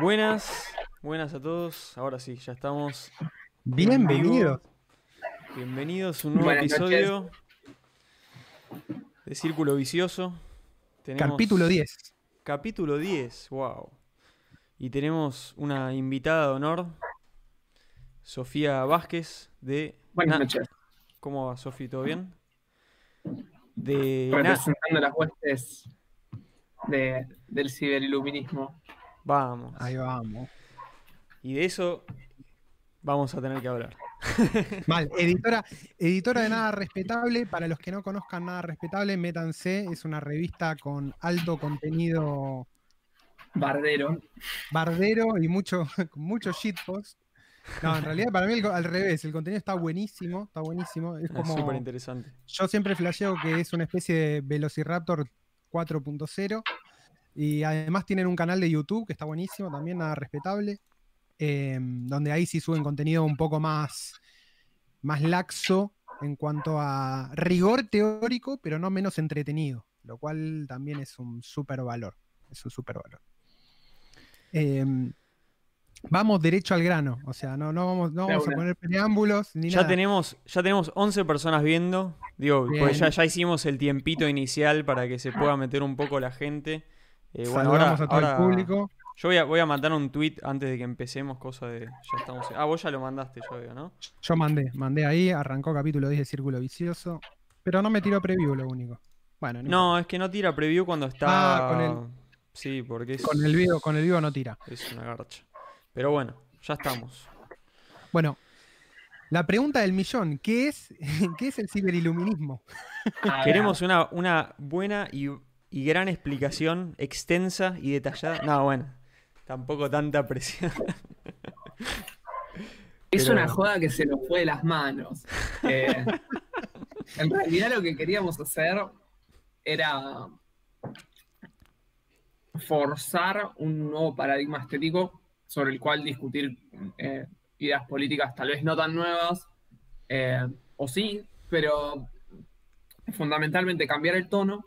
Buenas, buenas a todos. Ahora sí, ya estamos. Bienvenidos. Bienvenidos a un nuevo Buenas episodio de Círculo Vicioso. Tenemos Capítulo 10. Capítulo 10, wow. Y tenemos una invitada de honor, Sofía Vázquez, de... Buenas Na- noches. ¿Cómo va, Sofía? ¿Todo bien? De... Na- Representando las huestes de, del ciberiluminismo. Vamos. Ahí vamos. Y de eso vamos a tener que hablar. Mal. Editora, editora de Nada Respetable. Para los que no conozcan Nada Respetable, métanse. Es una revista con alto contenido Bardero. bardero y mucho, con mucho shitpost. No, en realidad para mí el al revés, el contenido está buenísimo, está buenísimo. Es Es como, súper interesante. yo siempre flasheo que es una especie de Velociraptor 4.0 y además tienen un canal de YouTube que está buenísimo también, nada respetable, eh, donde ahí sí suben contenido un poco más, más laxo en cuanto a rigor teórico, pero no menos entretenido, lo cual también es un súper valor, es un súper valor. Eh, vamos derecho al grano, o sea, no, no vamos, no vamos a poner preámbulos ni Ya nada. tenemos, ya tenemos 11 personas viendo. Digo, porque ya, ya hicimos el tiempito inicial para que se pueda meter un poco la gente. Eh, bueno, ahora, Saludamos a todo ahora- el público. yo voy a, voy a mandar un tweet antes de que empecemos, cosa de. Ya estamos. Ah, vos ya lo mandaste, yo veo, ¿no? Yo mandé, mandé ahí, arrancó capítulo 10 de Círculo Vicioso, pero no me tiró preview lo único. Bueno, no No, es que no tira preview cuando está. Ah, con Sí, porque es, con el vivo, con el vivo no tira. es una garcha. Pero bueno, ya estamos. Bueno, la pregunta del millón, ¿qué es, ¿qué es el ciberiluminismo? Queremos una, una buena y, y gran explicación, extensa y detallada. No, bueno, tampoco tanta presión. Es Pero- una joda que se nos fue de las manos. Eh, en realidad lo que queríamos hacer era forzar un nuevo paradigma estético sobre el cual discutir eh, ideas políticas tal vez no tan nuevas, eh, o sí, pero fundamentalmente cambiar el tono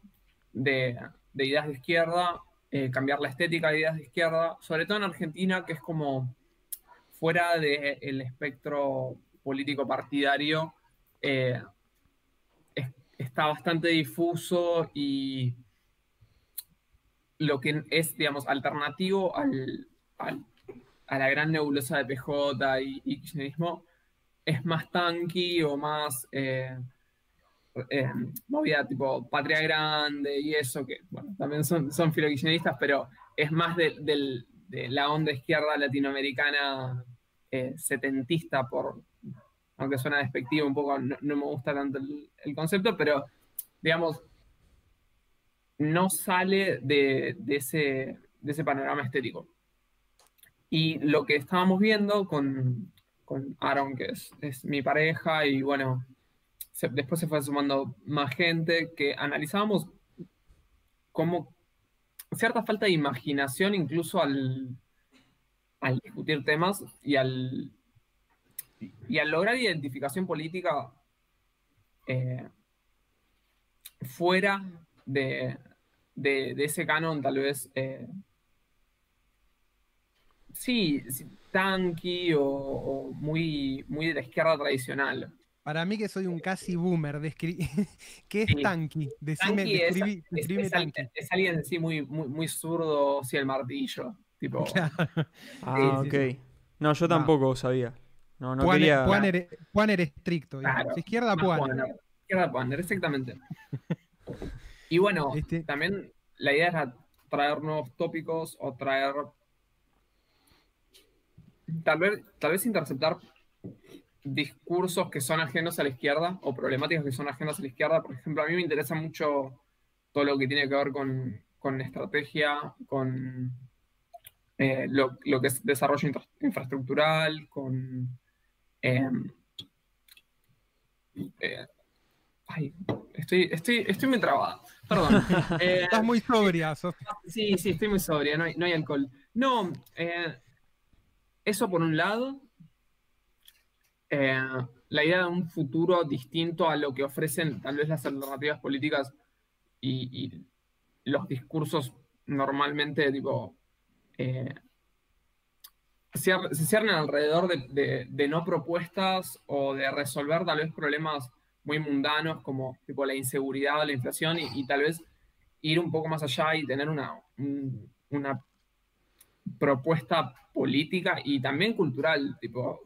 de, de ideas de izquierda, eh, cambiar la estética de ideas de izquierda, sobre todo en Argentina, que es como fuera del espectro político partidario, eh, es- está bastante difuso y lo que es, digamos, alternativo al, a la gran nebulosa de PJ y, y kirchnerismo es más tanky o más eh, eh, movida tipo Patria Grande y eso, que también son, son pero es más de, la onda izquierda latinoamericana eh, setentista, por, aunque suena despectivo un poco, no, me gusta tanto el, concepto, pero digamos, no sale de, ese, panorama estético. Y lo que estábamos viendo con, con Aaron, que es mi pareja, y bueno, después se fue sumando más gente, que analizábamos cómo cierta falta de imaginación incluso al, discutir temas y al, y al lograr identificación política eh, fuera de, de- ese canon tal vez eh, sí, sí, o muy, muy de la izquierda tradicional. Para mí que soy un casi boomer, descri- ¿qué es Sí. tanky? Decime, Tanky es, describí- es- describime es al- tanky. es alguien sí muy, muy, muy zurdo, sí, el martillo. Tipo, Ah, sí, ok. sí. No, yo tampoco sabía. No, no Puan, quería. Puan era, Puan era estricto. Claro, Izquierda más Puan. Wanner. Izquierda Wanner, exactamente. Y bueno, Este- también la idea era traer nuevos tópicos o traer. Tal vez, tal vez interceptar discursos que son ajenos a la izquierda o problemáticas que son ajenas a la izquierda. Por ejemplo, a mí me interesa mucho todo lo que tiene que ver con, con estrategia, con eh, lo, lo que es desarrollo infra- infraestructural, con. em, eh, ay, estoy, estoy, estoy muy trabada. Perdón. Eh, Estás muy sobria, Sof. Sí, sí, estoy muy sobria, no hay, no hay alcohol. No, eh, eso por un lado. Eh, la idea de un futuro distinto a lo que ofrecen tal vez las alternativas políticas y, los discursos normalmente tipo eh, se cierran alrededor de, no propuestas o de resolver tal vez problemas muy mundanos como tipo la inseguridad o la inflación y, tal vez ir un poco más allá y tener una, un- una propuesta política y también cultural, tipo,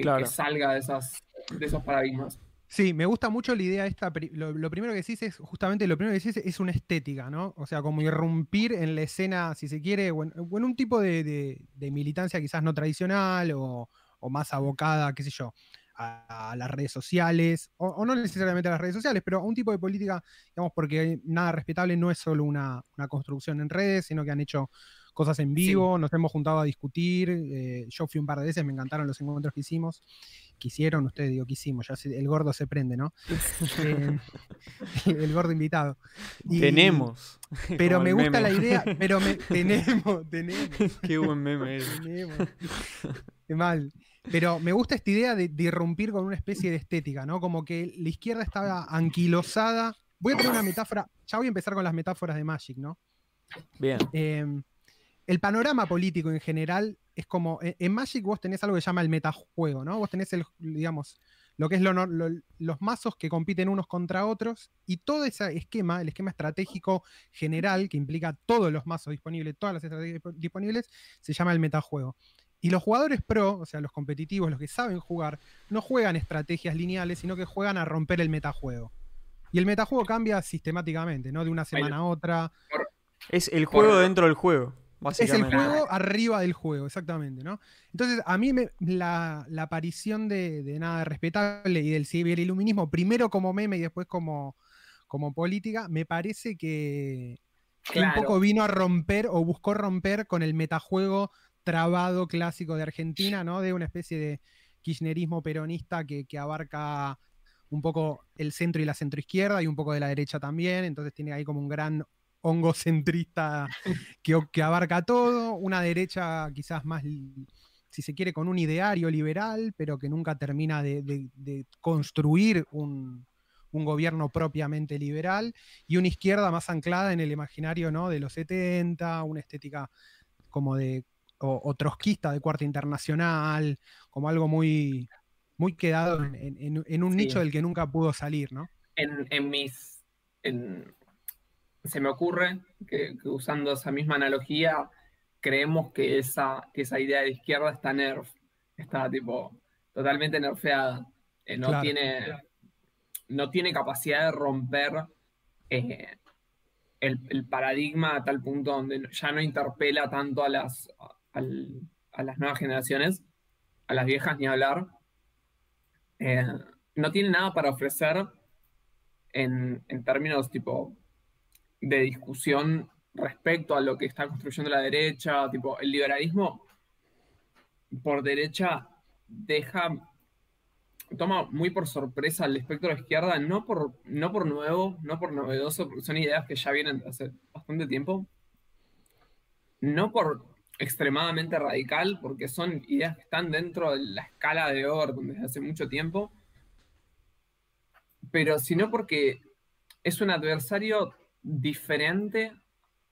que, Claro. que salga de, esas, de esos paradigmas. Sí, me gusta mucho la idea esta. Lo, lo primero que decís es, justamente lo primero que decís es una estética, ¿no? O sea, como irrumpir en la escena, si se quiere, o en, o en un tipo de, de- de militancia quizás no tradicional o, o más abocada, qué sé yo, a, a las redes sociales, o, o no necesariamente a las redes sociales, pero a un tipo de política, digamos, porque nada respetable no es solo una, una construcción en redes, sino que han hecho cosas en vivo, nos hemos juntado a discutir, eh, yo fui un par de veces, me encantaron los encuentros que hicimos, que hicieron, ustedes digo que hicimos, ya se- el gordo se prende, ¿no? Eh, el, gordo invitado. Y- Tenemos. Pero me gusta meme. la idea, pero me, tenemos, tenemos, Qué buen meme es. tenemos. Qué mal. Pero me gusta esta idea de, de irrumpir con una especie de estética, ¿no? Como que la izquierda estaba anquilosada. Voy a tener una metáfora, ya voy a empezar con las metáforas de Magic, ¿no? Bien. Eh, el panorama político en general es como. En, en Magic vos tenés algo que se llama el metajuego, ¿no? Vos tenés el, digamos, lo que es lo, los mazos que compiten unos contra otros y todo ese esquema, el esquema estratégico general que implica todos los mazos disponibles, todas las estrategias disp- disponibles, se llama el metajuego. Y los jugadores pro, o sea, los competitivos, los que saben jugar, no juegan estrategias lineales, sino que juegan a romper el metajuego. Y el metajuego cambia sistemáticamente, ¿no? De una semana a otra. Es el juego Por- dentro del juego, Es el juego arriba del juego, exactamente, ¿no? Entonces, a mí me- la, la aparición de, de nada respetable y del ciberiluminismo, primero como meme y después como, como política, me parece que, que un poco vino a romper o buscó romper con el metajuego trabado clásico de Argentina, ¿no? De una especie de kirchnerismo peronista que, que abarca un poco el centro y la centroizquierda y un poco de la derecha también, entonces tiene ahí como un gran hongo centrista que, que abarca todo, una derecha quizás más, si se quiere, con un ideario liberal, pero que nunca termina de, de- de construir un, un gobierno propiamente liberal, y una izquierda más anclada en el imaginario ¿no? de los 70, una estética como de, o, o trotskista de cuarta internacional, como algo muy, muy quedado en, en- en- en un Sí. nicho del que nunca pudo salir, ¿no? en, en mis. en- se me ocurre que, que usando esa misma analogía, creemos que esa, que esa idea de izquierda está nerf. Está tipo totalmente nerfeada. Eh, no, Claro. tiene, no tiene capacidad de romper eh, el, el paradigma a tal punto donde ya no interpela tanto a las, a las nuevas generaciones, a las viejas ni hablar. Eh, no tiene nada para ofrecer en, en términos tipo de discusión respecto a lo que está construyendo la derecha, tipo el liberalismo por derecha deja, toma muy por sorpresa al espectro de izquierda, no por, no por nuevo, no por novedoso, porque son ideas que ya vienen hace bastante tiempo, no por extremadamente radical, porque son ideas que están dentro de la escala de orden desde hace mucho tiempo, pero sino porque es un adversario diferente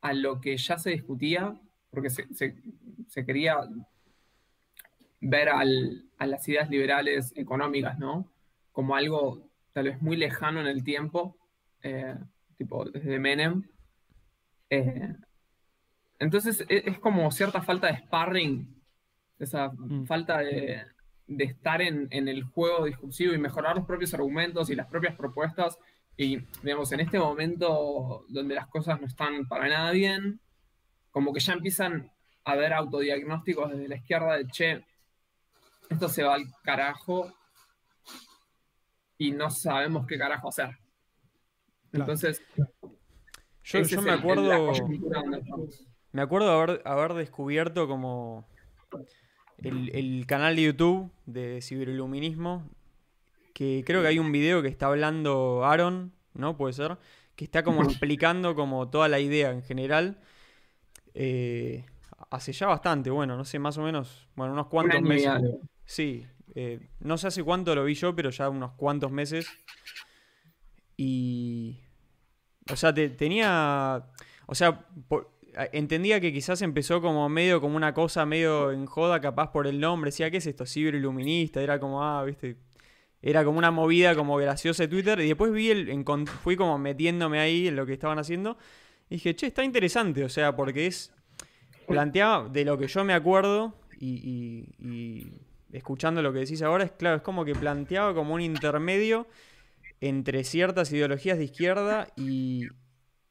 a lo que ya se discutía, porque se, se- se quería ver al- a las ideas liberales económicas, ¿no? Como algo tal vez muy lejano en el tiempo, eh, tipo desde Menem. Eh, entonces e- es, como cierta falta de sparring, esa Mm. falta de, de estar en, en el juego discursivo y mejorar los propios argumentos y las propias propuestas. Y, digamos, en este momento donde las cosas no están para nada bien, como que ya empiezan a haber autodiagnósticos desde la izquierda de, che, esto se va al carajo y no sabemos qué carajo hacer. Claro. Entonces, Yo, me el- acuerdo. Me acuerdo haber, haber descubierto como el, el canal de YouTube de ciberluminismo, que creo que hay un video que está hablando Aaron, ¿no? Puede ser, que está como explicando como toda la idea en general. eh, hace ya bastante, bueno, no sé, más o menos, bueno, unos Un cuantos meses. Sí, eh, no sé hace cuánto lo vi yo, pero ya unos cuantos meses. Y. O sea, te- tenía. O sea, por- entendía que quizás empezó como medio como una cosa medio en joda, capaz por el nombre. Decía, ¿qué es esto? Ciberilluminista. Era como, ah, viste. Era como una movida como graciosa de Twitter. Y después vi el. Fui como metiéndome ahí en lo que estaban haciendo. Y dije, che, está interesante. O sea, porque es. Planteaba de lo que yo me acuerdo. y, y escuchando lo que decís ahora, es claro, es como que planteaba como un intermedio entre ciertas ideologías de izquierda y,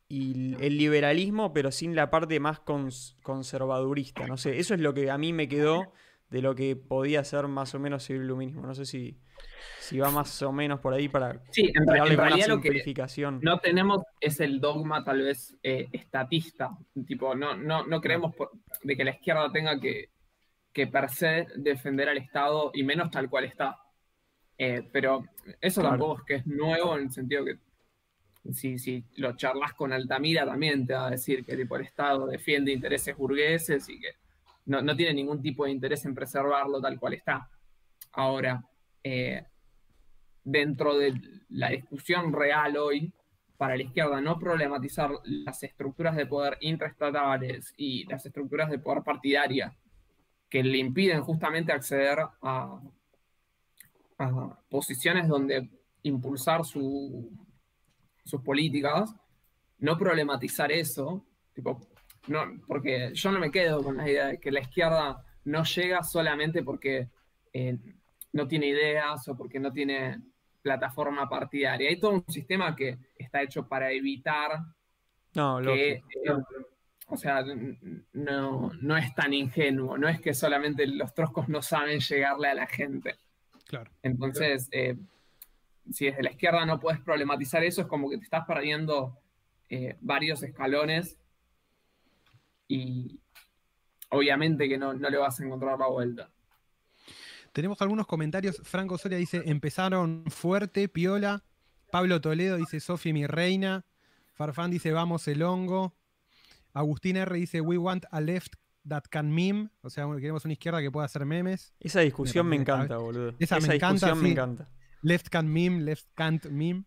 el liberalismo, pero sin la parte más conservadurista. No sé, eso es lo que a mí me quedó de lo que podía ser más o menos el iluminismo. No sé si, si va más o menos por ahí para sí, en, realidad lo que no tenemos es el dogma tal vez eh, estatista. Tipo, no, no, no creemos de que la izquierda tenga que, que per se defender al Estado y menos tal cual está. Eh, pero eso tampoco es que es nuevo en el sentido que si, si lo charlas con Altamira también te va a decir que tipo, el Estado defiende intereses burgueses y que no, no tiene ningún tipo de interés en preservarlo tal cual está. Ahora, eh, dentro de la discusión real hoy, para la izquierda no problematizar las estructuras de poder intraestatales y las estructuras de poder partidaria que le impiden justamente acceder a, posiciones donde impulsar sus políticas, no problematizar eso, tipo, no, porque yo no me quedo con la idea de que la izquierda no llega solamente porque eh, no tiene ideas o porque no tiene plataforma partidaria. Hay todo un sistema que está hecho para evitar no, que, eh, o sea, no, no es tan ingenuo, no es que solamente los troscos no saben llegarle a la gente. Claro. Entonces, eh, si desde la izquierda no puedes problematizar eso, es como que te estás perdiendo varios escalones y obviamente que no, le vas a encontrar la vuelta. Tenemos algunos comentarios. Franco Soria dice, empezaron fuerte, piola. Pablo Toledo dice, Sofía mi reina. Farfán dice, vamos el hongo. Agustín R dice, we want a left that can meme, o sea, queremos una izquierda que pueda hacer memes. Esa discusión me, encanta, boludo. Esa, me encanta, discusión me encanta. Left can meme, left can't meme.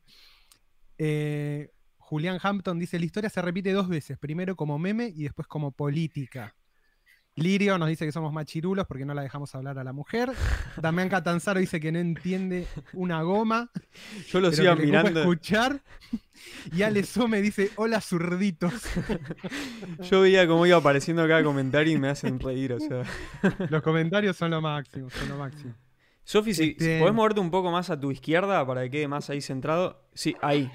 Eh, Julián Hampton dice, la historia se repite dos veces, primero como meme y después como política. Lirio nos dice que somos machirulos porque no la dejamos hablar a la mujer. Damián Catanzaro dice que no entiende una goma. Yo lo sigo mirando. escuchar. Y Ale me dice, hola zurditos. Yo veía cómo iba apareciendo cada comentario y me hacen reír, o sea. Los comentarios son lo máximo, son lo máximo. Sofi, si, este podés moverte un poco más a tu izquierda para que quede más ahí centrado. Sí, ahí.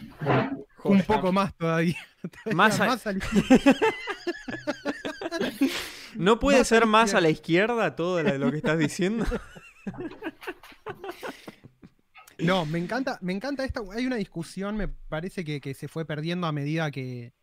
Un poco más todavía. Más, más a... ¿No puede ser más a la izquierda todo lo que estás diciendo? No, me encanta, me encanta esta. Hay una discusión, me parece que, se fue perdiendo a medida que,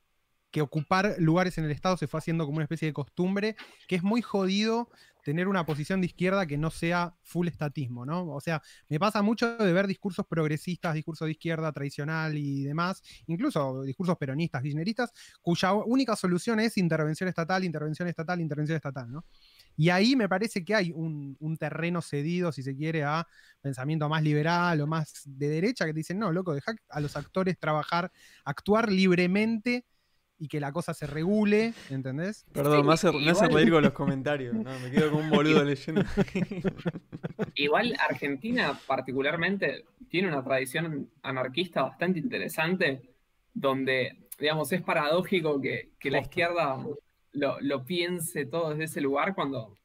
que, ocupar lugares en el Estado se fue haciendo como una especie de costumbre, que es muy jodido tener una posición de izquierda que no sea full estatismo, ¿no? O sea, me pasa mucho de ver discursos progresistas, discursos de izquierda tradicional y demás, incluso discursos peronistas, kirchneristas, cuya única solución es intervención estatal, intervención estatal, intervención estatal, ¿no? Y ahí me parece que hay un, terreno cedido, si se quiere, a pensamiento más liberal o más de derecha, que dicen, no, loco, deja a los actores trabajar, actuar libremente y que la cosa se regule, ¿entendés? Perdón, me, hace, reír con los comentarios, ¿no? me quedo como un boludo leyendo. Igual Argentina particularmente tiene una tradición anarquista bastante interesante, donde, digamos, es paradójico que, la izquierda lo, piense todo desde ese lugar cuando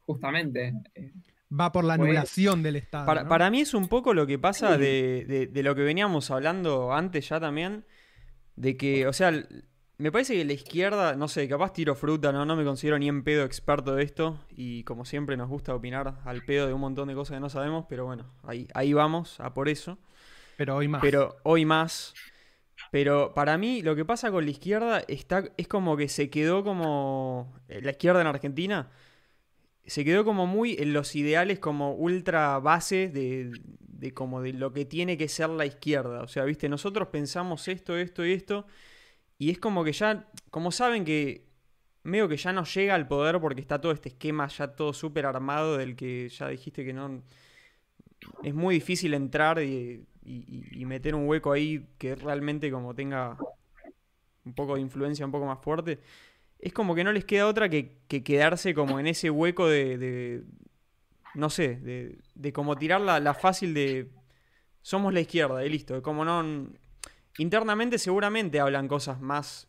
justamente... Eh, Va por la anulación del Estado. Para, mí es un poco lo que pasa de, de lo que veníamos hablando antes ya también de que, o sea, me parece que la izquierda, no sé, capaz tiro fruta, ¿no? No me considero ni en pedo experto de esto. Y como siempre nos gusta opinar al pedo de un montón de cosas que no sabemos, pero bueno, ahí, ahí vamos, a por eso. Pero hoy más. Pero hoy más. Pero para mí lo que pasa con la izquierda está, es como que se quedó como... Eh, la izquierda en Argentina se quedó como muy en los ideales como ultra base de, de como de lo que tiene que ser la izquierda. O sea, viste, nosotros pensamos esto, esto y esto, y es como que ya, como saben que medio que ya no llega al poder porque está todo este esquema ya todo súper armado del que ya dijiste que no... Es muy difícil entrar y, y, meter un hueco ahí que realmente como tenga un poco de influencia un poco más fuerte, es como que no les queda otra que, que quedarse como en ese hueco de, de no sé, de, de como tirar la, la fácil de somos la izquierda y listo, como no... Internamente seguramente hablan cosas más,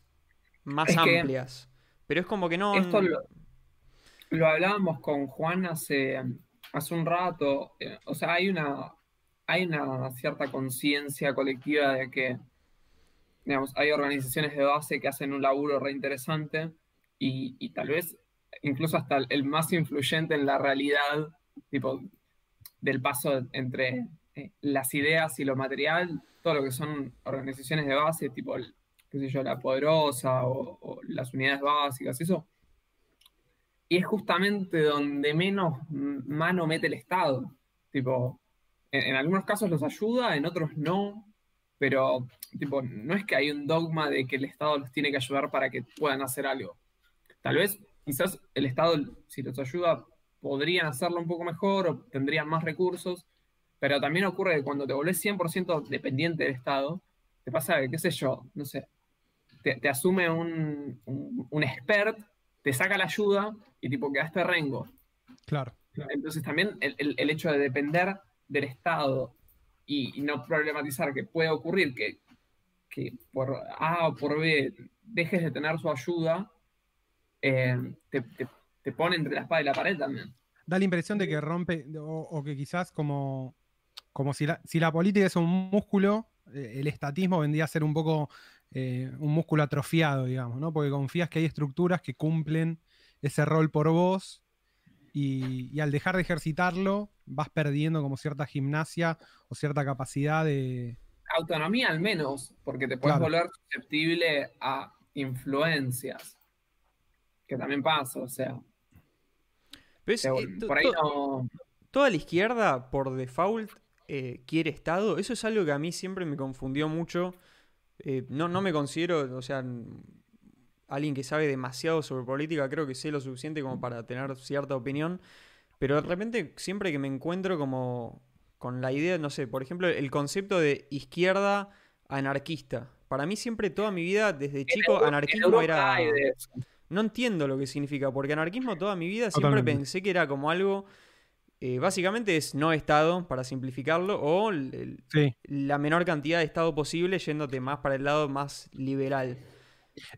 más Es amplias, pero es como que no... Esto lo, lo hablábamos con Juan hace, hace un rato. eh, O sea, hay una, hay una cierta conciencia colectiva de que, digamos, hay organizaciones de base que hacen un laburo re interesante y, y tal vez incluso hasta el más influyente en la realidad, tipo, del paso entre eh, las ideas y lo material, todo lo que son organizaciones de base, tipo, qué sé yo, la Poderosa o, las unidades básicas, eso. Y es justamente donde menos mano mete el Estado. Tipo, en, en algunos casos los ayuda, en otros no. Pero, tipo, no es que hay un dogma de que el Estado los tiene que ayudar para que puedan hacer algo. Tal vez, quizás el Estado, si los ayuda, podrían hacerlo un poco mejor o tendrían más recursos. Pero también ocurre que cuando te volvés 100% dependiente del Estado, te pasa que, qué sé yo, no sé, te, te asume un, un, un expert, te saca la ayuda y tipo quedaste rengo. Claro. Entonces también el, el- el hecho de depender del Estado y, y no problematizar que puede ocurrir que, que por A o por B dejes de tener su ayuda, eh, te, te- te pone entre la espada y la pared también. Da la impresión de que rompe, o, o que quizás como, como si, la, si la política es un músculo, eh, el estatismo vendría a ser un poco eh, un músculo atrofiado, digamos, ¿no? Porque confías que hay estructuras que cumplen ese rol por vos y, y al dejar de ejercitarlo vas perdiendo como cierta gimnasia o cierta capacidad de... Autonomía al menos, porque te puedes Claro. volver susceptible a influencias, que también pasa, o sea, Eh, to- por ahí to- no... Toda la izquierda, por default, eh, quiere Estado. Eso es algo que a mí siempre me confundió mucho. Eh, no, no me considero, o sea, alguien que sabe demasiado sobre política. Creo que sé lo suficiente como para tener cierta opinión. Pero de repente, siempre que me encuentro como con la idea, no sé, por ejemplo, el concepto de izquierda anarquista. Para mí siempre, toda mi vida, desde chico, anarquismo era... hay de eso. No entiendo lo que significa, porque anarquismo toda mi vida siempre Totalmente. pensé que era como algo, eh, básicamente es no Estado, para simplificarlo, o el- el- Sí. la menor cantidad de Estado posible yéndote más para el lado más liberal.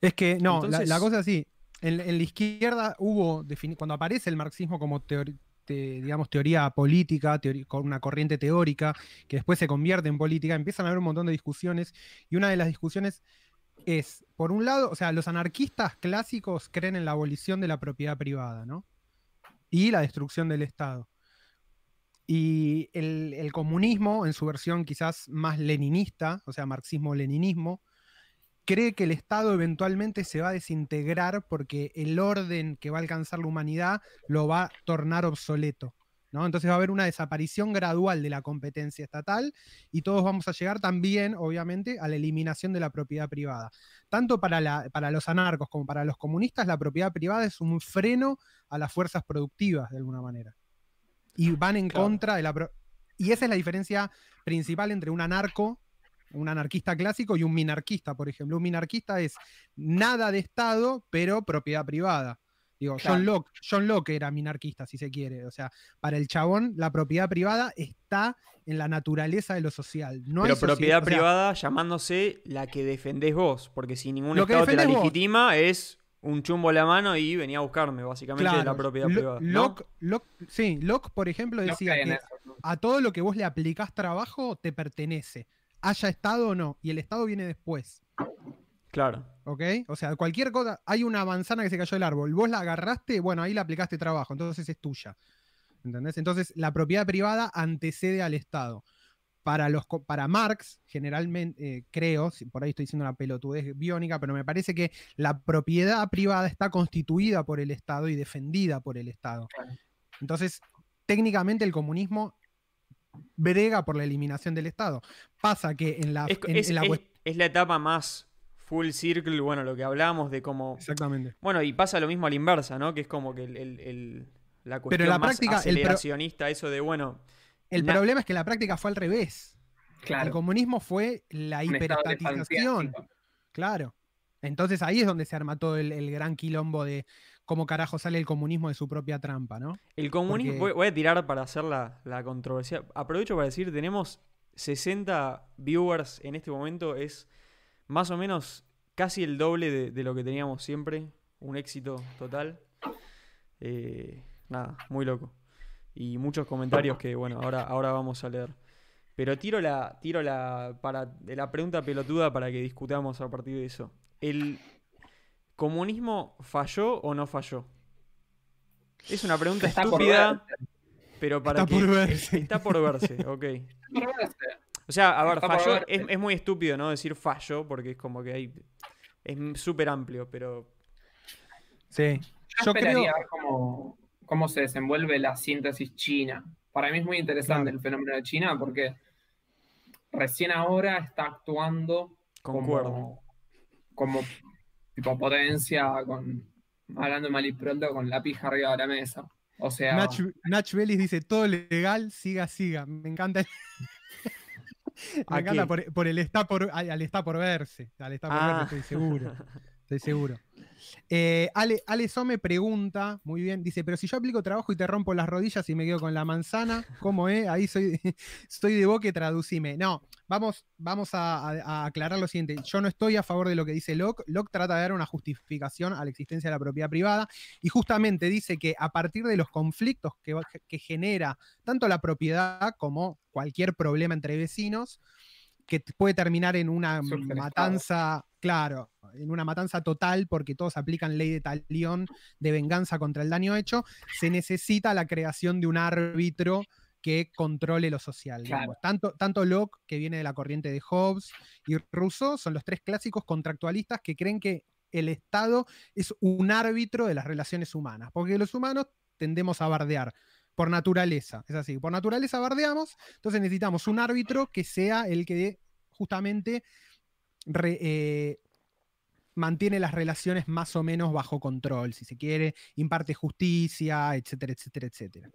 Es que, no, la- Entonces- la, cosa es así. En, en la izquierda hubo, cuando aparece el marxismo como teori- te- digamos, teoría política, con una corriente teórica, que después se convierte en política, empiezan a haber un montón de discusiones. Y una de las discusiones es, por un lado, o sea, los anarquistas clásicos creen en la abolición de la propiedad privada, ¿no? Y la destrucción del Estado. Y el, el comunismo, en su versión quizás más leninista, o sea, marxismo-leninismo, cree que el Estado eventualmente se va a desintegrar porque el orden que va a alcanzar la humanidad lo va a tornar obsoleto. ¿No? Entonces va a haber una desaparición gradual de la competencia estatal y todos vamos a llegar también, obviamente, a la eliminación de la propiedad privada. Tanto para, la- para los anarcos como para los comunistas, la propiedad privada es un freno a las fuerzas productivas, de alguna manera. Y van en Claro. contra de la... Y esa es la diferencia principal entre un anarco un anarquista clásico y un minarquista, por ejemplo. Un minarquista es nada de Estado, pero propiedad privada. Digo, Claro. John, Locke, John Locke era minarquista, si se quiere. O sea, para el chabón, la propiedad privada está en la naturaleza de lo social. No Pero propiedad o sea, privada llamándose la que defendés vos, porque si ningún Estado te la vos. legitima es un chumbo a la mano y venía a buscarme, básicamente, de la propiedad privada. ¿no? Locke, Locke- sí, Locke, por ejemplo, decía que eso, ¿no? a todo lo que vos le aplicás trabajo te pertenece, haya Estado o no, y el Estado viene después. Claro. ¿Ok? O sea, cualquier cosa, hay una manzana que se cayó del árbol, vos la agarraste, bueno, ahí le aplicaste trabajo, entonces es tuya. ¿Entendés? Entonces, la propiedad privada antecede al Estado. Para, los, para Marx, generalmente, eh, creo, por ahí estoy diciendo una pelotudez biónica, pero me parece que la propiedad privada está constituida por el Estado y defendida por el Estado. Entonces, técnicamente el comunismo brega por la eliminación del Estado. Pasa que en la, Es, en- es- en la es- cuest- es la etapa más full circle, bueno, lo que hablábamos de cómo Exactamente. Bueno, y pasa lo mismo a la inversa, ¿no? Que es como que el, el- el- la cuestión en la más práctica, el pro- aceleracionista, eso de, bueno, El problema es que la práctica fue al revés. El Claro. comunismo fue la hiperestatización. Claro. Entonces ahí es donde se arma todo el, el gran quilombo de cómo carajo sale el comunismo de su propia trampa, ¿no? El comunismo, Porque- voy, voy a tirar para hacer la, la controversia. Aprovecho para decir, tenemos 60 viewers en este momento, es más o menos casi el doble de, de lo que teníamos siempre. Un éxito total. Eh, nada, muy loco. Y muchos comentarios que, bueno, ahora, ahora vamos a leer. Pero tiro la, tiro la, para, de la pregunta pelotuda para que discutamos a partir de eso. ¿El comunismo falló o no falló? Es una pregunta Está estúpida, pero para Está que... por verse. Está por verse, ok. Por verse. O sea, a ver, falló, es, es muy estúpido, ¿no? Decir fallo, porque es como que hay... Es súper amplio, pero... Sí. Yo, Yo creo- esperaría ver cómo, cómo se desenvuelve la síntesis china. Para mí es muy interesante Claro. el fenómeno de China porque recién ahora está actuando Concuerdo. como, como tipo potencia, con, hablando mal y pronto, con la pija arriba de la mesa. O sea, Nach, Nach Bellis dice, todo legal, siga, siga. Me encanta. ¿A Me encanta por, por el está por, al está por verse. Al está por Ah. verse, estoy seguro. Estoy seguro. Eh, Ale, Ale me pregunta, muy bien, dice, pero si yo aplico trabajo y te rompo las rodillas y me quedo con la manzana, ¿cómo es? Ahí soy, estoy de boque, traducime. No, vamos, vamos a, a- a aclarar lo siguiente. Yo no estoy a favor de lo que dice Locke. Locke trata de dar una justificación a la existencia de la propiedad privada y justamente dice que a partir de los conflictos que, que genera tanto la propiedad como cualquier problema entre vecinos, que puede terminar en una matanza, claro, en una matanza total porque todos aplican ley de talión de venganza contra el daño hecho, se necesita la creación de un árbitro que controle lo social. Claro. digamos. Tanto, tanto Locke, que viene de la corriente de Hobbes, y Rousseau son los tres clásicos contractualistas que creen que el Estado es un árbitro de las relaciones humanas, porque los humanos tendemos a bardear por naturaleza, es así, por naturaleza bardeamos, entonces necesitamos un árbitro que sea el que justamente re- eh, mantiene las relaciones más o menos bajo control, si se quiere, imparte justicia, etcétera, etcétera, etcétera.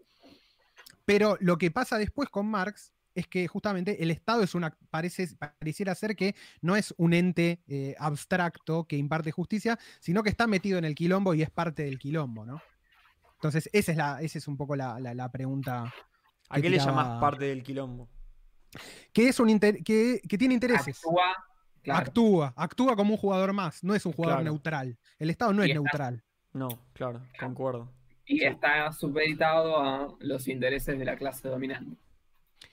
Pero lo que pasa después con Marx es que justamente el Estado es una, parece, pareciera ser que no es un ente eh, abstracto que imparte justicia, sino que está metido en el quilombo y es parte del quilombo, ¿no? Entonces, esa es, la, esa es un poco la, la- la pregunta. ¿A qué le llamás parte del quilombo? Que, es un inter- que, que tiene intereses. actúa, claro, Actúa, actúa como un jugador más, no es un jugador Claro. neutral. El Estado no Y es está- neutral. No, claro, concuerdo. y está supeditado a los intereses de la clase dominante.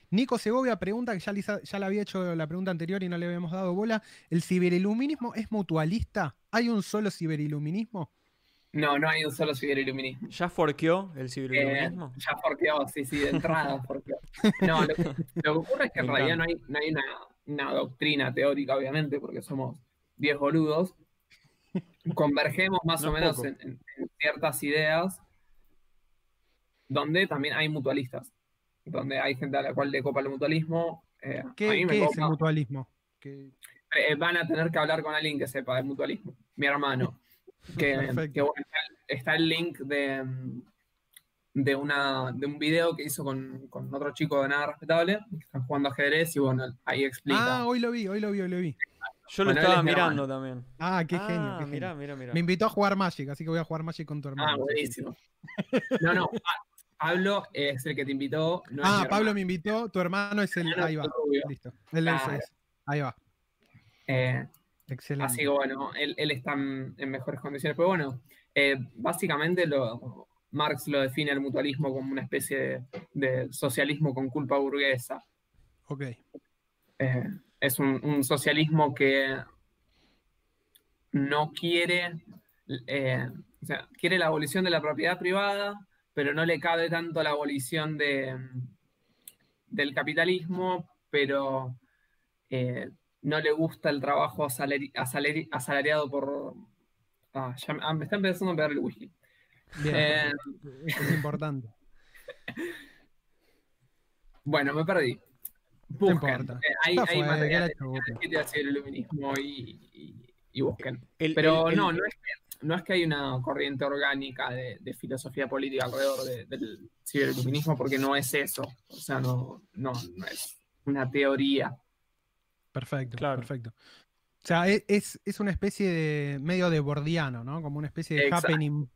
Nico Segovia pregunta, que ya, ya le había hecho la pregunta anterior y no le habíamos dado bola, ¿el ciberiluminismo es mutualista? ¿Hay un solo ciberiluminismo? No, no hay un solo ciberiluminismo. ¿Ya forqueó el Eh, ciberiluminismo? ya forqueó, sí, sí, de entrada forqueó. No, lo que, lo que ocurre es que en realidad no hay, no hay una, una doctrina teórica, obviamente, porque somos 10 boludos. Convergemos más No o menos en, en- en ciertas ideas donde también hay mutualistas, donde hay gente a la cual le copa el mutualismo. eh, a ¿Qué, mí me qué es el mutualismo? ¿Qué- Eh, van a tener que hablar con alguien que sepa del mutualismo. Mi hermano. Que, que, bueno, está, el- está el link de, mm, de, una, de un video que hizo con, con otro chico de nada respetable, que están jugando ajedrez y bueno, ahí explica. Ah, hoy lo vi, hoy lo vi, hoy lo vi. Yo lo bueno, estaba es mi mirando también. Ah, qué ah, genio. qué mirá, genio. mirá, mirá. Me invitó a jugar Magic, así que voy a jugar Magic con tu hermano. ah, buenísimo. No, no, Pa- Pablo es el que te invitó. no Ah, Pablo me invitó, tu hermano es el. Hermano Ahí va. Listo. Él es- Ahí va. Eh, Excelente. Así que bueno, él, él está en, en mejores condiciones. Pero bueno, eh, básicamente lo, Marx lo define el mutualismo como una especie de, de socialismo con culpa burguesa. Ok. Eh, es un, un socialismo que no quiere, eh, o sea, quiere la abolición de la propiedad privada, pero no le cabe tanto la abolición de, del capitalismo, pero eh, no le gusta el trabajo asalari- asalari- asalariado por... Ah, ya me, ah, me está empezando a pegar el whisky. Bien. Eh, es importante. bueno, me perdí. Busquen. importa. Eh, hay fue, que te hace el iluminismo y, y- y busquen. El- Pero el- el- no, no es, que, no es que hay una corriente orgánica de, de filosofía política alrededor de- del ciberluminismo, porque no es eso. O sea, no, no, no es una teoría. Perfecto, Claro. perfecto. O sea, e- es, es una especie de medio de bordiano, ¿no? Como una especie de Exacto. happening,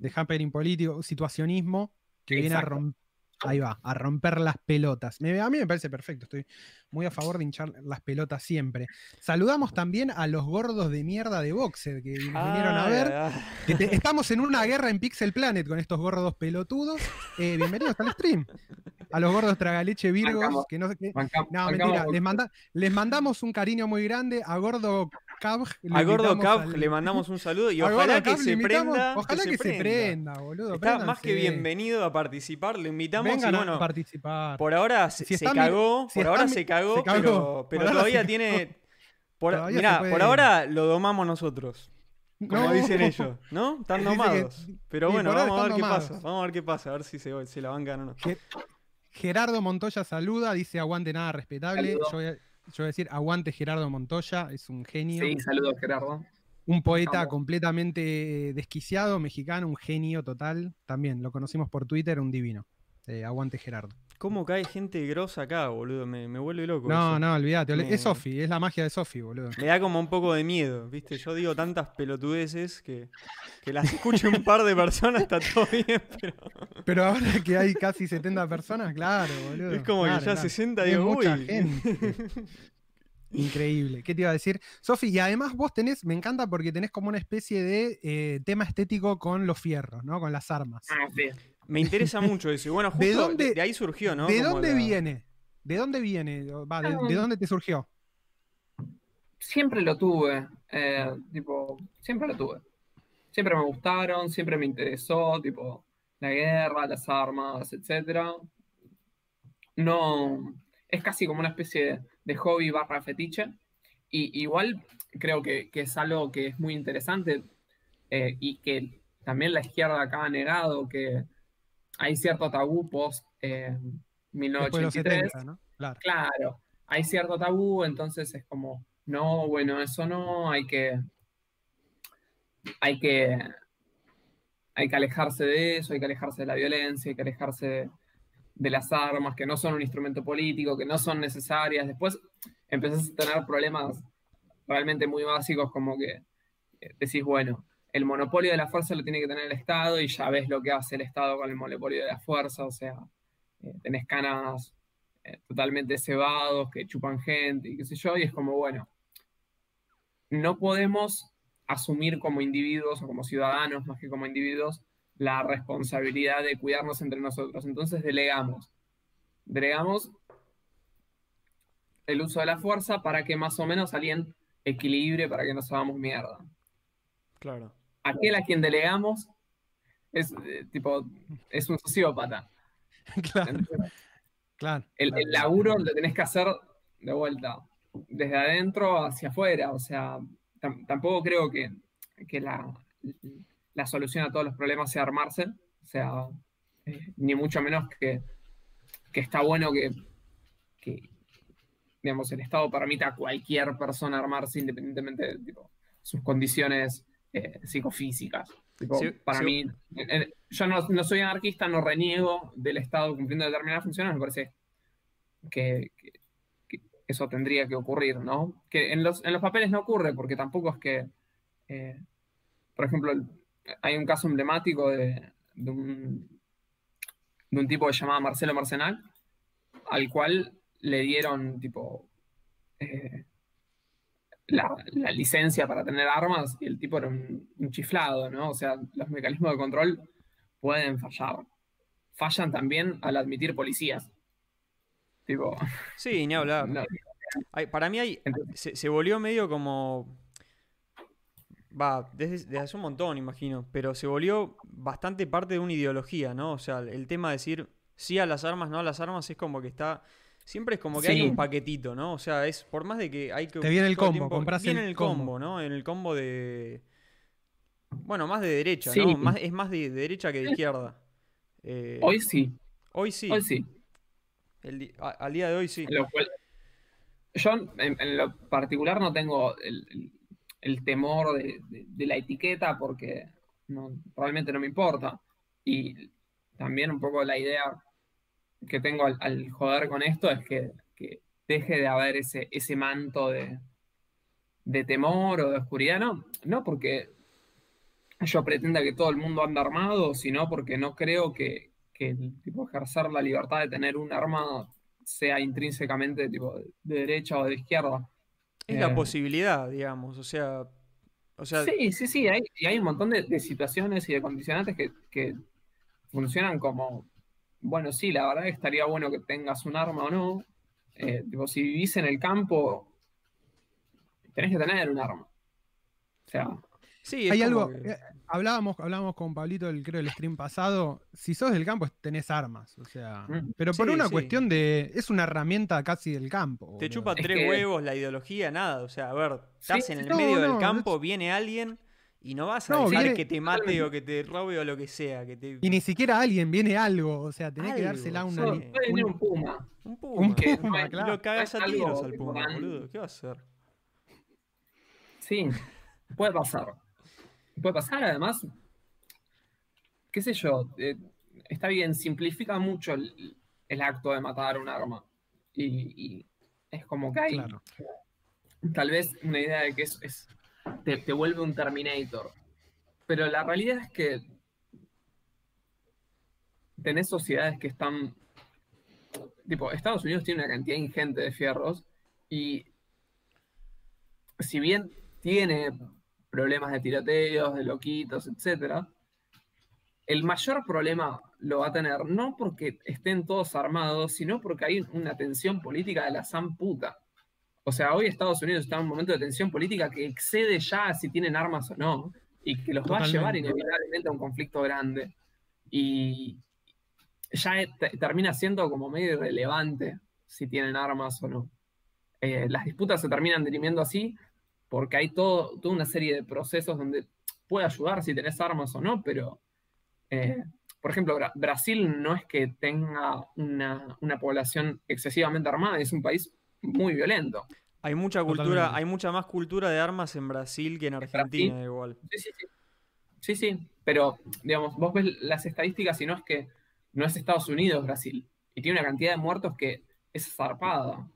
de happening político, situacionismo que viene a romper. Ahí va, a romper las pelotas. Me- a mí me parece perfecto, estoy muy a favor de hinchar las pelotas siempre. Saludamos también a los gordos de mierda de Boxer que vinieron a ver. que te- estamos en una guerra en Pixel Planet con estos gordos pelotudos. Eh, bienvenidos al stream. A los gordos tragaleche Virgos, Bancamos. que no sé qué. Bancam- No, bancamos mentira. por- Les, manda- les mandamos un cariño muy grande a Gordo Cab. A Gordo al- le mandamos un saludo y a ojalá que Cab se prenda. Ojalá que, se prenda, boludo. Está más que bienvenido a participar, lo invitamos Vengan y a bueno, participar. por ahora se, Si se están mi- cagó, si por ahora mi- se cagó, se cagó, pero, todavía tiene... Por, Todavía mirá, puede. por ahora lo domamos nosotros, como No. dicen ellos, ¿no? Están que- domados. Pero bueno, vamos a ver qué domados. pasa, vamos a ver qué pasa, a ver si se, se la bancan o no. Ge- Gerardo Montoya saluda, dice aguante nada respetable. Saludo. Yo voy, a, yo voy a decir aguante Gerardo Montoya, es un genio. Sí, saludos, Gerardo. Un poeta completamente desquiciado, mexicano, un genio total. También lo conocimos por Twitter, un divino. Eh, aguante Gerardo. ¿Cómo cae gente grosa acá, boludo? Me, me vuelve loco. No, eso. no, olvídate. Me- Es Sofi, es la magia de Sofi, boludo. Me da como un poco de miedo, ¿viste? Yo digo tantas pelotudeces que, que las escuche un par de personas, está todo bien, pero Pero ahora que hay casi 70 personas, claro, boludo. es como claro, que ya claro. 60 Es digo, mucha uy. gente. Increíble. ¿Qué te iba a decir? Sofi, y además vos tenés, me encanta porque tenés como una especie de eh, tema estético con los fierros, ¿no? Con las armas. Ah, sí. Me interesa mucho eso. Y bueno, justo ¿De de, dónde- de ahí surgió, ¿no? ¿De Como dónde la- viene? ¿De dónde viene? Va, de, de dónde te surgió? Siempre lo tuve. eh, tipo, siempre lo tuve. Siempre me gustaron, siempre me interesó, tipo, la guerra, las armas, etcétera. No. Es casi como una especie de, de hobby barra fetiche. Y igual creo que, que es algo que es muy interesante eh, y que también la izquierda acá ha negado que hay cierto tabú post eh, Después de los 1983. 70, ¿no? Claro. Claro, hay cierto tabú, entonces es como, no, bueno, eso no, hay que, hay que, hay que alejarse de eso, hay que alejarse de la violencia, hay que alejarse de, de las armas, que no son un instrumento político, que no son necesarias. Después empezás a tener problemas realmente muy básicos como que eh, decís, bueno, el monopolio de la fuerza lo tiene que tener el Estado y ya ves lo que hace el Estado con el monopolio de la fuerza, o sea, eh, tenés canas eh, totalmente cebados que chupan gente y qué sé yo, y es como, bueno, no podemos asumir como individuos o como ciudadanos, más que como individuos, la responsabilidad de cuidarnos entre nosotros. Entonces delegamos. Delegamos el uso de la fuerza para que más o menos alguien equilibre, para que no hagamos mierda. Claro. Aquel a quien delegamos es eh, tipo, es un sociópata. claro, claro. El, el laburo lo tenés que hacer de vuelta, desde adentro hacia afuera. O sea, tam- tampoco creo que, que la, la solución a todos los problemas sea armarse. O sea, eh, ni mucho menos que, que está bueno que, que, digamos, el Estado permita a cualquier persona armarse independientemente de tipo, sus condiciones eh, psicofísicas. Tipo, Sí, para sí. mí, eh, eh, yo no, no soy anarquista, no reniego del Estado cumpliendo determinadas funciones, me parece que, que- que eso tendría que ocurrir, ¿no? Que en los, en los papeles no ocurre, porque tampoco es que, eh, por ejemplo, hay un caso emblemático de, de un, de un tipo que se llamaba Marcelo Marcenal, al cual le dieron, tipo, eh, la, la licencia para tener armas y el tipo era un, un chiflado, ¿no? O sea, los mecanismos de control pueden fallar. Fallan también al admitir policías. Tipo, Sí, ni hablar. no, para mí hay, Entonces- se, se volvió medio como... Va, desde, desde hace un montón, imagino, pero se volvió bastante parte de una ideología, ¿no? O sea, el tema de decir sí a las armas, no a las armas, es como que está... Siempre es como que hay un paquetito, ¿no? O sea, es por más de que hay que... Te viene el combo, compras viene el el combo. combo, ¿no? En el combo de... Bueno, más de derecha, Sí. ¿no? Más, es más de, de derecha que de izquierda. Eh, hoy sí, hoy sí. hoy sí. El di- a- al día de hoy sí. Lo cual- yo en, en lo particular no tengo el, el- el temor de, de- de la etiqueta porque no, realmente no me importa. Y también un poco la idea que tengo al, al joder con esto es que, que deje de haber ese, ese manto de, de temor o de oscuridad, no, no porque yo pretenda que todo el mundo ande armado, sino porque no creo que, que el tipo ejercer la libertad de tener un arma sea intrínsecamente tipo de derecha o de izquierda. Es la posibilidad, digamos, o sea, o sea... Sí, sí, sí, hay, y hay un montón de, situaciones y de condicionantes que, que, funcionan como, bueno, sí, la verdad que estaría bueno que tengas un arma o no. Eh, si vivís en el campo, tenés que tener un arma. O sea, Sí, hay algo. Eh, hablábamos, hablábamos con Pablito, el, creo, el stream pasado. Si sos del campo, tenés armas. O sea. Mm. Pero por una cuestión de. Es una herramienta casi del campo. Te chupa tres huevos la ideología, nada. O sea, a ver, estás en el medio del campo, viene alguien. Y no vas a decir que te mate o que te robe o lo que sea. Que te... Y ni siquiera alguien viene algo. O sea, tenés que dársela una. un, un puma. Un puma. Un puma, claro. Lo cagás a tiros al puma, boludo. ¿Qué va a hacer? Sí, puede pasar puede pasar, además, qué sé yo, eh, está bien, simplifica mucho el, acto de matar un arma. Y, es como que hay tal vez una idea de que es, te, vuelve un Terminator. Pero la realidad es que tenés sociedades que están. Tipo, Estados Unidos tiene una cantidad ingente de fierros y si bien tiene problemas de tiroteos, de loquitos, etc. El mayor problema lo va a tener no porque estén todos armados, sino porque hay una tensión política de la san puta. O sea, hoy Estados Unidos está en un momento de tensión política que excede ya si tienen armas o no, y que los va a llevar inevitablemente a un conflicto grande. Y ya termina siendo como medio irrelevante si tienen armas o no. Eh, las disputas se terminan dirimiendo así porque hay todo, toda una serie de procesos donde puede ayudar si tenés armas o no, pero, eh, por ejemplo, Brasil no es que tenga una, población excesivamente armada, es un país muy violento. Hay mucha cultura, hay mucha más cultura de armas en Brasil que en Argentina, igual. Sí, sí, sí. Sí, sí, pero digamos, vos ves las estadísticas y no es que no es Estados Unidos Brasil. Y tiene una cantidad de muertos que es zarpada.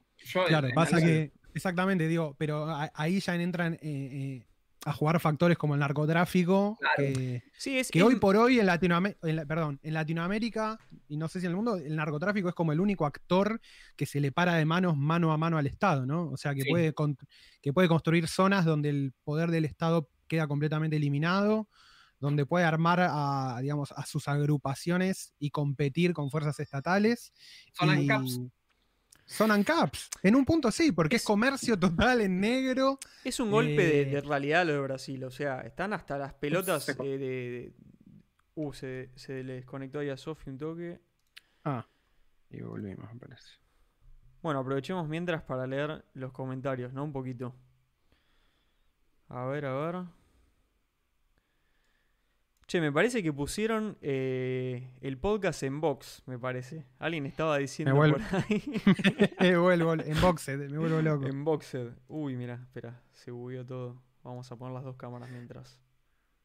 claro, pasa que Exactamente, digo, pero ahí ya entran eh, eh, a jugar factores como el narcotráfico, que, hoy por hoy en, Latinoamérica, perdón, en Latinoamérica, y no sé si en el mundo, el narcotráfico es como el único actor que se le para de manos mano a mano al Estado, ¿no? O sea, que, puede, que puede construir zonas donde el poder del Estado queda completamente eliminado, donde puede armar a, digamos, a sus agrupaciones y competir con fuerzas estatales. y, son ANCAPs. En un punto sí, porque es, comercio total en negro. Es un golpe eh, de, realidad lo de Brasil. O sea, están hasta las pelotas eh, de, Uh, se, se, le desconectó ahí a Sofi un toque. Ah, y volvimos, me parece. Bueno, aprovechemos mientras para leer los comentarios, ¿no? Un poquito. A ver, a ver. Che, me parece que pusieron eh, el podcast en box, me parece. Alguien estaba diciendo por ahí. me vuelvo en boxed, me vuelvo loco. En boxed. Uy, mira, espera, se bugueó todo. Vamos a poner las dos cámaras mientras.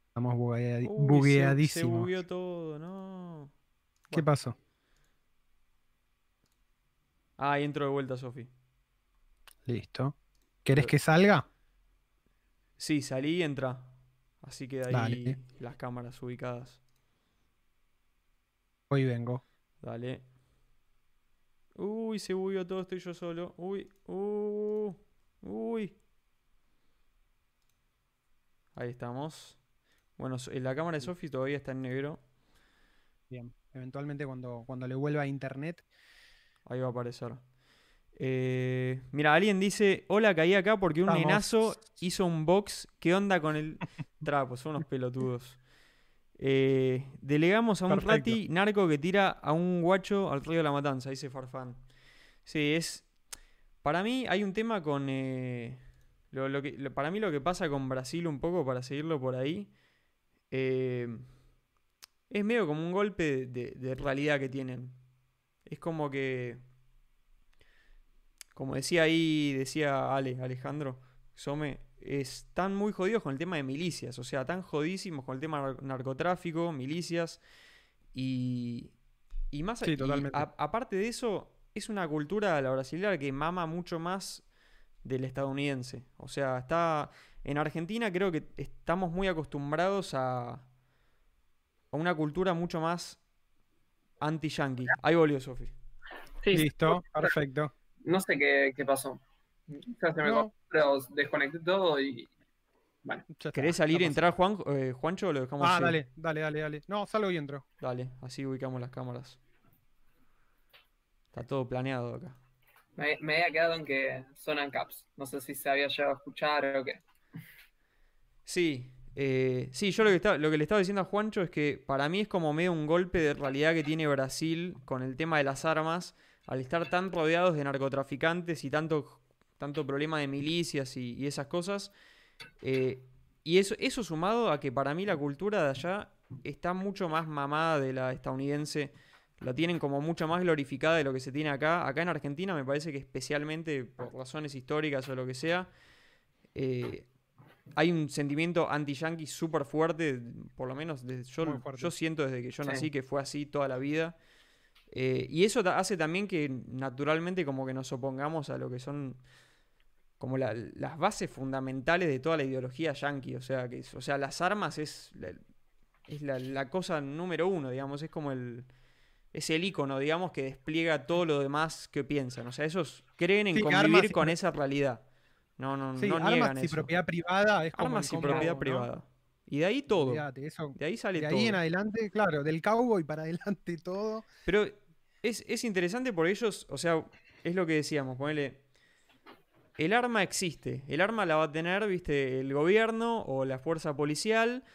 Estamos bugueadísimos. Se, bugueó todo, no. ¿Qué pasó? Ah, ahí entro de vuelta, Sofi. Listo. ¿Querés que salga? Sí, salí y entra. Así que ahí las cámaras ubicadas. Hoy vengo. Dale. Uy, se bugueó todo, estoy yo solo. Uy, uh, uy. Ahí estamos. Bueno, la cámara de Sofi todavía está en negro. Bien, eventualmente cuando, cuando le vuelva a internet. Ahí va a aparecer. Eh, mira, alguien dice, hola, caí acá porque un nenazo hizo un box. ¿Qué onda con el trapo? Son unos pelotudos. Eh, delegamos a un rati narco que tira a un guacho al río de la matanza, dice Farfán. Sí, es... Para mí hay un tema con... Eh, lo, que, para mí lo que pasa con Brasil un poco, para seguirlo por ahí, es medio como un golpe de realidad que tienen. Es como que como decía ahí, decía Ale, Alejandro Some, están muy jodidos con el tema de milicias, o sea, tan jodísimos con el tema narcotráfico, milicias, y, y más... Sí, totalmente. aparte de eso, es una cultura la brasileña que mama mucho más del estadounidense. O sea, está. En Argentina creo que estamos muy acostumbrados a. a una cultura mucho más anti-yankee. Ahí volvió Sofi. Sí, Listo, perfecto. No sé qué, qué pasó. Ya se me No. pero desconecté todo y. Bueno, Ya está, ¿Querés salir y entrar, Juan, eh, Juancho, o lo dejamos Ah, así? dale, dale, dale, dale. No, salgo y entro. Dale, así ubicamos las cámaras. Está todo planeado acá. me, me había quedado en que sonan caps. No sé si se había llegado a escuchar o qué. Sí, eh, sí, yo lo que, estaba- lo que le estaba diciendo a Juancho es que para mí es como medio un golpe de realidad que tiene Brasil con el tema de las armas, al estar tan rodeados de narcotraficantes y tanto, tanto problema de milicias y, y esas cosas. eh, y eso, eso sumado a que para mí la cultura de allá está mucho más mamada de la estadounidense. La tienen como mucho más glorificada de lo que se tiene acá. Acá en Argentina me parece que especialmente por razones históricas o lo que sea, eh, hay un sentimiento anti-yankee súper fuerte, por lo menos desde, yo, yo siento desde que yo Sí. nací que fue así toda la vida. Eh, y eso hace también que naturalmente como que nos opongamos a lo que son como la- las bases fundamentales de toda la ideología yankee. O sea, que o sea las armas es, la, es la, la cosa número uno, digamos, es como el... Es el icono, digamos, que despliega todo lo demás que piensan. O sea, ellos creen en Sí, convivir y con esa realidad. No, no, Sí, no armas niegan y eso. propiedad privada es como Armas y propiedad ¿no? privada. Y de ahí todo. Eso. De ahí sale De todo. ahí en adelante, claro, del cowboy para adelante todo. Pero es, es interesante porque ellos, o sea, es lo que decíamos, ponele. El arma existe. El arma la va a tener, viste, el gobierno o la fuerza policial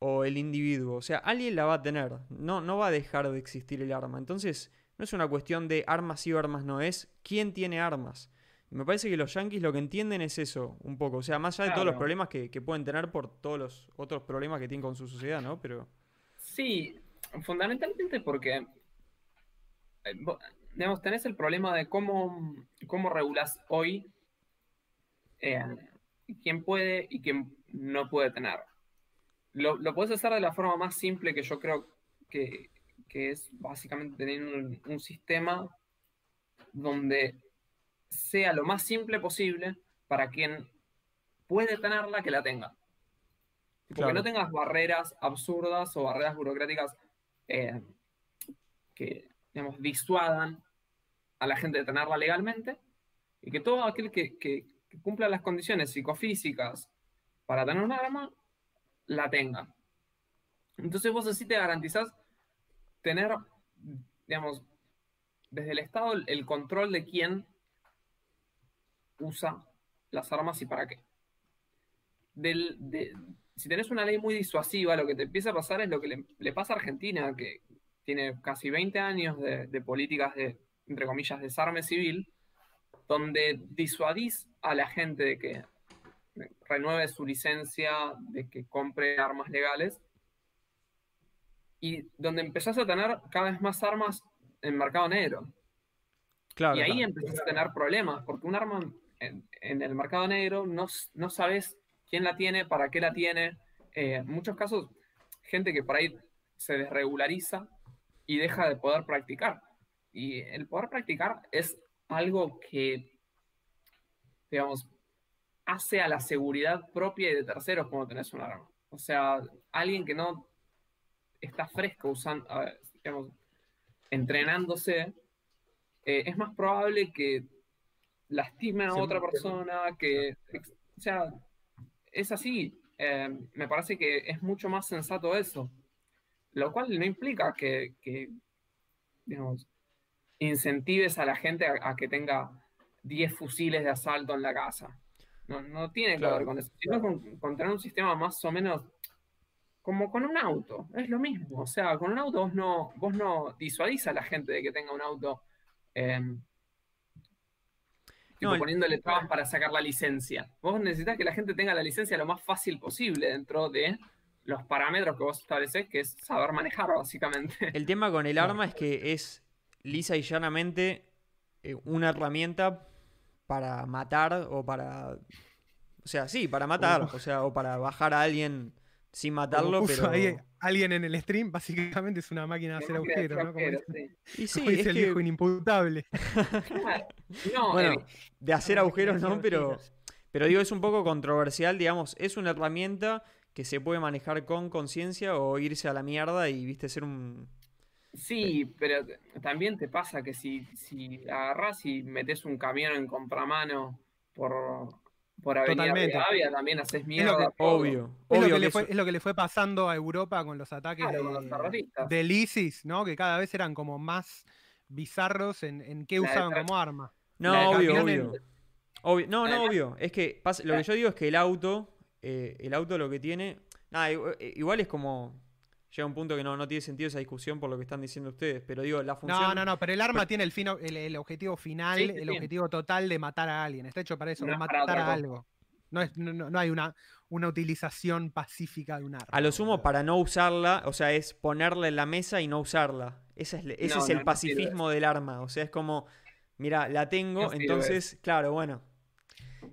o el individuo. O sea, alguien la va a tener. No, no va a dejar de existir el arma. Entonces, no es una cuestión de armas sí o armas no, es quién tiene armas. Y me parece que los yankees lo que entienden es eso, un poco. O sea, más allá de todos los problemas que, que pueden tener por todos los otros problemas que tienen con su sociedad, ¿no? Pero. Sí, fundamentalmente porque, eh, digamos, tenés el problema de cómo, cómo regulás hoy eh, quién puede y quién no puede tener. Lo, lo puedes hacer de la forma más simple que yo creo que, que es básicamente teniendo un, un sistema donde sea lo más simple posible para quien puede tenerla que la tenga. Porque Claro. no tengas barreras absurdas o barreras burocráticas eh, que, digamos, disuadan a la gente de tenerla legalmente y que todo aquel que, que- que cumpla las condiciones psicofísicas para tener un arma, la tenga. Entonces vos así te garantizás tener, digamos, desde el Estado el, control de quién usa las armas y para qué. Del, de- si tenés una ley muy disuasiva, lo que te empieza a pasar es lo que le, pasa a Argentina, que tiene casi 20 años de, de políticas de, entre comillas, desarme civil, donde disuadís a la gente de que renueve su licencia, de que compre armas legales, y donde empezás a tener cada vez más armas en mercado negro. Claro. Y ahí claro. empezás a tener problemas, porque un arma en, en el mercado negro no, no sabes quién la tiene, para qué la tiene. Eh, en muchos casos, gente que por ahí se desregulariza y deja de poder practicar. Y el poder practicar es algo que, digamos, hace a la seguridad propia y de terceros cuando tenés un arma. O sea, alguien que no está fresco usando, digamos, entrenándose, eh, es más probable que lastime a otra persona, que, o sea, es así. Eh, me parece que es mucho más sensato eso. Lo cual no implica que, que, digamos, incentives a la gente a, a que tenga 10 fusiles de asalto en la casa. No, no tiene que Claro. ver con eso, sino con, con tener un sistema más o menos como con un auto, es lo mismo. O sea, con un auto vos no, vos no disuadís a la gente de que tenga un auto eh, tipo, No, poniéndole trabas para sacar la licencia. Vos necesitas que la gente tenga la licencia lo más fácil posible dentro de los parámetros que vos estableces, que es saber manejar, básicamente. El tema con el arma es que es lisa y llanamente eh, una herramienta para matar o para. O sea, sí, para matar. O sea, o para bajar a alguien sin matarlo, puso pero. ahí alguien en el stream básicamente es una máquina de hacer agujeros, ¿no? Como agujeros, dice, sí. Y sí, como dice es el que, viejo inimputable. Claro. No, bueno, eh, de hacer agujeros no, pero, pero digo, es un poco controversial, digamos, es una herramienta que se puede manejar con conciencia o irse a la mierda y, viste, ser un... sí, pero también te pasa que si, si agarrás y metes un camión en contramano por, por Avenida Totalmente. Rivadavia, también haces que- todo. Obvio, Es lo, obvio que le fue, es lo que le fue pasando a Europa con los ataques Claro, con los de, terroristas. del ISIS, ¿no? Que cada vez eran como más bizarros en, en qué usaban como arma. No, obvio, obvio. Obvio- No, no, obvio. Es que pasa- lo que yo digo es que el auto, eh, el auto lo que tiene. Nada, eh, igual es como. Llega un punto que no, no tiene sentido esa discusión por lo que están diciendo ustedes. Pero digo, la función. No, no, no, pero el arma tiene el, fin, el, el objetivo final, Sí, sí, el objetivo total de matar a alguien. Está hecho para eso, No para matar a algo. No, es, no, no- no hay una, una utilización pacífica de un arma. A lo sumo, para no usarla, o sea, es ponerla en la mesa y no usarla. Ese es, ese No, es el no, no pacifismo del arma. O sea, es como. Mira, la tengo, sirve. entonces, claro, bueno.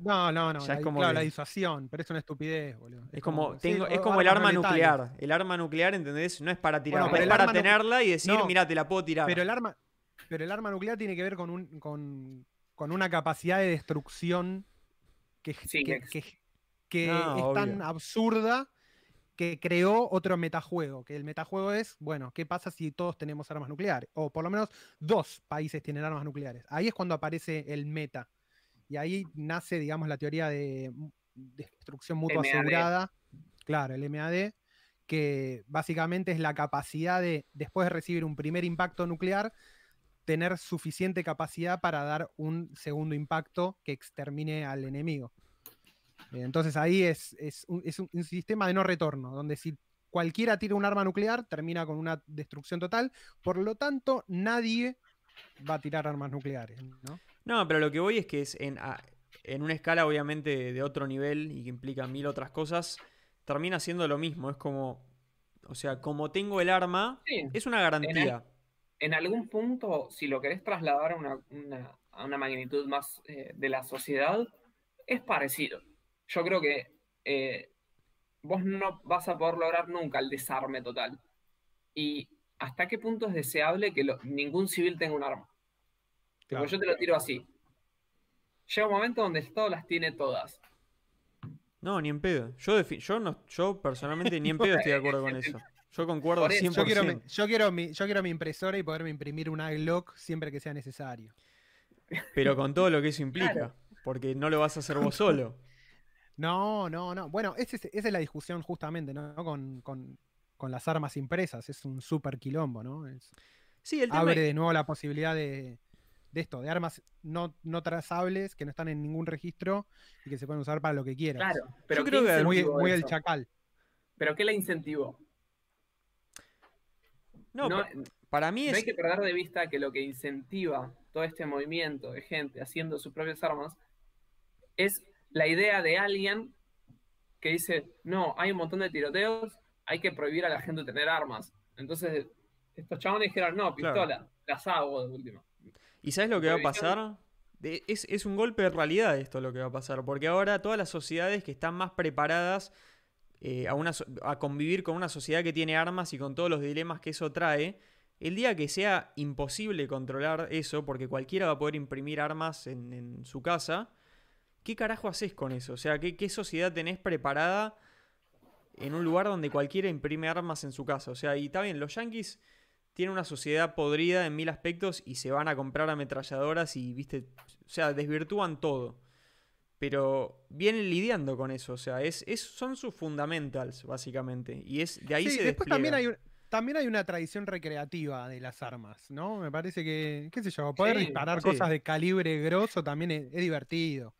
No, no, no. Ya es como claro, que- la disuasión, pero es una estupidez, boludo. Es como, tengo, es como el arma nuclear. El arma nuclear, ¿entendés? No es para tirar, Bueno, pero es para tenerla y decir, no. mira, te la puedo tirar. Pero el arma, pero el arma nuclear tiene que ver con un, con, con una capacidad de destrucción que, Sí, que, que- que- que No, es tan obvio. absurda que creó otro metajuego. Que el metajuego es, bueno, ¿qué pasa si todos tenemos armas nucleares? O por lo menos dos países tienen armas nucleares. Ahí es cuando aparece el meta. Y ahí nace, digamos, la teoría de destrucción mutua MAD. asegurada. Claro, el MAD, que básicamente es la capacidad de, después de recibir un primer impacto nuclear, tener suficiente capacidad para dar un segundo impacto que extermine al enemigo. Eh, Entonces ahí es, es un, es un- un sistema de no retorno, donde si cualquiera tira un arma nuclear, termina con una destrucción total. Por lo tanto, nadie va a tirar armas nucleares. ¿no? No, pero lo que voy es que es en, en una escala obviamente de otro nivel y que implica mil otras cosas, termina siendo lo mismo. Es como, o sea, como tengo el arma, Sí. es una garantía. en algún punto, si lo querés trasladar a una, una- a una magnitud más eh, de la sociedad, es parecido. Yo creo que eh, vos no vas a poder lograr nunca el desarme total. ¿Y hasta qué punto es deseable que lo- ningún civil tenga un arma? Claro. Porque yo te lo tiro así. Llega un momento donde el Estado las tiene todas. No, ni en pedo. Yo, yo, no, yo personalmente ni en pedo estoy de acuerdo con eso. Yo concuerdo eso, 100%. Yo quiero, mi, yo, quiero mi, yo quiero mi impresora y poderme imprimir una Glock siempre que sea necesario. Pero con todo lo que eso implica. Claro. Porque no lo vas a hacer vos solo. No, no, no. Bueno, es- esa es la discusión justamente, ¿no? Con, con- con las armas impresas. Es un súper quilombo, ¿no? Es- Sí, el tema abre de nuevo la posibilidad de, de esto, de armas no, no trazables, que no están en ningún registro y que se pueden usar para lo que quieras. Claro, pero creo ¿qué que Muy, muy el chacal. ¿Pero qué la incentivó? No, No, pa- para mí No es. hay que perder de vista que lo que incentiva todo este movimiento de gente haciendo sus propias armas es la idea de alguien que dice, no, hay un montón de tiroteos, hay que prohibir a la gente tener armas. Entonces, estos chabones dijeron, no, Claro. pistola, las hago de última. ¿Y sabes lo que va a pasar? Es, es un golpe de realidad esto lo que va a pasar, porque ahora todas las sociedades que están más preparadas eh, a, una, a convivir con una sociedad que tiene armas y con todos los dilemas que eso trae, el día que sea imposible controlar eso, porque cualquiera va a poder imprimir armas en, en su casa, ¿qué carajo haces con eso? O sea, ¿qué, qué sociedad tenés preparada en un lugar donde cualquiera imprime armas en su casa? O sea, y está bien, los yankees tienen una sociedad podrida en mil aspectos y se van a comprar ametralladoras y, viste, o sea, desvirtúan todo. Pero vienen lidiando con eso, o sea, es, es, son sus fundamentals, básicamente. Y es de ahí Sí, se después despliega. también hay, un- también hay una tradición recreativa de las armas, ¿no? Me parece que, qué sé yo, poder Sí, disparar sí. cosas de calibre grosso también es, es divertido.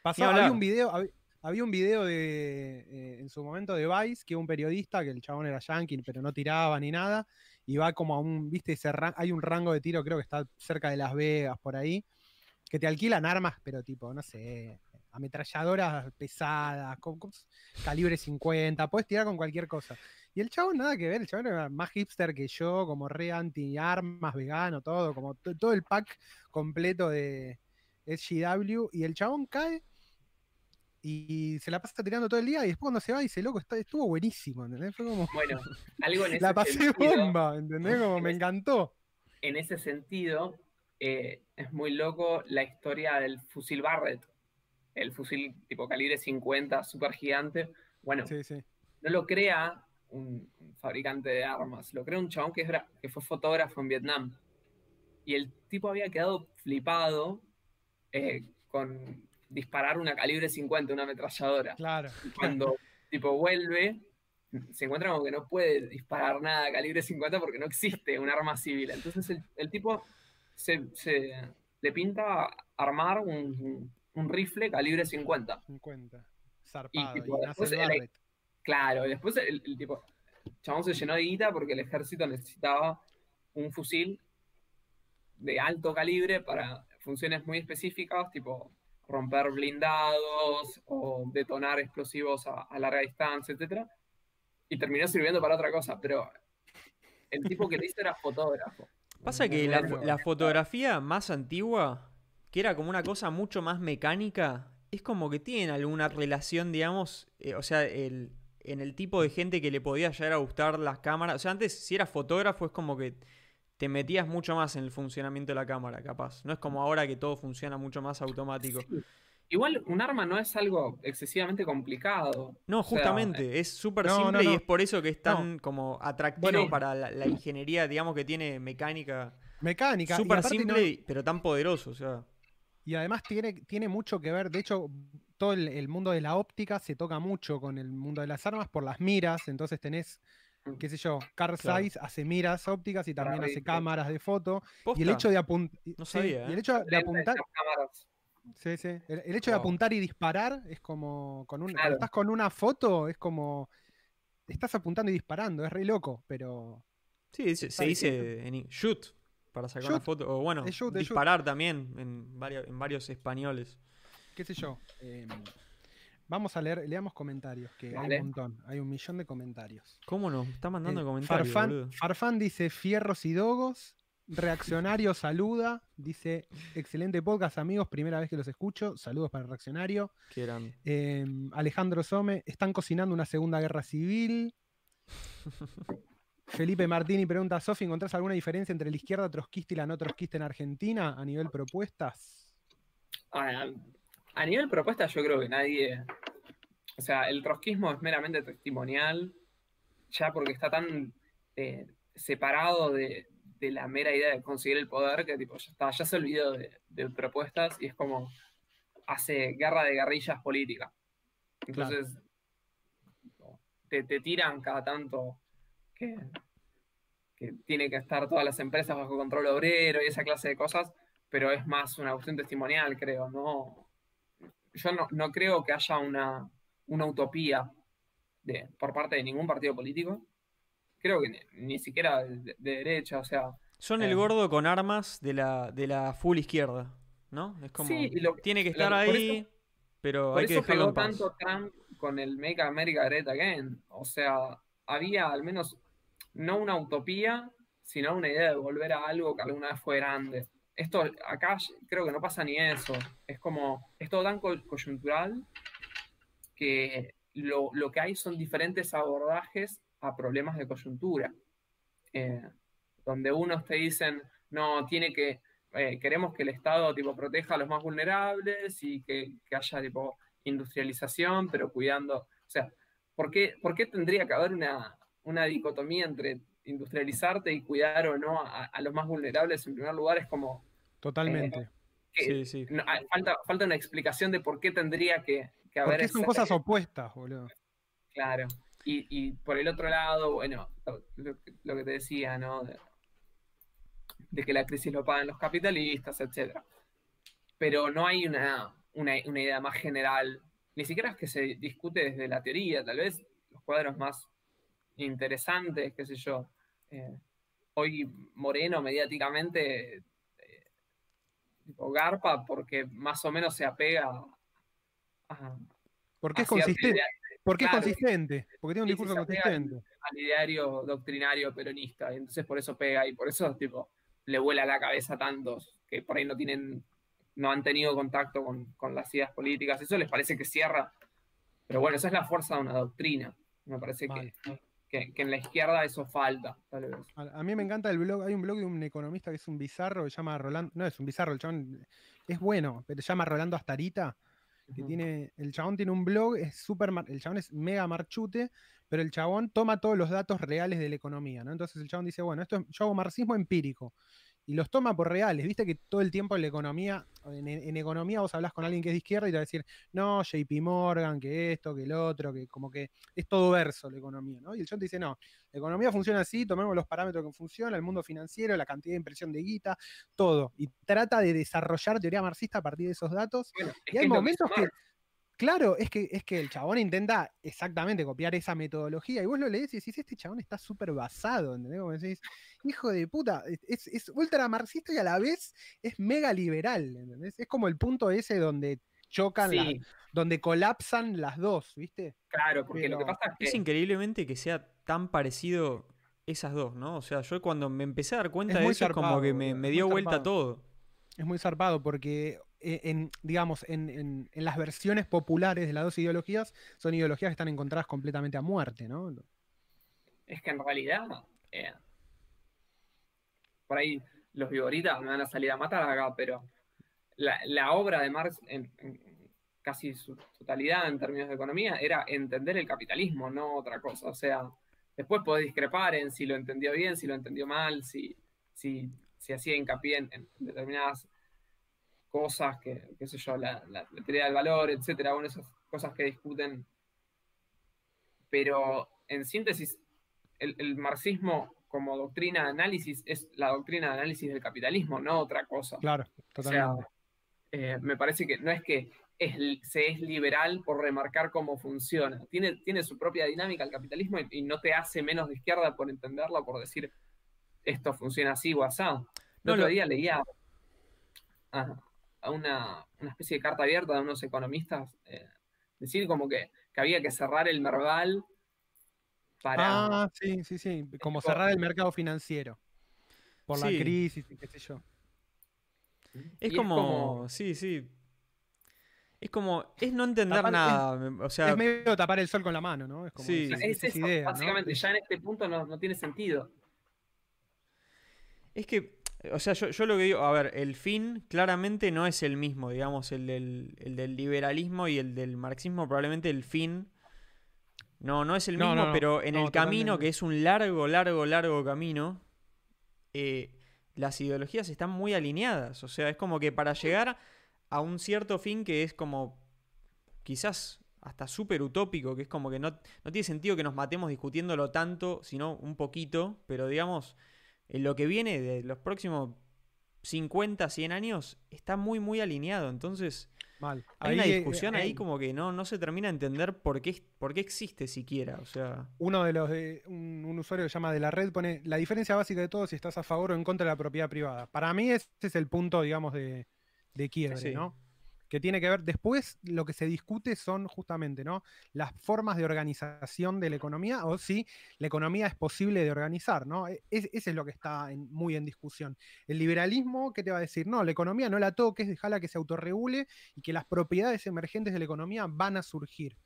Pasaba, había un video, hab- había un video de, eh, en su momento de Vice, que un periodista, que el chabón era yankee, pero no tiraba ni nada, y va como a un, viste, ese hay un rango de tiro, creo que está cerca de Las Vegas, por ahí, que te alquilan armas, pero tipo, no sé, ametralladoras pesadas, con, calibre 50, puedes tirar con cualquier cosa. Y el chavo nada que ver, el chavo era más hipster que yo, como re anti-armas, vegano, todo, como to- todo el pack completo de SGW, y el chabón cae y se la pasa tirando todo el día y después cuando se va dice, loco, está, estuvo buenísimo, ¿entendés? Fue como, Bueno, algo en ese la pasé sentido, bomba, ¿entendés? Como me encantó. en ese sentido, eh, es muy loco la historia del fusil Barrett. El fusil tipo calibre 50, súper gigante. Bueno, Sí, sí. no lo crea un, fabricante de armas, lo crea un chabón que, era- que fue fotógrafo en Vietnam. Y el tipo había quedado flipado eh, con disparar una calibre 50, una ametralladora. Claro. Y cuando tipo vuelve, se encuentra como que no puede disparar nada calibre 50 porque no existe un arma civil. Entonces el, el tipo se, se- le pinta armar un, un rifle calibre 50. 50. Zarpado. Y, tipo, Y, nace después el. Claro, y después el, el tipo, chabón se llenó de guita porque el ejército necesitaba un fusil de alto calibre para funciones muy específicas, tipo romper blindados o detonar explosivos a, larga distancia, etcétera. Y terminó sirviendo para otra cosa, pero el tipo que lo hizo era fotógrafo. Pasa que la, la fotografía más antigua, que era como una cosa mucho más mecánica, es como que tienen alguna relación, digamos, eh, o sea, el, en el tipo de gente que le podía llegar a gustar las cámaras. O sea, antes si eras fotógrafo es como que te metías mucho más en el funcionamiento de la cámara, capaz. No es como ahora que todo funciona mucho más automático. Igual un arma no es algo excesivamente complicado. No, O sea, justamente, es súper no, simple no, no. y es por eso que es tan como atractivo Bueno. para la, la ingeniería, digamos, que tiene mecánica Mecánica. súper simple, pero tan poderoso, o sea. Y además tiene, tiene mucho que ver, de hecho, todo el, el mundo de la óptica se toca mucho con el mundo de las armas por las miras, entonces tenés, qué sé yo, Carl Claro. Zeiss hace miras ópticas y también Claro, hace cámaras de foto. Y el hecho de apuntar... No sabía, y el hecho de apuntar... Sí, sí. El, el hecho de apuntar y disparar es como con un, Claro. cuando estás con una foto, es como estás apuntando y disparando, es re loco, pero Sí, se, dice en shoot para sacar Shoot. una foto. O bueno, shoot. disparar también en varios, en varios españoles. qué sé yo. eh, vamos a leer, leamos comentarios, que hay un montón, hay un millón de comentarios. ¿Cómo nos está mandando Eh, comentarios, Farfán, boludo? Farfán dice fierros y dogos. Reaccionario saluda, dice excelente podcast amigos, primera vez que los escucho, saludos para el Reaccionario. Eh, Alejandro Some, están cocinando una segunda guerra civil. Felipe Martini pregunta, Sofi, ¿encontrás alguna diferencia entre la izquierda trotskista y la no trotskista en Argentina a nivel propuestas? A, a nivel propuesta, yo creo que nadie. O sea, el trotskismo es meramente testimonial, ya porque está tan eh, separado de, de la mera idea de conseguir el poder que tipo, ya está, ya se olvidó de, de propuestas y es como hace guerra de guerrillas política. Entonces, te, te tiran cada tanto que, que tiene que estar todas las empresas bajo control obrero y esa clase de cosas, pero es más una cuestión testimonial, creo, ¿no? Yo no, no creo que haya una, una utopía de, por parte de ningún partido político. Creo que ni, ni siquiera de, de derecha, o sea, Son eh. el gordo con armas de la, de la full izquierda, ¿no? Es como. Sí, lo- tiene que estar ahí, eso- pero hay que dejarlo pegó en paz. tanto Trump con el Make America Great Again. O sea, había al menos no una utopía, sino una idea de volver a algo que alguna vez fue grande. Esto acá creo que no pasa ni eso. Es como, es todo tan co- coyuntural que lo, lo que hay son diferentes abordajes a problemas de coyuntura. Eh, donde unos te dicen, no, tiene que, eh, queremos que el Estado tipo, proteja a los más vulnerables y que, que haya tipo, industrialización, pero cuidando. O sea, ¿por qué, por qué tendría que haber una, una dicotomía entre industrializarte y cuidar o no a, a los más vulnerables? En primer lugar, es como. Totalmente. que Sí, sí. no, hay- falta, falta una explicación de por qué tendría que, que haber. Porque son cosas opuestas, boludo. Claro. Y, y por el otro lado, bueno, lo, lo que- te decía, ¿no? De, de que la crisis lo pagan los capitalistas, etcétera. Pero no hay una, una, una idea más general. Ni siquiera es que se discute desde la teoría, tal vez los cuadros más interesantes, qué sé yo. eh, hoy Moreno mediáticamente eh, tipo, garpa porque más o menos se apega a, Porque es consistente. Porque es consistente. Porque tiene un discurso consistente. al ideario doctrinario peronista. Y entonces por eso pega y por eso tipo le vuela la cabeza a tantos que por ahí no tienen no han tenido contacto con, con las ideas políticas. Eso les parece que cierra. Pero bueno, esa es la fuerza de una doctrina. Me parece que, que, que en la izquierda eso falta, tal vez. A, a mí me encanta el blog, hay un blog de un economista que es un bizarro, que se llama Rolando, no es un bizarro, el chabón es bueno, pero se llama Rolando Astarita, que tiene, el chabón tiene un blog, es súper, mar- el chabón es mega marchute, pero el chabón toma todos los datos reales de la economía, ¿no? Entonces el chabón dice, bueno, esto es- yo hago marxismo empírico, y los toma por reales, viste que todo el tiempo en la economía, en, en economía vos hablas con alguien que es de izquierda y te va a decir, no, JP Morgan, que esto, que el otro, que como que es todo verso la economía, ¿no? Y el chabón te dice, no, la economía funciona así, tomemos los parámetros que funciona, el mundo financiero, la cantidad de impresión de guita, todo. Y trata de desarrollar teoría marxista a partir de esos datos. Bueno, Y hay momentos que. Claro, es que, es que el chabón intenta exactamente copiar esa metodología y vos lo lees y decís, este chabón está súper basado, ¿entendés? Como decís, hijo de puta, es, es ultra marxista y a la vez es mega liberal, ¿entendés? Es como el punto ese donde chocan, las- donde colapsan las dos, ¿viste? claro, porque lo que pasa es Es que increíblemente que sea tan parecido esas dos, ¿no? O sea, yo cuando me empecé a dar cuenta Es de eso, es como zarpado, que me, es dio vuelta zarpado. todo. Es muy zarpado porque en, digamos, en, en- las versiones populares de las dos ideologías son ideologías que están encontradas completamente a muerte, ¿no? es que en realidad, eh, por ahí los vigoritas me van a salir a matar acá, pero la, la obra de Marx casi su totalidad en términos de economía era entender el capitalismo, no otra cosa. O sea, después podés discrepar en si lo entendió bien, si lo entendió mal, si, si, si hacía hincapié en determinadas cosas, que, qué sé yo, la, la- la teoría del valor, etcétera, bueno, esas cosas que discuten. Pero en síntesis, el, el marxismo como doctrina de análisis es la doctrina de análisis del capitalismo, no otra cosa. Claro, O sea, totalmente. eh, me parece que no es que es, se es liberal por remarcar cómo funciona. Tiene, tiene su propia dinámica el capitalismo y, y no te hace menos de izquierda por entenderlo, por decir esto funciona así o. El No, otro lo- día leía a, a una, una especie de carta abierta de unos economistas eh, decir como que, que había que cerrar el Merval para... Ah, sí, sí, sí. Como cerrar el mercado financiero. Por la crisis y qué sé yo. Es como, sí, sí. Es como, es no entender Tapar- nada. me- O sea, es medio tapar el sol con la mano, ¿no? Es como Sí. es esa es eso, idea, ¿no? básicamente, ya en este punto no, no tiene sentido. Es que, o sea, yo, yo lo que digo, a ver, el fin claramente no es el mismo, digamos, el del, el del liberalismo y el del marxismo, probablemente el fin no, no es el mismo, no, no. pero en No, el camino, que es un largo, largo, largo camino, eh, las ideologías están muy alineadas. O sea, es como que para llegar a un cierto fin que es como quizás hasta súper utópico, que es como que no, no tiene sentido que nos matemos discutiéndolo tanto, sino un poquito, pero digamos, en lo que viene de los próximos 50, 100 años está muy, muy alineado. Entonces, Mal. hay una Ahí, eh, discusión eh, ahí como que no, no se termina de entender por qué, por qué existe siquiera. O sea, Uno de los de un, un usuario que se llama de la red pone la diferencia básica de todo si estás a favor o en contra de la propiedad privada. Para mí ese es el punto, digamos, de, de quiebre, Sí. ¿no? Que tiene que ver, después lo que se discute son justamente, ¿no? Las formas de organización de la economía o si la economía es posible de organizar, ¿no? E- es- ese es lo que está en- muy en discusión. El liberalismo, ¿qué te va a decir? No, la economía no la toques, déjala que se autorregule y que las propiedades emergentes de la economía van a surgir.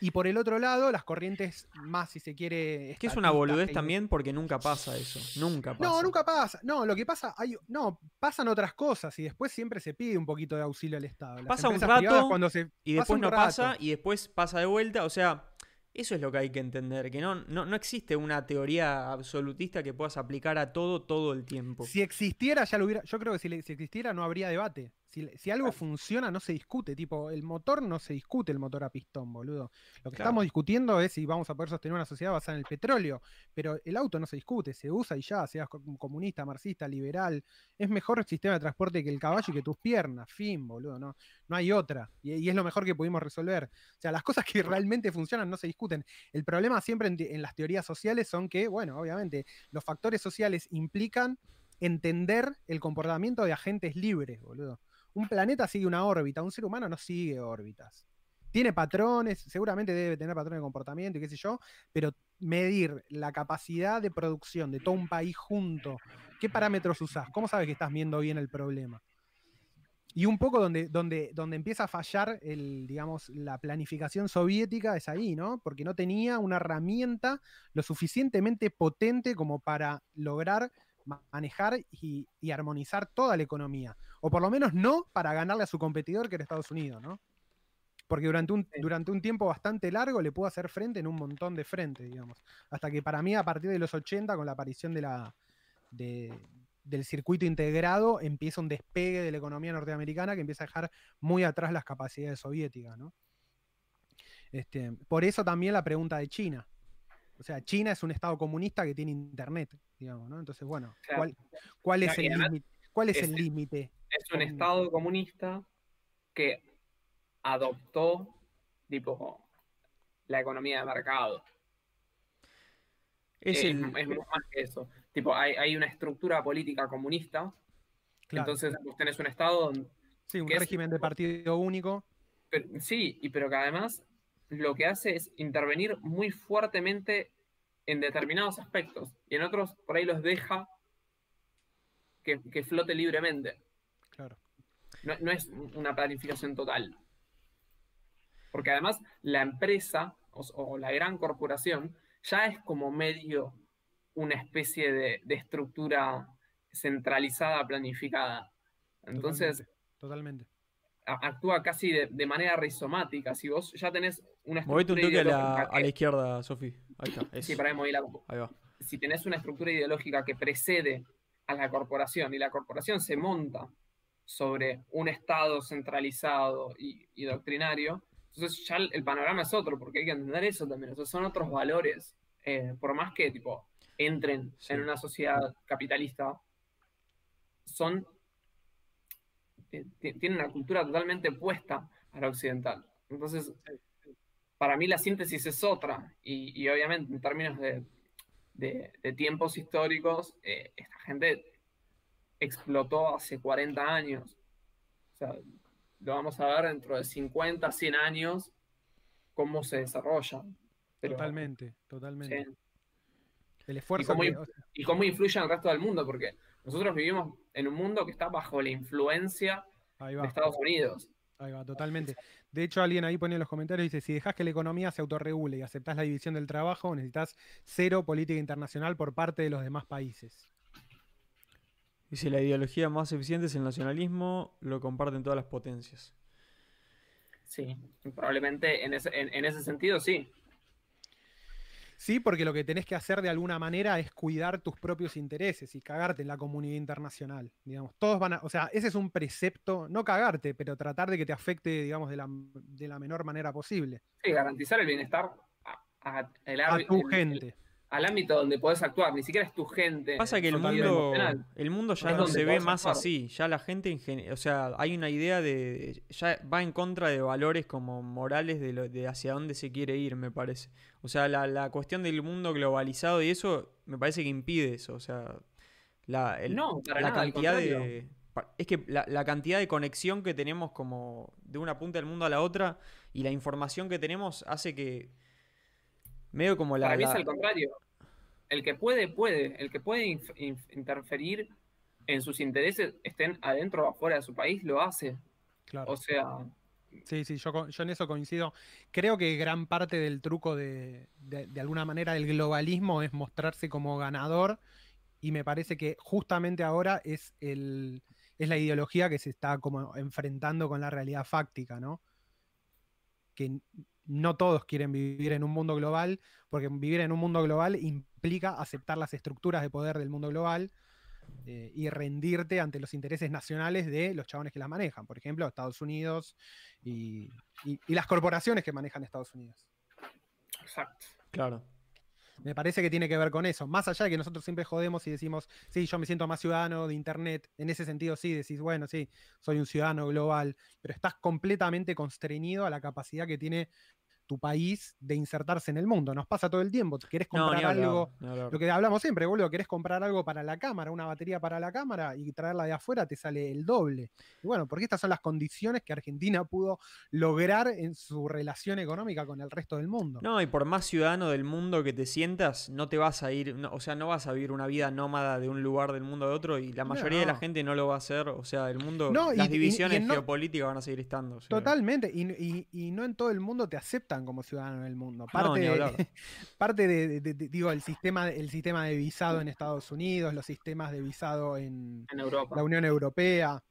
Y por el otro lado, las corrientes más, si se quiere. que es una boludez también porque nunca pasa eso. Nunca pasa. No, nunca pasa. No, lo que pasa, hay, no, pasan otras cosas y después siempre se pide un poquito de auxilio al Estado. Las Pasa un rato cuando se, Y después no rato. pasa y después pasa de vuelta. O sea, eso es lo que hay que entender. Que no, no, no existe una teoría absolutista que puedas aplicar a todo todo el tiempo. Si existiera, ya lo hubiera. Yo creo que si, le- si existiera, no habría debate. Si, si algo funciona, no se discute. Tipo, el motor no se discute, el motor a pistón, boludo. Lo que Claro. estamos discutiendo es si vamos a poder sostener una sociedad basada en el petróleo. Pero el auto no se discute, se usa y ya, seas co- comunista, marxista, liberal. Es mejor el sistema de transporte que el caballo y que tus piernas. Fin, boludo. No, no hay otra. Y, y es lo mejor que pudimos resolver. O sea, las cosas que realmente funcionan no se discuten. El problema siempre en, en las teorías sociales son que, bueno, obviamente, los factores sociales implican entender el comportamiento de agentes libres, boludo. Un planeta sigue una órbita, un ser humano no sigue órbitas. Tiene patrones, seguramente debe tener patrones de comportamiento y qué sé yo, pero medir la capacidad de producción de todo un país junto, ¿qué parámetros usás? ¿Cómo sabes que estás viendo bien el problema? Y un poco donde, donde, donde empieza a fallar el, digamos, la planificación soviética es ahí, ¿no? Porque no tenía una herramienta lo suficientemente potente como para lograr manejar y, y, armonizar toda la economía. O por lo menos no para ganarle a su competidor, que era Estados Unidos, ¿no? Porque durante un, durante un tiempo bastante largo le pudo hacer frente en un montón de frentes, digamos. Hasta que para mí, a partir de los 80, con la aparición de la, de, del circuito integrado empieza un despegue de la economía norteamericana que empieza a dejar muy atrás las capacidades soviéticas, ¿no? Este, por eso también la pregunta de China. O sea, China es un estado comunista que tiene internet, digamos, ¿no? Entonces, bueno, ¿cuál, cuál es el límite? ¿Cuál es, el límite? Es un estado comunista que adoptó tipo la economía de mercado. Es, es, más que eso. Tipo, hay, una estructura política comunista. Entonces, vos tenés un Estado. Sí, un régimen de partido único. sí, y pero que además lo que hace es intervenir muy fuertemente en determinados aspectos. Y en otros, por ahí los deja que, flote libremente. Claro. No, es una planificación total. Porque además, la empresa o la gran corporación ya es como medio una especie de, estructura centralizada, planificada. Entonces, totalmente. actúa casi de, manera rizomática. Si vos ya tenés una estructura. un toque a la, a la, izquierda, Sofi. Ahí está. Sí, para ahí, la... ahí va. Si tenés una estructura ideológica que precede a la corporación y la corporación se monta sobre un Estado centralizado y, y doctrinario, entonces ya el, panorama es otro, porque hay que entender eso también. O son otros valores. Eh, por más que tipo entren en una sociedad capitalista, son eh, tienen una cultura totalmente opuesta a la occidental. Entonces, para mí la síntesis es otra. Y, obviamente en términos de, tiempos históricos, eh, esta gente explotó hace 40 años. O sea, lo vamos a ver dentro de 50, 100 años, cómo se desarrolla. totalmente, totalmente. El esfuerzo. Y cómo, influye en el resto del mundo, porque nosotros vivimos en un mundo que está bajo la influencia de Estados Unidos. Ahí va, totalmente. De hecho, alguien ahí pone en los comentarios, dice, si dejas que la economía se autorregule y aceptás la división del trabajo, necesitas cero política internacional por parte de los demás países. Dice, la ideología más eficiente es el nacionalismo, lo comparten todas las potencias. Sí, probablemente en ese, en, ese sentido sí. Sí, porque lo que tenés que hacer de alguna manera es cuidar tus propios intereses y cagarte en la comunidad internacional. Digamos, todos van a, o sea, ese es un precepto, no cagarte, pero tratar de que te afecte, digamos, de la, de la menor manera posible. Sí, garantizar el bienestar a, tu gente al ámbito donde podés actuar, ni siquiera es tu gente. Pasa que el mundo, el mundo ya no, se ve más así, ya la gente, en o sea, hay una idea de, ya va en contra de valores como morales de, lo, de hacia dónde se quiere ir, me parece. O sea, la, cuestión del mundo globalizado y eso, me parece que impide eso, o sea, la, la cantidad de... Es que la, la, cantidad de conexión que tenemos como de una punta del mundo a la otra y la información que tenemos hace que Medio como la. Para mí es al contrario. El que puede, puede. El que puede interferir en sus intereses, estén adentro o afuera de su país, lo hace. Claro. O sea. Sí, sí, yo, yo en eso coincido. Creo que gran parte del truco de, de, alguna manera del globalismo es mostrarse como ganador y me parece que justamente ahora es, el, es la ideología que se está como enfrentando con la realidad fáctica, ¿no? Que no todos quieren vivir en un mundo global, porque vivir en un mundo global implica aceptar las estructuras de poder del mundo global eh, y rendirte ante los intereses nacionales de los chabones que las manejan, por ejemplo, Estados Unidos y, las corporaciones que manejan Estados Unidos. Exacto. Claro. Me parece que tiene que ver con eso. Más allá de que nosotros siempre jodemos y decimos, sí, yo me siento más ciudadano de Internet. En ese sentido, sí, decís, bueno, sí, soy un ciudadano global, pero estás completamente constreñido a la capacidad que tiene tu país de insertarse en el mundo. Nos pasa todo el tiempo. Querés comprar hablar, algo, lo que hablamos siempre, boludo, querés comprar algo para la cámara, una batería para la cámara y traerla de afuera te sale el doble. Y bueno, porque estas son las condiciones que Argentina pudo lograr en su relación económica con el resto del mundo. No, y por más ciudadano del mundo que te sientas, no te vas a ir, no- o sea, no vas a vivir una vida nómada de un lugar del mundo a otro y la mayoría de la gente no lo va a hacer, o sea, el mundo, las y- divisiones geopolíticas van a seguir estando. Totalmente, y, no en todo el mundo te aceptan como ciudadano del mundo. No, Parte, hablar. parte de, de- de- de- digo, el sistema, el sistema de visado en Estados Unidos, los sistemas de visado en En Europa. la Unión Europea,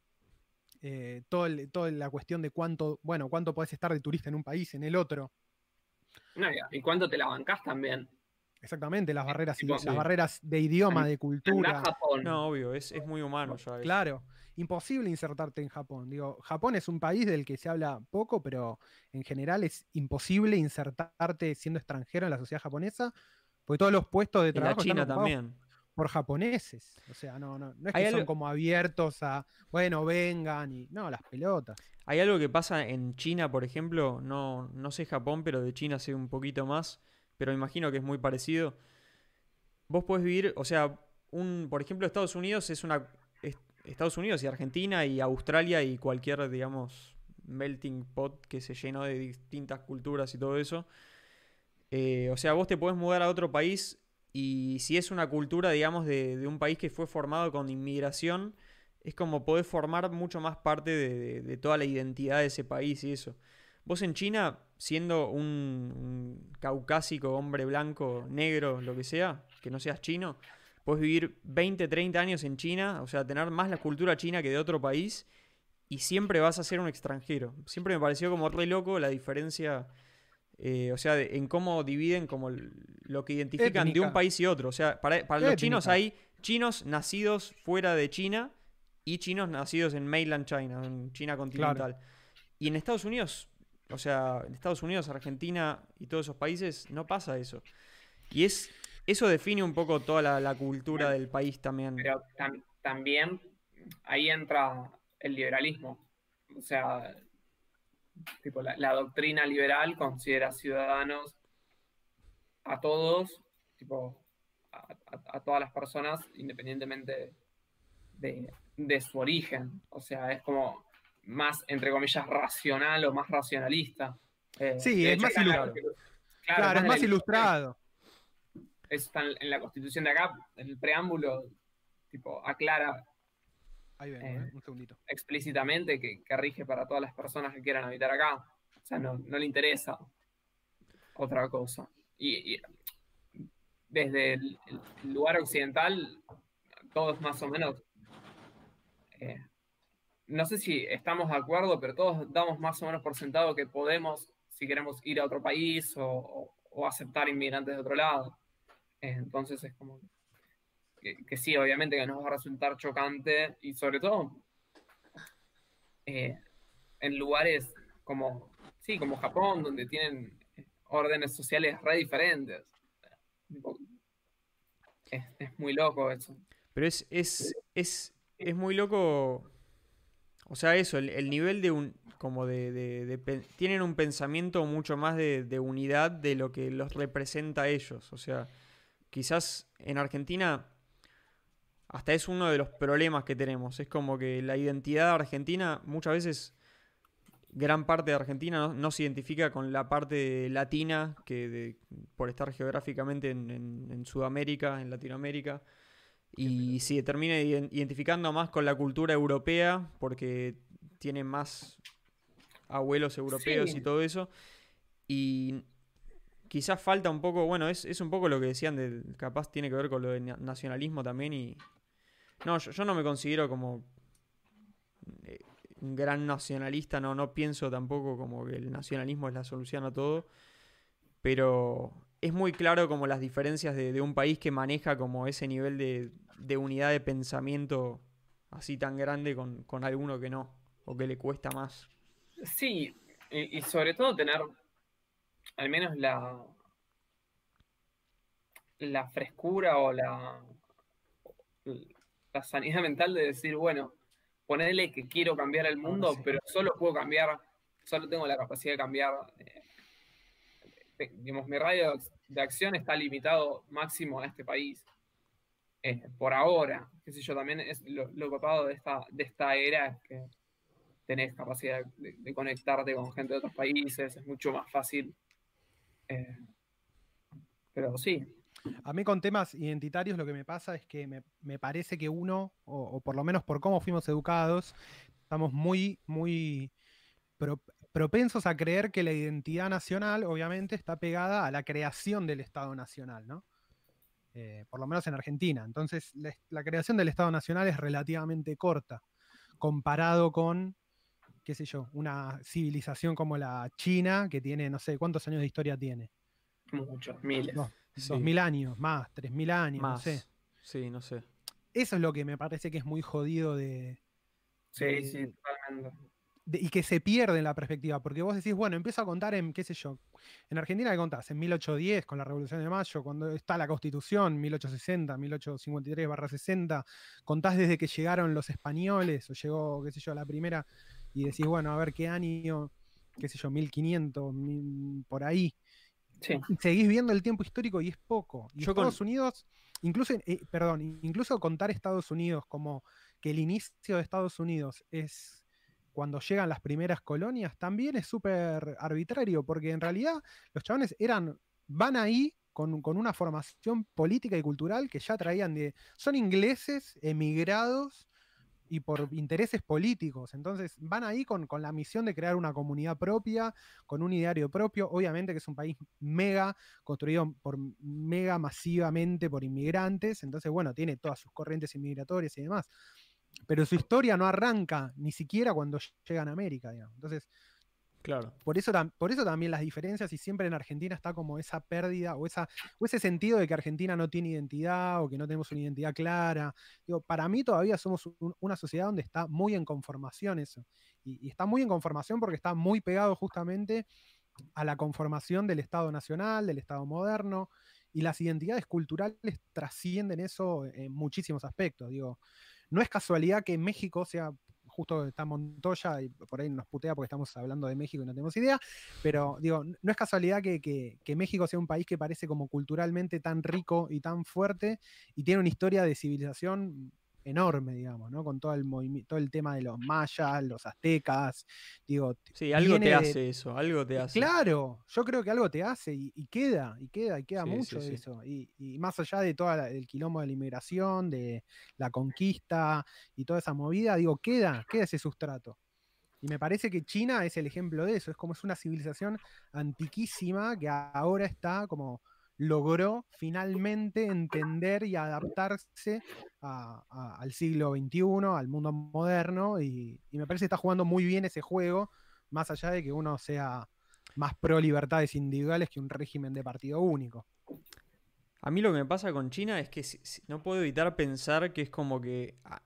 eh, todo el- toda la cuestión de cuánto, bueno, cuánto podés estar de turista en un país, en el otro. No, y- ¿Y cuánto te la bancás también? Exactamente, las barreras, Tipo, las sí. barreras de idioma, de cultura. Japón. No, obvio, es, es muy humano ya. Claro, imposible insertarte en Japón. Digo, Japón es un país del que se habla poco, pero en general es imposible insertarte siendo extranjero en la sociedad japonesa, porque todos los puestos de Y la trabajo China están también. por japoneses. O sea, no, no, no es que son como abiertos a, bueno, vengan y no, las pelotas. Hay algo que pasa en China, por ejemplo, no, no sé Japón, pero de China sé un poquito más, pero imagino que es muy parecido. Vos podés vivir, o sea, un, por ejemplo, Estados Unidos es una. es- Estados Unidos y Argentina y Australia y cualquier, digamos, melting pot que se llenó de distintas culturas y todo eso. Eh, o sea, vos te podés mudar a otro país y si es una cultura, digamos, de, un país que fue formado con inmigración, es como podés formar mucho más parte de toda la identidad de ese país y eso. Vos en China, siendo un, un caucásico, hombre blanco, negro, lo que sea, que no seas chino, puedes vivir 20, 30 años en China, o sea, tener más la cultura china que de otro país, y siempre vas a ser un extranjero. Siempre me pareció como re loco la diferencia, eh, o sea, de- en cómo dividen como lo que identifican de un país y otro. O sea, para, para los chinos hay chinos nacidos fuera de China y chinos nacidos en mainland China, en China continental. Y en Estados Unidos, o sea, en Estados Unidos, Argentina y todos esos países no pasa eso. Y es eso define un poco toda la, cultura del país también. Pero tam- también ahí entra el liberalismo. O sea, tipo, la, doctrina liberal considera ciudadanos a todos, tipo, a, todas las personas, independientemente de, de su origen. O sea, es como más, entre comillas, racional o más racionalista. Eh, Sí, es hecho, más ilustrado. Claro, es está en más ilustrado. Eso está en la constitución de acá, en el preámbulo, tipo, aclara Ahí vengo, Eh. eh, un segundito. explícitamente que, que rige para todas las personas que quieran habitar acá. O sea, no, no le interesa otra cosa. Y, y desde el, el lugar occidental, todos más o menos, eh, no sé si estamos de acuerdo, pero todos damos más o menos por sentado que podemos, si queremos ir a otro país o, o- aceptar inmigrantes de otro lado. Eh, entonces es como que, que sí, obviamente que nos va a resultar chocante y sobre todo eh, en lugares como, sí, como Japón, donde tienen eh, órdenes sociales re diferentes. Es, es muy loco eso. Pero es, es, es, es muy loco. O sea, eso, el, el nivel de un. como de. de- tienen un pensamiento mucho más de, de unidad de lo que los representa a ellos. O sea, quizás en Argentina. Hasta es uno de los problemas que tenemos. Es como que la identidad argentina muchas veces. Gran parte de Argentina no, se identifica con la parte latina, que de- por estar geográficamente en, en- en Sudamérica, en Latinoamérica, y se termina iden- identificando más con la cultura europea porque tiene más abuelos europeos Sí. y todo eso. Y quizás falta un poco, bueno, es, es un poco lo que decían, de, capaz tiene que ver con lo de na- nacionalismo también. Y no, yo, yo no me considero como eh, un gran nacionalista, no, no pienso tampoco como que el nacionalismo es la solución a todo. Pero es muy claro como las diferencias de, de un país que maneja como ese nivel de, de unidad de pensamiento así tan grande con, con alguno que no, o que le cuesta más. Sí, y, y sobre todo tener al menos la, la frescura o la, la sanidad mental de decir, bueno, ponerle que quiero cambiar el mundo, pero solo puedo cambiar, solo tengo la capacidad de cambiar eh, digamos, mi radio de acción está limitado máximo a este país. Eh, por ahora, qué sé yo, también es lo, lo copado de esta, de esta era que tenés capacidad de, conectarte con gente de otros países, es mucho más fácil. Eh, pero sí. A mí con temas identitarios lo que me pasa es que me, parece que uno, o, por lo menos por cómo fuimos educados, estamos muy, muy propensos a creer que la identidad nacional obviamente está pegada a la creación del Estado Nacional, ¿no? Eh, por lo menos en Argentina. Entonces, la, creación del Estado Nacional es relativamente corta, comparado con, qué sé yo, una civilización como la China, que tiene, no sé, ¿cuántos años de historia tiene? Muchos, miles. Dos, mil años, más, tres mil años, no sé. Sí, no sé. Eso es lo que me parece que es muy jodido de. Sí, sí, totalmente y que se pierde en la perspectiva, porque vos decís, bueno, empiezo a contar en, qué sé yo, en Argentina, ¿qué contás? En 1810, con la Revolución de Mayo, cuando está la Constitución, 1860, 1853-60, contás desde que llegaron los españoles, o llegó, qué sé yo, la primera, y decís, bueno, a ver qué año, qué sé yo, 1500, por ahí. Sí. Seguís viendo el tiempo histórico y es poco. Y Estados Unidos, incluso, eh, perdón, incluso contar Estados Unidos como que el inicio de Estados Unidos es cuando llegan las primeras colonias, también es súper arbitrario, porque en realidad los chavales eran, van ahí con, una formación política y cultural que ya traían de, son ingleses emigrados y por intereses políticos. Entonces van ahí con, con, la misión de crear una comunidad propia, con un ideario propio. Obviamente que es un país mega, construido por mega masivamente por inmigrantes. Entonces, bueno, tiene todas sus corrientes inmigratorias y demás pero su historia no arranca ni siquiera cuando llegan a América, digamos. Entonces, claro. por, eso, por eso también las diferencias y siempre en Argentina está como esa pérdida o, esa, o ese sentido de que Argentina no tiene identidad o que no tenemos una identidad clara. Digo, para mí todavía somos una sociedad donde está muy en conformación eso. Y, y está muy en conformación porque está muy pegado justamente a la conformación del Estado nacional, del Estado moderno, y las identidades culturales trascienden eso en muchísimos aspectos. Digo, no es casualidad que México sea, justo está Montoya y por ahí nos putea porque estamos hablando de México y no tenemos idea, pero digo, no es casualidad que, que, México sea un país que parece como culturalmente tan rico y tan fuerte y tiene una historia de civilización enorme, digamos, ¿no? Con todo el movimiento, todo el tema de los mayas, los aztecas, digo. Sí, algo te hace eso, algo te hace. Claro, yo creo que algo te hace y, queda, y queda, y queda mucho de eso. Y, más allá de todo el quilombo de la inmigración, de la conquista y toda esa movida, digo, queda, queda ese sustrato. Y me parece que China es el ejemplo de eso, es como es una civilización antiquísima que ahora está como logró finalmente entender y adaptarse al siglo XXI, al mundo moderno, y, me parece que está jugando muy bien ese juego, más allá de que uno sea más pro libertades individuales que un régimen de partido único. A mí lo que me pasa con China es que no puedo evitar pensar que es como que ah,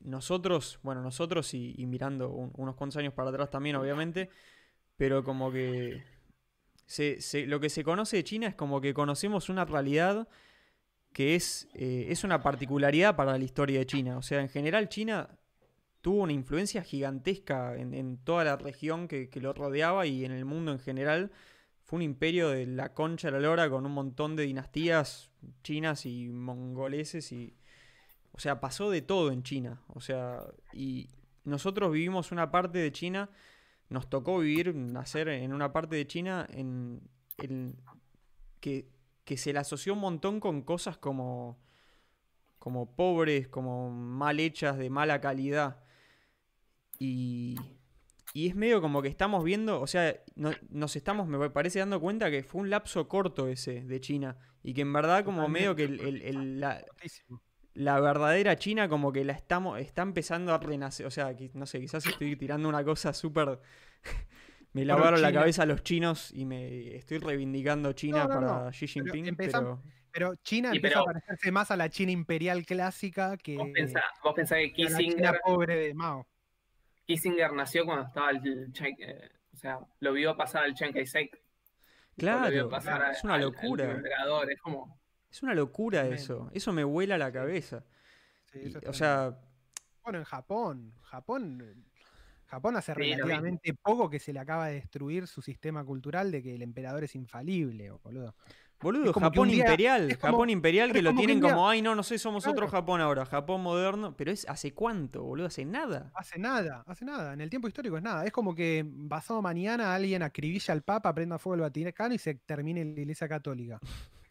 nosotros, bueno, nosotros y, mirando unos cuantos años para atrás también, obviamente, pero como que lo que se conoce de China es como que conocemos una realidad que es, eh, es una particularidad para la historia de China. O sea, en general China tuvo una influencia gigantesca en, toda la región que, lo rodeaba y en el mundo en general. Fue un imperio de la concha de la lora con un montón de dinastías chinas y mongoleses y... O sea, pasó de todo en China. O sea, y nosotros vivimos una parte de China nos tocó vivir, nacer en una parte de China en, que, se le asoció un montón con cosas como, como pobres, como mal hechas, de mala calidad. Y, y es medio como que estamos viendo, o sea, nos estamos, me parece, dando cuenta que fue un lapso corto ese de China. Y que en verdad como medio que el, la, la verdadera China como que la estamos, está empezando a renacer. O sea, no sé, quizás estoy tirando una cosa súper... me lavaron la cabeza los chinos y me estoy reivindicando China para Xi Jinping. Pero, China empieza a parecerse más a la China imperial clásica que... Vos pensás, que Kissinger... pobre de Mao. Kissinger nació cuando estaba el... Eh, o sea, lo vio pasar al Chiang Kai-shek. Claro, es una locura. es como es una locura eso. Eso me vuela la cabeza. o sea. Bueno, en Japón. Japón. Japón hace Sí, relativamente poco que se le acaba de destruir su sistema cultural de que el emperador es infalible, boludo. Boludo, Japón día- imperial, como- Japón imperial que lo que tienen día- como, ay no, no sé, somos otro. Japón ahora, Japón moderno, pero es hace cuánto, boludo, hace nada. Hace nada, hace nada. En el tiempo histórico es nada. Es como que pasado mañana alguien acribilla al Papa, prenda fuego el Vaticano y se termine la Iglesia Católica.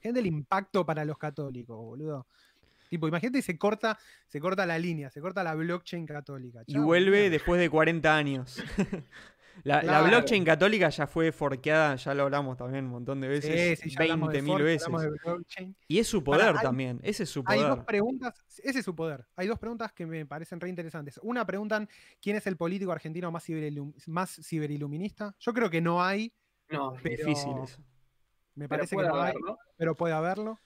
Gente el impacto para los católicos, boludo. Tipo, imagínate y se corta, se corta la línea, se corta la blockchain católica. Y vuelve después de 40 años. la, blockchain católica ya fue forqueada, ya lo hablamos también un montón de veces, Sí, sí, ya hablamos de 20.000 Ford, veces. Y es su poder hay- también, ese es su Hay poder. dos preguntas, ese es su poder. Hay dos preguntas que me parecen re interesantes. Una preguntan, ¿quién es el político argentino más, ciberilum- más ciberiluminista? Yo creo que no hay, No, pero- Difícil eso. Me pero parece que no hay, haberlo. pero puede haberlo.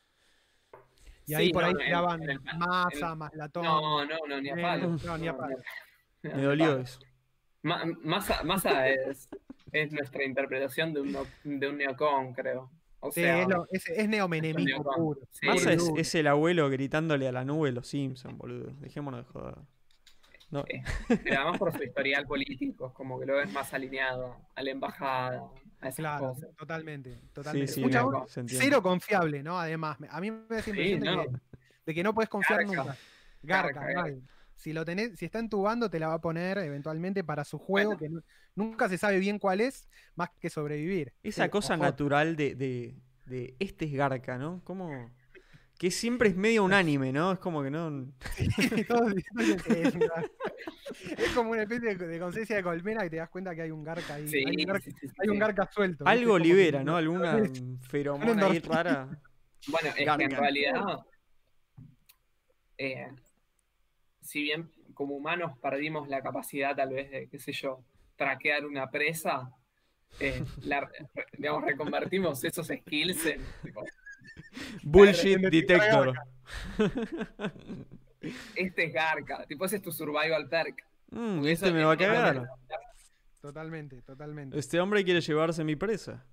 Y ahí por no, ahí tiraban el- masa, en- más latón. No, no, no, ni a Eh, palo. no, ni a palo. Me dolió eso. Ma- Massa, Massa es, es nuestra interpretación de un, de un neocon, creo. O Sí, sea, es, lo- es- es neomenemismo puro. Sí. Y es, es el abuelo gritándole a la nube los Simpsons, boludo. Dejémonos de joder. No, Eh, pero además por su historial político, es como que lo ves más alineado a la embajada, a esas Claro, cosas. totalmente, totalmente. sí, Mucha- cero confiable, ¿no? Además, a mí me da esa Sí, impresión de, que, de que no puedes confiar Garca. nunca. Garca. Si lo tenés, si está en tu bando, te la va a poner eventualmente para su juego, que nu- nunca se sabe bien cuál es, más que sobrevivir. Esa Sí, cosa ojo. natural de, de, de este es Garca, ¿no? Como que siempre es medio unánime, ¿no? Es como que no. Todos diciendo que es, un gar- es como una especie de, de conciencia de colmena que te das cuenta que hay un garca ahí. Sí, hay un garca, sí, sí, sí, hay un sí. garca suelto. Algo libera, ¿no? Alguna feromona ahí rara. Bueno, es que en realidad, eh, si bien como humanos perdimos la capacidad tal vez de, qué sé yo, traquear una presa, eh, la- digamos, reconvertimos esos skills en, tipo, Bullshit detector. este es Garca, tipo ese es tu survival perk. Mm, este eso me va a cagar. Totalmente, totalmente. Este hombre quiere llevarse mi presa.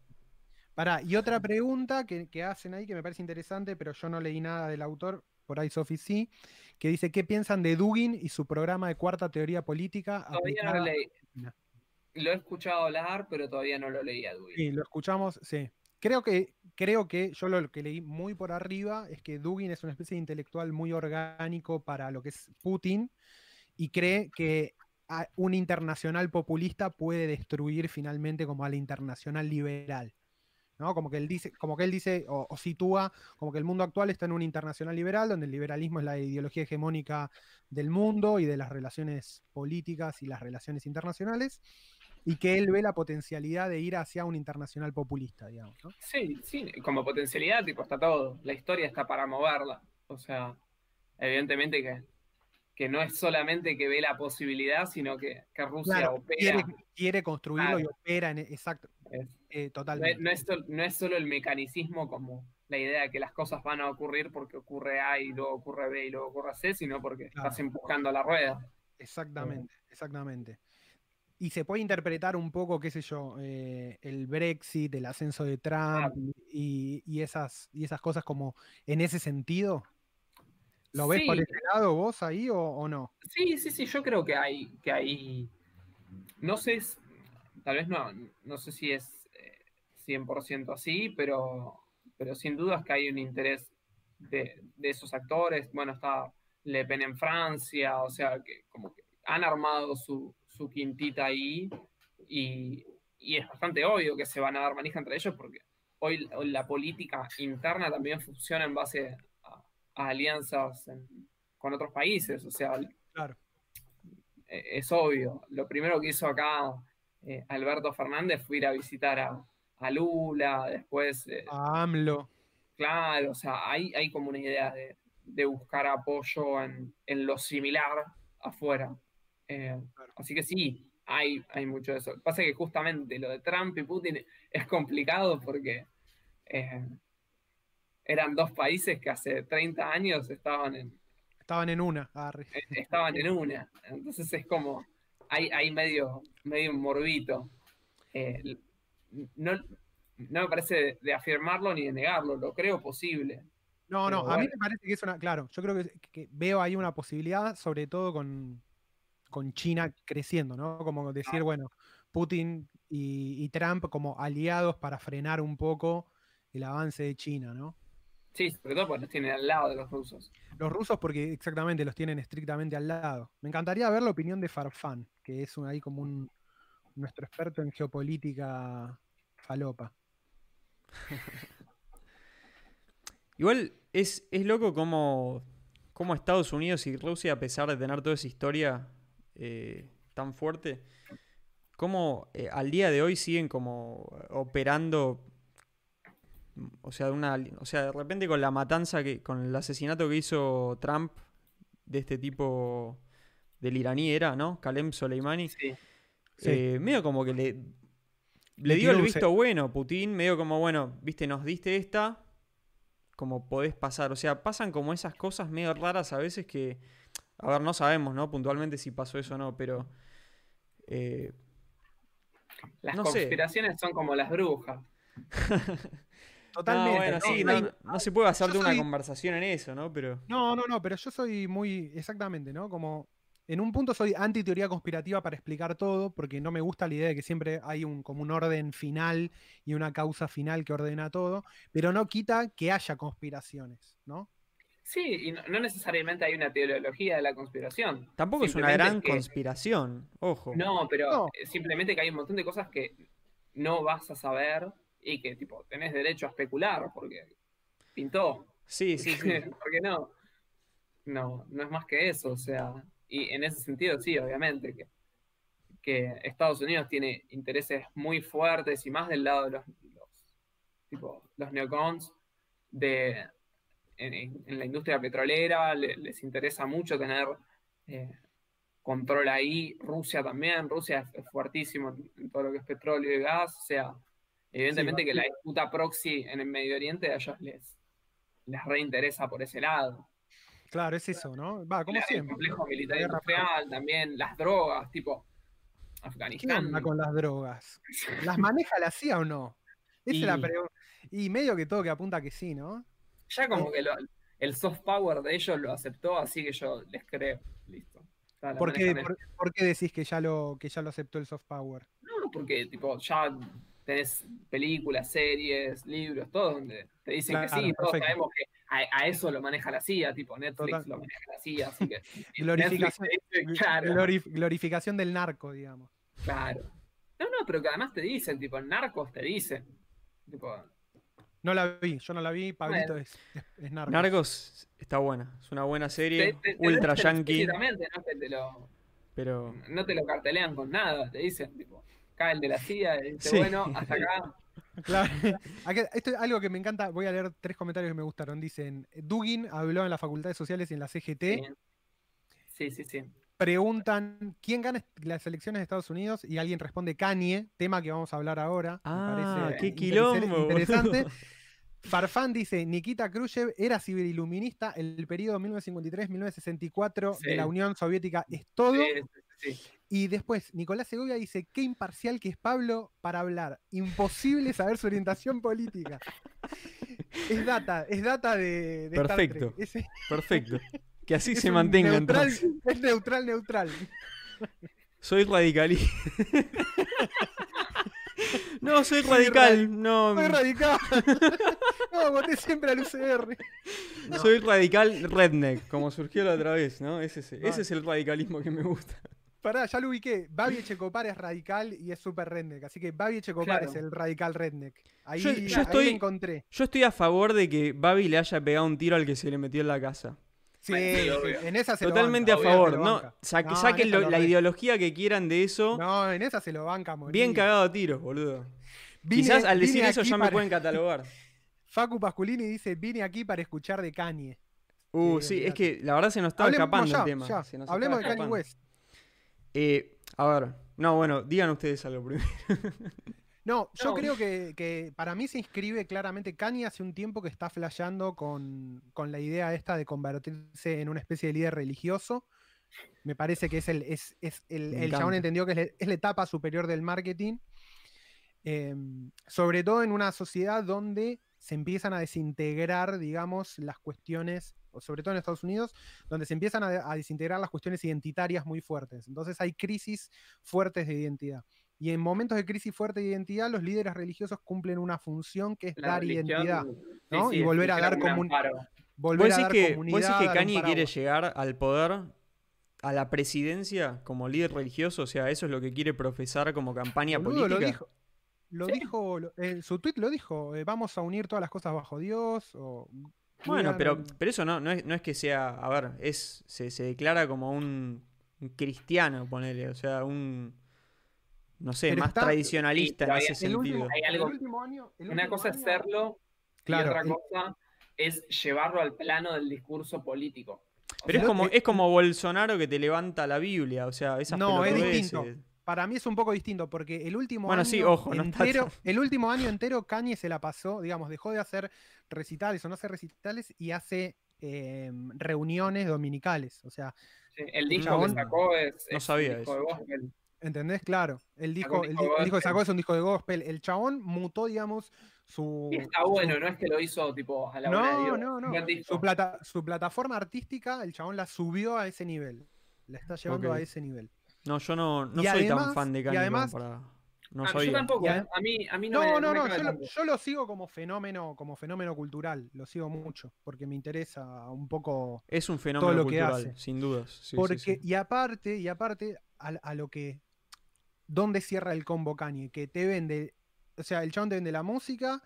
Pará, y otra pregunta que, que hacen ahí que me parece interesante, pero yo no leí nada del autor, por ahí Sophie sí, que dice, ¿qué piensan de Dugin y su programa de cuarta teoría política? Todavía no lo leí. Lo he escuchado hablar, pero todavía no lo leí a Dewey. Sí, lo escuchamos, sí. Creo que, creo que yo lo que leí muy por arriba es que Dugin es una especie de intelectual muy orgánico para lo que es Putin y cree que un internacional populista puede destruir finalmente como a la internacional liberal. ¿no? Como que él dice, como que él dice o, o sitúa como que el mundo actual está en un internacional liberal, donde el liberalismo es la ideología hegemónica del mundo y de las relaciones políticas y las relaciones internacionales, y que él ve la potencialidad de ir hacia un internacional populista, digamos. ¿no? Sí, sí, como potencialidad, tipo, está todo. La historia está para moverla. O sea, evidentemente que, que no es solamente que ve la posibilidad, sino que, que Rusia Claro, opera. quiere, quiere construirlo y opera en exacto, Es- eh, totalmente. no es no es solo el mecanismo como la idea de que las cosas van a ocurrir porque ocurre A y luego ocurre B y luego ocurre C, sino porque Claro. estás empujando la rueda. Exactamente, exactamente. Y se puede interpretar un poco, qué sé yo, eh, el Brexit, el ascenso de Trump y, y esas, y esas cosas como en ese sentido. ¿Lo ves por Sí. ese lado vos ahí o, o no? Sí, sí, sí, yo creo que hay, que hay, no sé, tal vez no, no sé si es eh, 100% así, pero, pero sin duda es que hay un interés de, de esos actores. Bueno, está Le Pen en Francia, o sea, que como que han armado su, su quintita ahí y, y es bastante obvio que se van a dar manija entre ellos porque hoy, hoy la política interna también funciona en base a, a alianzas en- con otros países, o sea, Claro. eh, es obvio. Lo primero que hizo acá eh, Alberto Fernández fue ir a visitar a, a Lula, después, eh, A AMLO. claro, o sea, hay, hay como una idea de, de buscar apoyo en, en lo similar afuera. Eh, Claro. así que sí, hay, hay mucho de eso. Pasa que justamente lo de Trump y Putin es complicado porque eh, eran dos países que hace 30 años estaban en, Estaban en una. arre. estaban en una. Entonces es como, hay, hay medio, medio morbito. Eh, no, no me parece de, afirmarlo ni de negarlo, lo creo posible. No, no, a mí me parece que es una, claro, yo creo que, que veo ahí una posibilidad, sobre todo con, con China creciendo, ¿no? Como decir, bueno, Putin y, y Trump como aliados para frenar un poco el avance de China, ¿no? Sí, sobre todo porque los tienen al lado de los rusos. Los rusos porque exactamente los tienen estrictamente al lado. Me encantaría ver la opinión de Farfán, que es un, ahí como un nuestro experto en geopolítica falopa. Igual es, es loco como, como Estados Unidos y Rusia, a pesar de tener toda esa historia eh, tan fuerte, como eh, al día de hoy siguen como operando o sea, una, o sea, de repente con la matanza, que, con el asesinato que hizo Trump de este tipo del iraní era, ¿no? Kalem Soleimani. Sí. Eh, medio como que le, le dio el visto bueno, Putin, medio como, bueno, viste, nos diste esta, como podés pasar. O sea, pasan como esas cosas medio raras a veces que, a ver, no sabemos, ¿no? Puntualmente si pasó eso o no, pero... eh, Las No sé. conspiraciones son como las brujas. Totalmente. no, bueno, ¿no? sí, no, no se puede hacer de una soy- conversación en eso, ¿no? Pero... No, no, no, pero yo soy muy, exactamente, ¿no? Como en un punto soy anti teoría conspirativa para explicar todo, porque no me gusta la idea de que siempre hay un, como un orden final y una causa final que ordena todo, pero no quita que haya conspiraciones, ¿no? Sí, y no, no necesariamente hay una teología de la conspiración. Tampoco es una gran que- conspiración, ojo. No, pero No. simplemente que hay un montón de cosas que no vas a saber y que tipo tenés derecho a especular porque pintó. Sí, sí, sí. ¿Por qué no? No, no es más que eso, o sea, y en ese sentido sí, obviamente, que, que Estados Unidos tiene intereses muy fuertes y más del lado de los, los, tipo, los neocons de, en, la industria petrolera, le- les interesa mucho tener eh, control ahí, Rusia también, Rusia es, es fuertísimo en, en todo lo que es petróleo y gas, o sea, evidentemente Sí, que la disputa proxy en el Medio Oriente a ellos les, les reinteresa por ese lado. Claro, es eso, ¿no? Va, como La- el siempre. complejo militar La industrial, también las drogas, tipo ¿Qué Afganistán. onda con las drogas? ¿Las maneja la CIA o no? Esa es la pregunta. Y medio que todo que apunta que sí, ¿no? Ya como que lo- el soft power de ellos lo aceptó, así que yo les creo. Listo. ¿Por qué, por, por qué decís que ya, lo, que ya lo aceptó el soft power? No, porque tipo, ya tenés películas, series, libros, todo donde te dicen que sí, todos sabemos que a, a eso lo maneja la CIA, tipo Netflix Total. lo maneja la CIA, así que Glorificación, dice, claro, del narco, digamos. claro. No, no, pero que además te dicen, tipo, narcos te dicen. Tipo, No la vi, yo no la vi, Pablito Bueno. es, es, es narco. Narcos está buena, es una buena serie, te- te- te ultra dicen yankee, no que te lo, pero no te lo cartelean con nada, te dicen, tipo, cae el de la CIA dice, Sí. bueno, hasta acá. Claro. Acá- esto es algo que me encanta. Voy a leer tres comentarios que me gustaron. Dicen: Dugin habló en las facultades sociales y en la CGT. Sí, sí, sí. Preguntan: ¿quién gana las elecciones de Estados Unidos? Y alguien responde: Kanye, tema que vamos a hablar ahora. Me Ah, parece qué quilombo, Interesante. boludo. Farfán dice: Nikita Khrushchev era civililuminista. El periodo 1953-1964 Sí. de la Unión Soviética es todo. Sí, sí, sí. Y después, Nicolás Segovia dice, qué imparcial que es Pablo para hablar. Imposible saber su orientación política. Es data, es data de, de Star Perfecto. Trek. Es, perfecto. Que así es se mantenga neutral, entonces. Es neutral, neutral. Soy radicalista. no, soy radical, no. Soy radical. No, voté siempre al UCR. Soy radical redneck, como surgió la otra vez, ¿no? Ese es, Ah. ese es el radicalismo que me gusta. Pará, ya lo ubiqué. Babi Echecopar es radical y es súper redneck. Así que Babi Echecopar Claro. es el radical redneck. Ahí, Yo- yo ahí estoy- lo encontré. Yo estoy a favor de que Babi le haya pegado un tiro al que se le metió en la casa. Sí, en esa se lo Totalmente banca, a favor, lo ¿no? Sa- No, saquen lo- lo la re- ideología que quieran de eso. No, en esa se lo banca a morir. bien cagado a tiros, boludo. Vine- Quizás al decir eso ya me pueden catalogar. Facu Pasculini dice, vine aquí para escuchar de Kanye. Uh, Sí, sí, es que la verdad se nos Hablemos escapando ya, el tema. ya. se nos Hablemos de Kanye. West. Eh, a ver, no, bueno, digan ustedes algo primero. No, yo No. creo que, que para mí se inscribe claramente. Kanye hace un tiempo que está flasheando con, con la idea esta de convertirse en una especie de líder religioso. Me parece que es el, es, es el, el chabón entendió que es, la- es la etapa superior del marketing. Eh, sobre todo en una sociedad donde se empiezan a desintegrar, digamos, las cuestiones o sobre todo en Estados Unidos, donde se empiezan a, a desintegrar las cuestiones identitarias muy fuertes. Entonces hay crisis fuertes de identidad. Y en momentos de crisis fuerte de identidad, los líderes religiosos cumplen una función que es La dar religión, identidad. sí, ¿no? sí, Y volver a dar comun-. Volver ¿Vos a dar que, comunidad. vos decís que Kanye quiere llegar al poder, a la presidencia, como líder religioso? O sea, ¿eso es lo que quiere profesar como campaña Boludo, política? lo dijo. Lo Sí. dijo, su tweet lo dijo, eh, vamos a unir todas las cosas bajo Dios. O, Bueno, pero, pero eso no, no, es, no es que sea, a ver, es se, se declara como un, un cristiano, ponele, o sea, un, no sé, Pero más está- tradicionalista Sí, en ese sentido. último, Hay el algo- último año. el Una último cosa es serlo Claro, y otra el- cosa es llevarlo al plano del discurso político. O Pero es como, es como Bolsonaro que te levanta la Biblia, o sea, esas No, es distinto. Para mí es un poco distinto, porque el último Bueno, año sí, ojo, no está entero, tan- el último año entero Kanye se la pasó, digamos, dejó de hacer recitales o no hacer recitales y hace eh, reuniones dominicales. O sea, sí, el disco chabón- que sacó es, No es sabía un disco de gospel. ¿Entendés? Claro. El disco, un el, el disco que sacó es un disco de gospel. El chabón mutó, digamos, su. Y está su- bueno, no es que lo hizo tipo a la de No, Dios. no, no. Su, plata, su plataforma artística, el chabón la subió a ese nivel. La está llevando Ok. a ese nivel. No, yo no, no Y soy tan además- fan de y Kanye como además- para... No Ah, yo sabía. tampoco, Y adem- a mí, a mí no, No, me, no, me no, cabe yo, lo, yo lo sigo como fenómeno, como fenómeno cultural, lo sigo mucho, porque me interesa un poco. Es un fenómeno lo que cultural, hace. sin dudas. sí, sí, porque, sí. y aparte, y aparte, a, a lo que. ¿Dónde cierra el combo Kanye? Que te vende. O sea, el chabón te vende la música,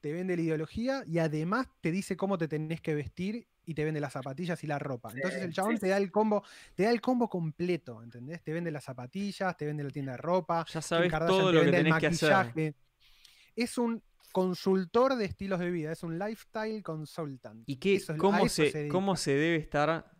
te vende la ideología y además te dice cómo te tenés que vestir y te vende las zapatillas y la ropa. Entonces el chabón sí, te da el combo, te da el combo completo, ¿entendés? Te vende las zapatillas, te vende la tienda de ropa, Ya sabes todo te lo que vende el tenés que hacer. maquillaje. Es un consultor de estilos de vida, es un lifestyle consultant. ¿Y qué, Eso cómo, se, dedica. cómo se debe estar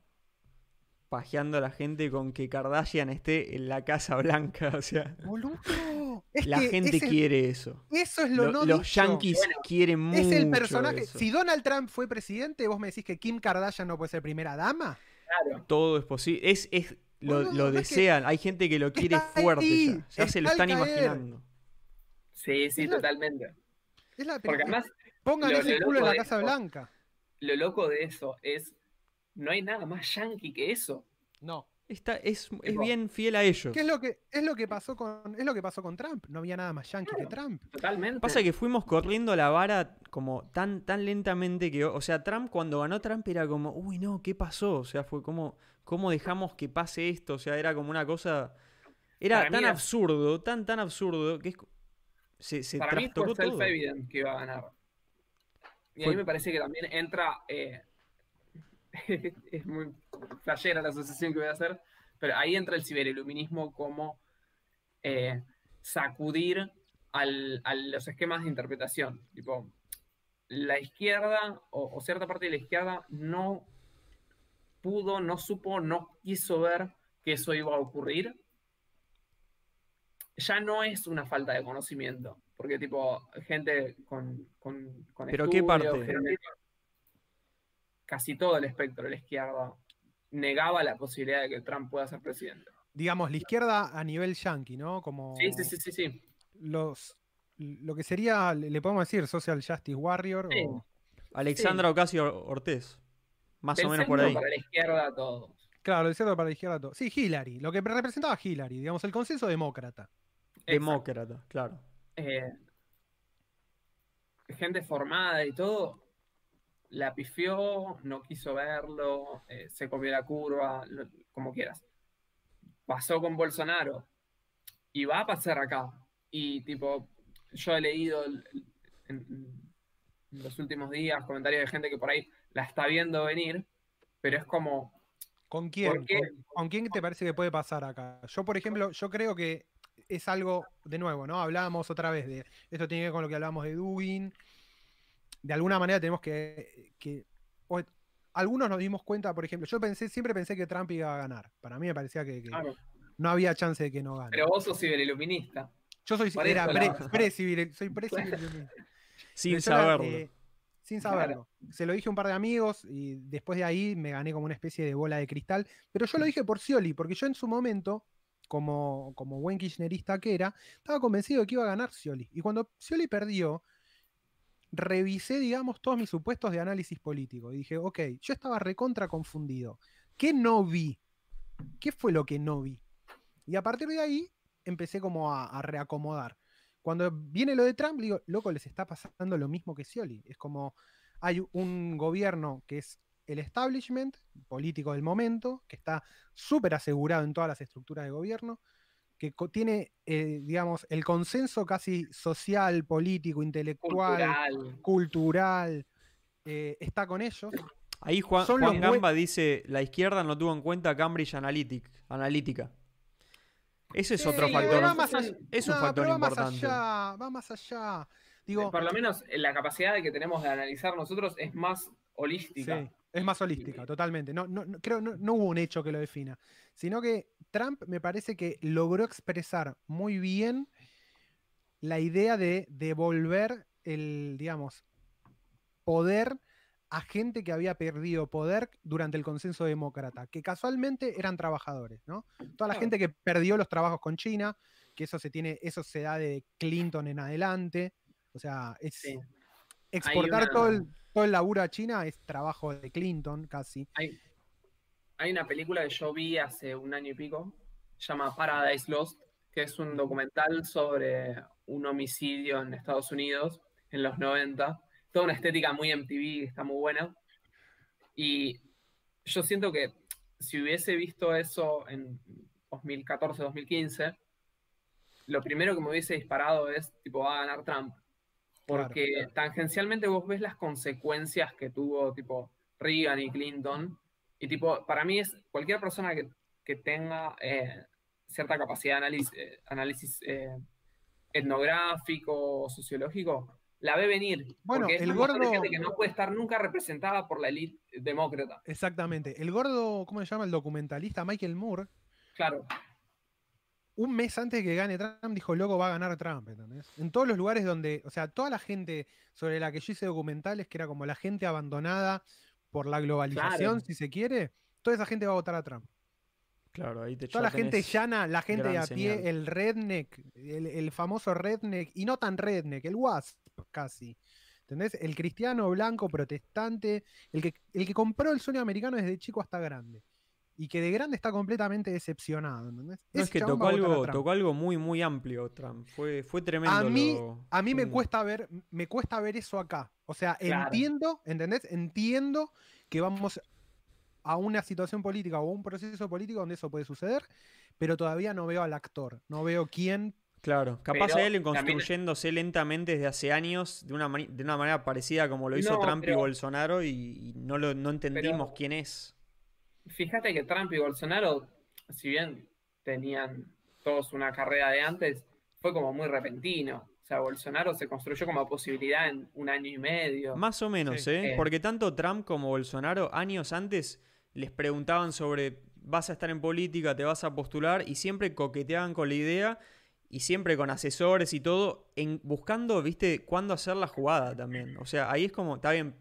pajeando a la gente con que Kardashian esté en la Casa Blanca? O sea, Boludo, es la que gente ese- quiere eso. Eso es lo Lo- no los dicho. yankees Bueno, quieren mucho Es el personaje. eso. Si Donald Trump fue presidente, vos me decís que Kim Kardashian no puede ser primera dama. Claro. Todo es posible. Es, es, lo, Boludo, lo no es que- desean. Hay gente que lo quiere fuerte ahí, ya. Ya se lo están caer. imaginando. Sí, sí, Es la- totalmente. Es la Porque además, Pongan lo- ese lo culo en la Casa Blanca. lo loco de eso es, no hay nada más yankee que eso. No. Está, es, bien fiel a ellos. ¿Qué es lo que es lo que pasó con es lo que pasó con Trump? No había nada más yankee que Trump. Totalmente. Pasa que fuimos corriendo la vara como tan, tan lentamente que, o sea, Trump cuando ganó Trump era como, uy, no, ¿qué pasó? O sea, fue como, ¿cómo dejamos que pase esto? O sea, era como una cosa, era Para mí tan era- absurdo, tan, tan absurdo, que es, se, se Para mí fue todo. que iba a ganar. Y Fue- ahí me parece que también entra. eh, es muy flashera la asociación que voy a hacer, pero ahí entra el ciberiluminismo como eh, sacudir al- a los esquemas de interpretación. Tipo, la izquierda o, o cierta parte de la izquierda no pudo, no supo, no quiso ver que eso iba a ocurrir ya no es una falta de conocimiento, porque tipo, gente con, con, con ¿Pero qué estudios, parte? Casi todo el espectro de la izquierda negaba la posibilidad de que Trump pueda ser presidente. Digamos, la izquierda a nivel yankee, ¿no? Como Sí, sí, sí, sí, sí. los lo que sería, le podemos decir, Social Justice Warrior Sí. o Alexandra Ocasio Ortiz, más Del o menos por ahí. para la izquierda todos. Claro, el centro para la izquierda todo. Sí, Hillary, lo que representaba a Hillary, digamos, el consenso demócrata. Demócrata, claro. eh, gente formada y todo, la pifió, no quiso verlo, eh, se comió la curva, lo- como quieras. Pasó con Bolsonaro y va a pasar acá. Y tipo, yo he leído el- en, en los últimos días comentarios de gente que por ahí la está viendo venir, pero es como, ¿Con quién? ¿Con, con quién te parece que puede pasar acá? Yo, por ejemplo, yo creo que es algo, de nuevo, ¿no? Hablábamos otra vez de, esto tiene que ver con lo que hablábamos de Dugin. De alguna manera tenemos que, que o- algunos nos dimos cuenta, por ejemplo, yo pensé, siempre pensé que Trump iba a ganar. Para mí me parecía que, que claro, no había chance de que no gane. pero vos sos ciberiluminista. yo soy, era pre, la- pre-civil- soy Sin Pero yo era, saberlo. eh, sin saberlo. Se lo dije a un par de amigos y después de ahí me gané como una especie de bola de cristal. Pero yo lo dije por Scioli, porque yo en su momento, como, como buen kirchnerista que era, estaba convencido de que iba a ganar Scioli. Y cuando Scioli perdió, revisé, digamos, todos mis supuestos de análisis político y dije, ok, yo estaba recontra confundido. ¿Qué no vi? ¿Qué fue lo que no vi? Y a partir de ahí empecé como a, reacomodar. Cuando viene lo de Trump, digo, loco, les está pasando lo mismo que Scioli. Es como, hay un gobierno que es el establishment político del momento, que está súper asegurado en todas las estructuras de gobierno, que co- tiene, eh, digamos, el consenso casi social, político, intelectual, Cultural. cultural, eh, está con ellos. Ahí Juan, Juan Gamba dice, la izquierda no tuvo en cuenta Cambridge Analytic, Analytica. Ese es otro factor. va más allá- Es un no, factor va importante. Más allá, va más allá. Digo, Por lo menos eh, la capacidad que tenemos de analizar nosotros es más holística. Sí, es más holística, totalmente. No, no, no- creo no, no hubo un hecho que lo defina, sino que Trump me parece que logró expresar muy bien la idea de devolver el, digamos, poder a gente que había perdido poder durante el consenso demócrata, que casualmente eran trabajadores, ¿no? Toda la gente que perdió los trabajos con China, que eso se tiene, eso se da de Clinton en adelante. O sea, es Sí. exportar una- todo, el, todo el laburo a China es trabajo de Clinton casi. Hay, una película que yo vi hace un año y pico, se llama Paradise Lost, que es un documental sobre un homicidio en Estados Unidos en los 90. Toda una estética muy MTV, está muy buena. Y yo siento que si hubiese visto eso en 2014, 2015, lo primero que me hubiese disparado es, tipo, va a ganar Trump. Porque tangencialmente vos ves las consecuencias que tuvo, tipo, Reagan y Clinton. Y, tipo, para mí es cualquier persona que, que tenga eh, cierta capacidad de análisis, eh, análisis eh, etnográfico sociológico, la ve venir. Bueno, porque es el gordo- gente que no puede estar nunca representada por la élite demócrata. Exactamente. El gordo, ¿cómo se llama? El documentalista Michael Moore, Claro, un mes antes de que gane Trump, dijo, loco, va a ganar Trump, ¿entendés? En todos los lugares donde, o sea, toda la gente sobre la que yo hice documentales, que era como la gente abandonada por la globalización, Claro. si se quiere, toda esa gente va a votar a Trump. Claro, ahí te Toda la gente llana, la gente de a pie, señal. el redneck, el, el famoso redneck, y no tan redneck, el wasp casi. ¿Entendés? El cristiano blanco protestante, el que, el que compró el sueño americano desde chico hasta grande. Y que de grande está completamente decepcionado. ¿entendés? No, es Ese que tocó algo, Trump. tocó algo muy, muy amplio, Trump. Fue, fue tremendo. A mí, lo- a mí me Mm. cuesta ver, me cuesta ver eso acá. O sea, Claro. entiendo, ¿entendés? Entiendo que vamos a una situación política o un proceso político donde eso puede suceder, pero todavía no veo al actor, no veo quién. Claro, capaz Pero a él también- construyéndose lentamente desde hace años de una, mani- de una manera parecida como lo hizo No, Trump y Bolsonaro y, y no, lo, no entendimos Pero- quién es. Fíjate que Trump y Bolsonaro, si bien tenían todos una carrera de antes, fue como muy repentino. O sea, Bolsonaro se construyó como posibilidad en un año y medio. Más o menos, Sí. ¿eh? Eh. Porque tanto Trump como Bolsonaro años antes les preguntaban sobre vas a estar en política, te vas a postular y siempre coqueteaban con la idea y siempre con asesores y todo, en, buscando, viste, cuándo hacer la jugada también. O sea, ahí es como, está bien,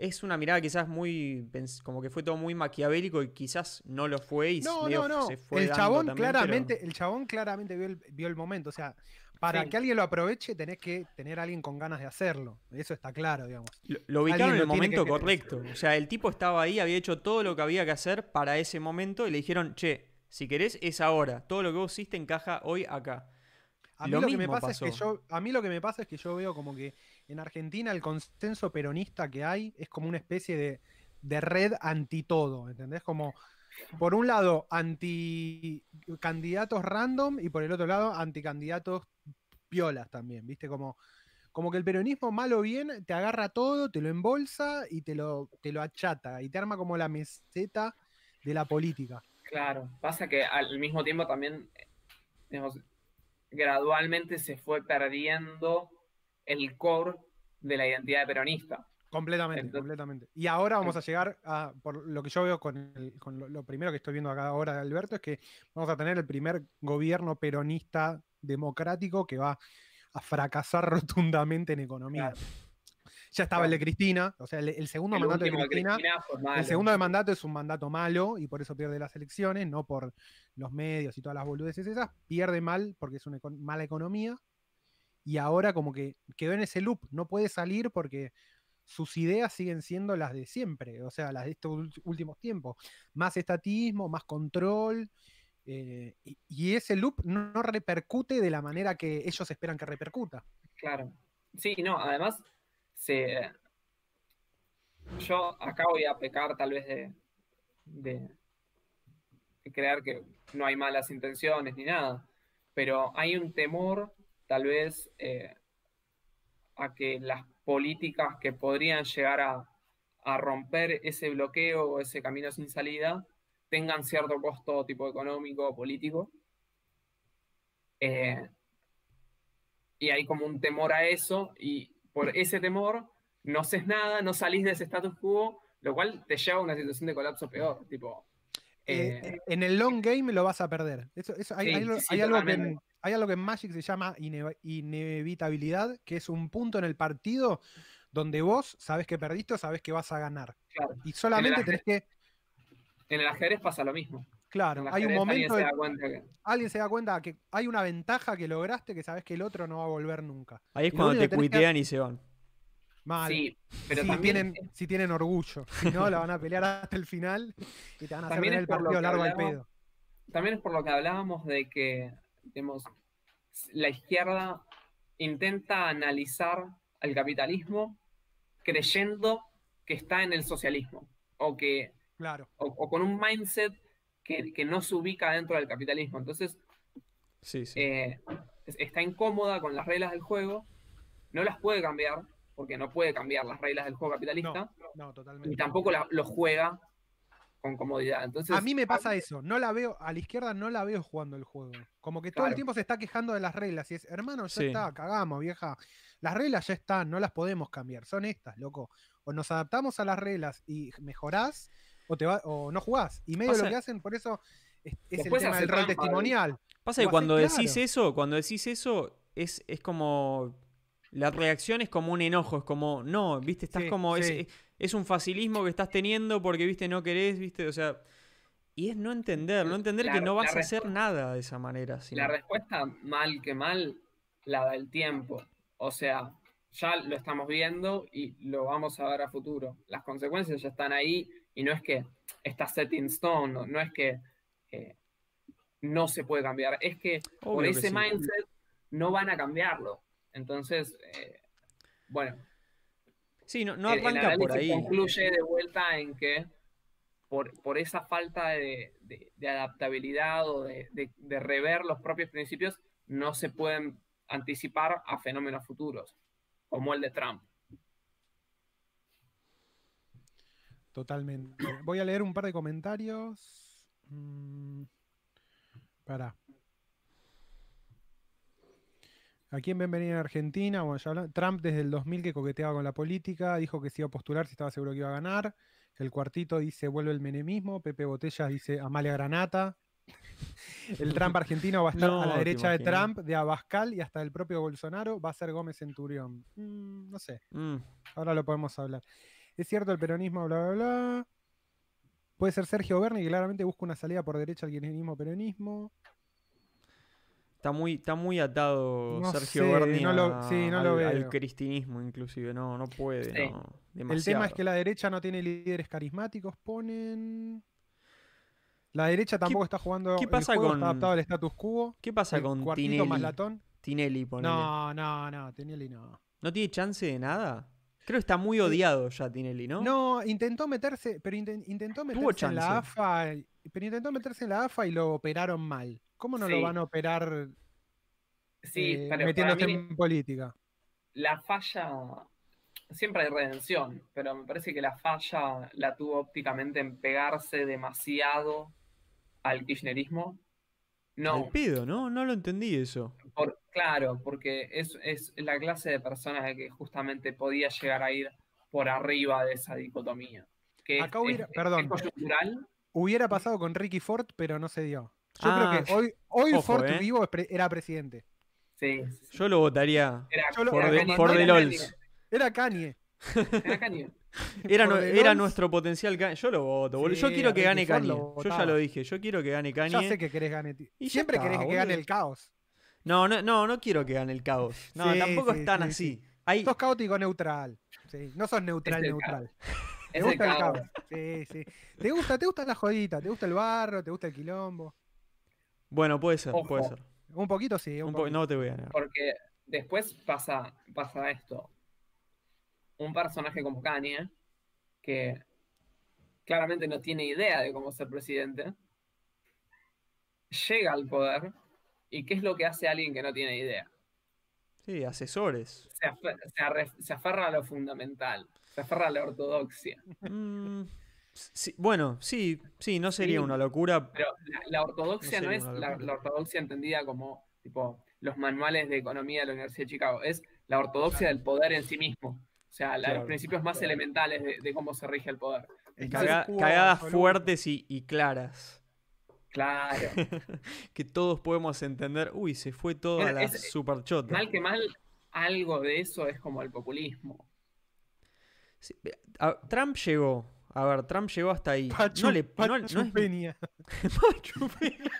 es una mirada quizás muy, como que fue todo muy maquiavélico y quizás no lo fue y No, medio no, no. se fue El chabón también, pero- claramente, el chabón claramente vio el, vio el momento. O sea, para Sí. que alguien lo aproveche, tenés que tener a alguien con ganas de hacerlo. Eso está claro, digamos. Lo, lo ubicaron en el que momento correcto. O sea, el tipo estaba ahí, había hecho todo lo que había que hacer para ese momento y le dijeron, che, si querés es ahora. Todo lo que vos hiciste encaja hoy acá. A mí Lo lo, que me mismo pasa es que pasó. yo, a mí lo que me pasa es que yo veo como que en Argentina el consenso peronista que hay es como una especie de, de red anti todo, ¿entendés? Como por un lado anti candidatos random y por el otro lado anti candidatos piolas también, ¿viste? Como, como que el peronismo mal o bien te agarra todo, te lo embolsa y te lo, te lo achata y te arma como la meseta de la política. Claro, pasa que al mismo tiempo también, digamos, gradualmente se fue perdiendo el core de la identidad peronista. Completamente, Entonces- completamente. Y ahora vamos a llegar a, por lo que yo veo con, el- con lo, lo primero que estoy viendo acá ahora de Alberto, es que vamos a tener el primer gobierno peronista democrático que va a fracasar rotundamente en economía. Claro. Ya estaba el de. Cristina, o sea, el, el segundo El mandato de Cristina, el segundo de mandato es un mandato malo y por eso pierde las elecciones, no por los medios y todas las boludeces esas, pierde mal porque es una econ- mala economía. Y ahora como que quedó en ese loop, no puede salir porque sus ideas siguen siendo las de siempre, o sea, las de estos últimos tiempos. Más estatismo, más control. eh, y, ese loop no, no repercute de la manera que ellos esperan que repercuta. Claro. Sí, no, además, se... yo acá voy a pecar tal vez de, de, de creer que no hay malas intenciones ni nada, pero hay un temor tal vez eh, a que las políticas que podrían llegar a, romper ese bloqueo o ese camino sin salida tengan cierto costo tipo económico o político. Eh, y hay como un temor a eso, y por ese temor no haces nada, no salís de ese status quo, lo cual te lleva a una situación de colapso peor. Tipo, Eh, eh, en el long game lo vas a perder. Eso, eso- hay, Sí, hay algo- sí, sí, hay algo que en, totalmente. hay algo que en Magic se llama ine- inevitabilidad, que es un punto en el partido donde vos sabes que perdiste o sabes que vas a ganar. claro. Y solamente ajedrez- tenés que, En el ajedrez pasa lo mismo. claro, hay un momento, alguien se de- da cuenta que- alguien se da cuenta que hay una ventaja que lograste que sabes que el otro no va a volver nunca. Ahí es Y cuando te que- cuitean y se van. Mal. Sí, pero si, también, tienen, si tienen orgullo. Si no, la van a pelear hasta el final y te van a hacer También ver es el partido largo al pedo. también es por lo que hablábamos de que digamos, la izquierda intenta analizar al capitalismo creyendo que está en el socialismo o que Claro. o, o con un mindset que, que no se ubica dentro del capitalismo. Entonces, Sí, sí. eh, es- está incómoda con las reglas del juego, no las puede cambiar, porque no puede cambiar las reglas del juego capitalista, No, y totalmente. tampoco la- lo juega con comodidad. Entonces, A mí me pasa eso, no la veo, a la izquierda no la veo jugando el juego. Como que todo el tiempo se está quejando de las reglas y es, hermano, ya Sí. está, cagamos, vieja. Las reglas ya están, no las podemos cambiar, son estas, loco. O nos adaptamos a las reglas y mejorás, o te va, o no jugás. Y medio Pasa- lo que hacen, por eso es, es el tema del rol testimonial. Pasa que cuando decís claro. eso, cuando decís eso, es, es como. La reacción es como un enojo, es como, no, viste, estás Sí, como. Es, sí. es un facilismo que estás teniendo porque, viste, no querés, viste, o sea. Y es no entender, no entender La- que no vas a hacer nada de esa manera. sino- La respuesta, mal que mal, la da el tiempo. O sea, ya lo estamos viendo y lo vamos a ver a futuro. Las consecuencias ya están ahí y no es que está set in stone, no, no es que eh, no se puede cambiar, es que por que ese sí. mindset no van a cambiarlo. Entonces, eh, bueno, Sí, no, no el- el arranca por ahí. concluye de vuelta en que por, por esa falta de, de- de adaptabilidad o de, de- de rever los propios principios, no se pueden anticipar a fenómenos futuros, como el de Trump. Totalmente. Voy a leer un par de comentarios. Mm, Pará. ¿A venir en Argentina? Bueno, ya habla- Trump desde el 2000 que coqueteaba con la política, dijo que se iba a postular si estaba seguro que iba a ganar. El cuartito dice vuelve el menemismo. Pepe Botellas dice Amalia Granata. El Trump argentino va a estar No, a la derecha de. Trump, de Abascal y hasta el propio Bolsonaro. Va a ser Gómez Centurión. Mm, no sé. Mm, Ahora lo podemos hablar. Es cierto el peronismo, bla, bla, bla. Puede ser Sergio Berni, que claramente busca una salida por derecha al kirchnerismo peronismo. Está muy, está muy atado No Sergio sé, Berni no lo- a- sí, no al, lo al cristinismo, inclusive. No, no puede. Sí. no, El tema es que la derecha no tiene líderes carismáticos, ponen. La derecha tampoco está jugando. qué el pasa juego con- está adaptado al status quo. ¿Qué pasa El con Tinelli? más latón. Tinelli, ponele. No, no, no, Tinelli no. ¿No tiene chance de nada? Creo que está muy odiado ya Tinelli, ¿no? No, intentó meterse, pero inten- intentó meterse en la. AFA, pero intentó meterse en la AFA y lo operaron mal. ¿Cómo no lo van a operar Sí, eh, pero metiéndose mí en política? la falla, siempre hay redención, pero me parece que la falla la tuvo ópticamente en pegarse demasiado al kirchnerismo. Al No, pedo, ¿no? No lo entendí eso. Por, claro, porque es, es la clase de persona que justamente podía llegar a ir por arriba de esa dicotomía. Que Acá es, hubiera- es- perdón. es coyuntural. Hubiera pasado con Ricky Ford, pero no se dio. Yo Ah, creo que hoy, hoy ojo, Ford eh. vivo es pre- era presidente. Sí, sí, sí. Yo lo votaría Era, por, era de, Kanye, era Kanye, LOLs. Era Kanye. Era Kanye. Era, Por nu- the era LOLs. nuestro potencial Kanye. Yo lo voto, boludo. Yo quiero que gane Ford Kanye. Yo ya lo dije. Yo quiero que gane Kanye. Ya sé que querés gane. Y Siempre está, querés que gane el caos. No, no, no, no quiero que gane el caos. No, Sí, tampoco sí, es tan sí, así. Hay, Sos caótico neutral. Sí, no sos neutral Es neutral. ¿Te gusta el caos. caos? Sí, sí. ¿Te gusta, te gusta la jodita? ¿Te gusta el barro? ¿Te gusta el quilombo? Bueno, puede ser, Ojo. puede ser. Un poquito sí, un, Un po- poquito. no te voy a negar. Porque después pasa, pasa esto. Un personaje como Kanye, que claramente no tiene idea de cómo ser presidente, llega al poder y ¿qué es lo que hace alguien que no tiene idea? Sí, asesores. Se aferra a lo fundamental, se aferra a la ortodoxia. Mm, sí, bueno, sí, sí, no sería Sí. una locura. Pero la, la ortodoxia No es la, ortodoxia entendida como tipo los manuales de economía de la Universidad de Chicago, es la ortodoxia del poder en sí mismo. O sea, la- Claro. los principios más elementales de, de cómo se rige el poder. Entonces, Caga- cagadas fuertes y, y claras. Claro. que todos podemos entender. Uy, se fue todo a Mira, la es- super chota. mal que mal, algo de eso es como el populismo. Sí, a- Trump llegó. A ver, Trump llegó hasta ahí. Pachu, no le, no- no Pachu es- Peña. Pachu Peña.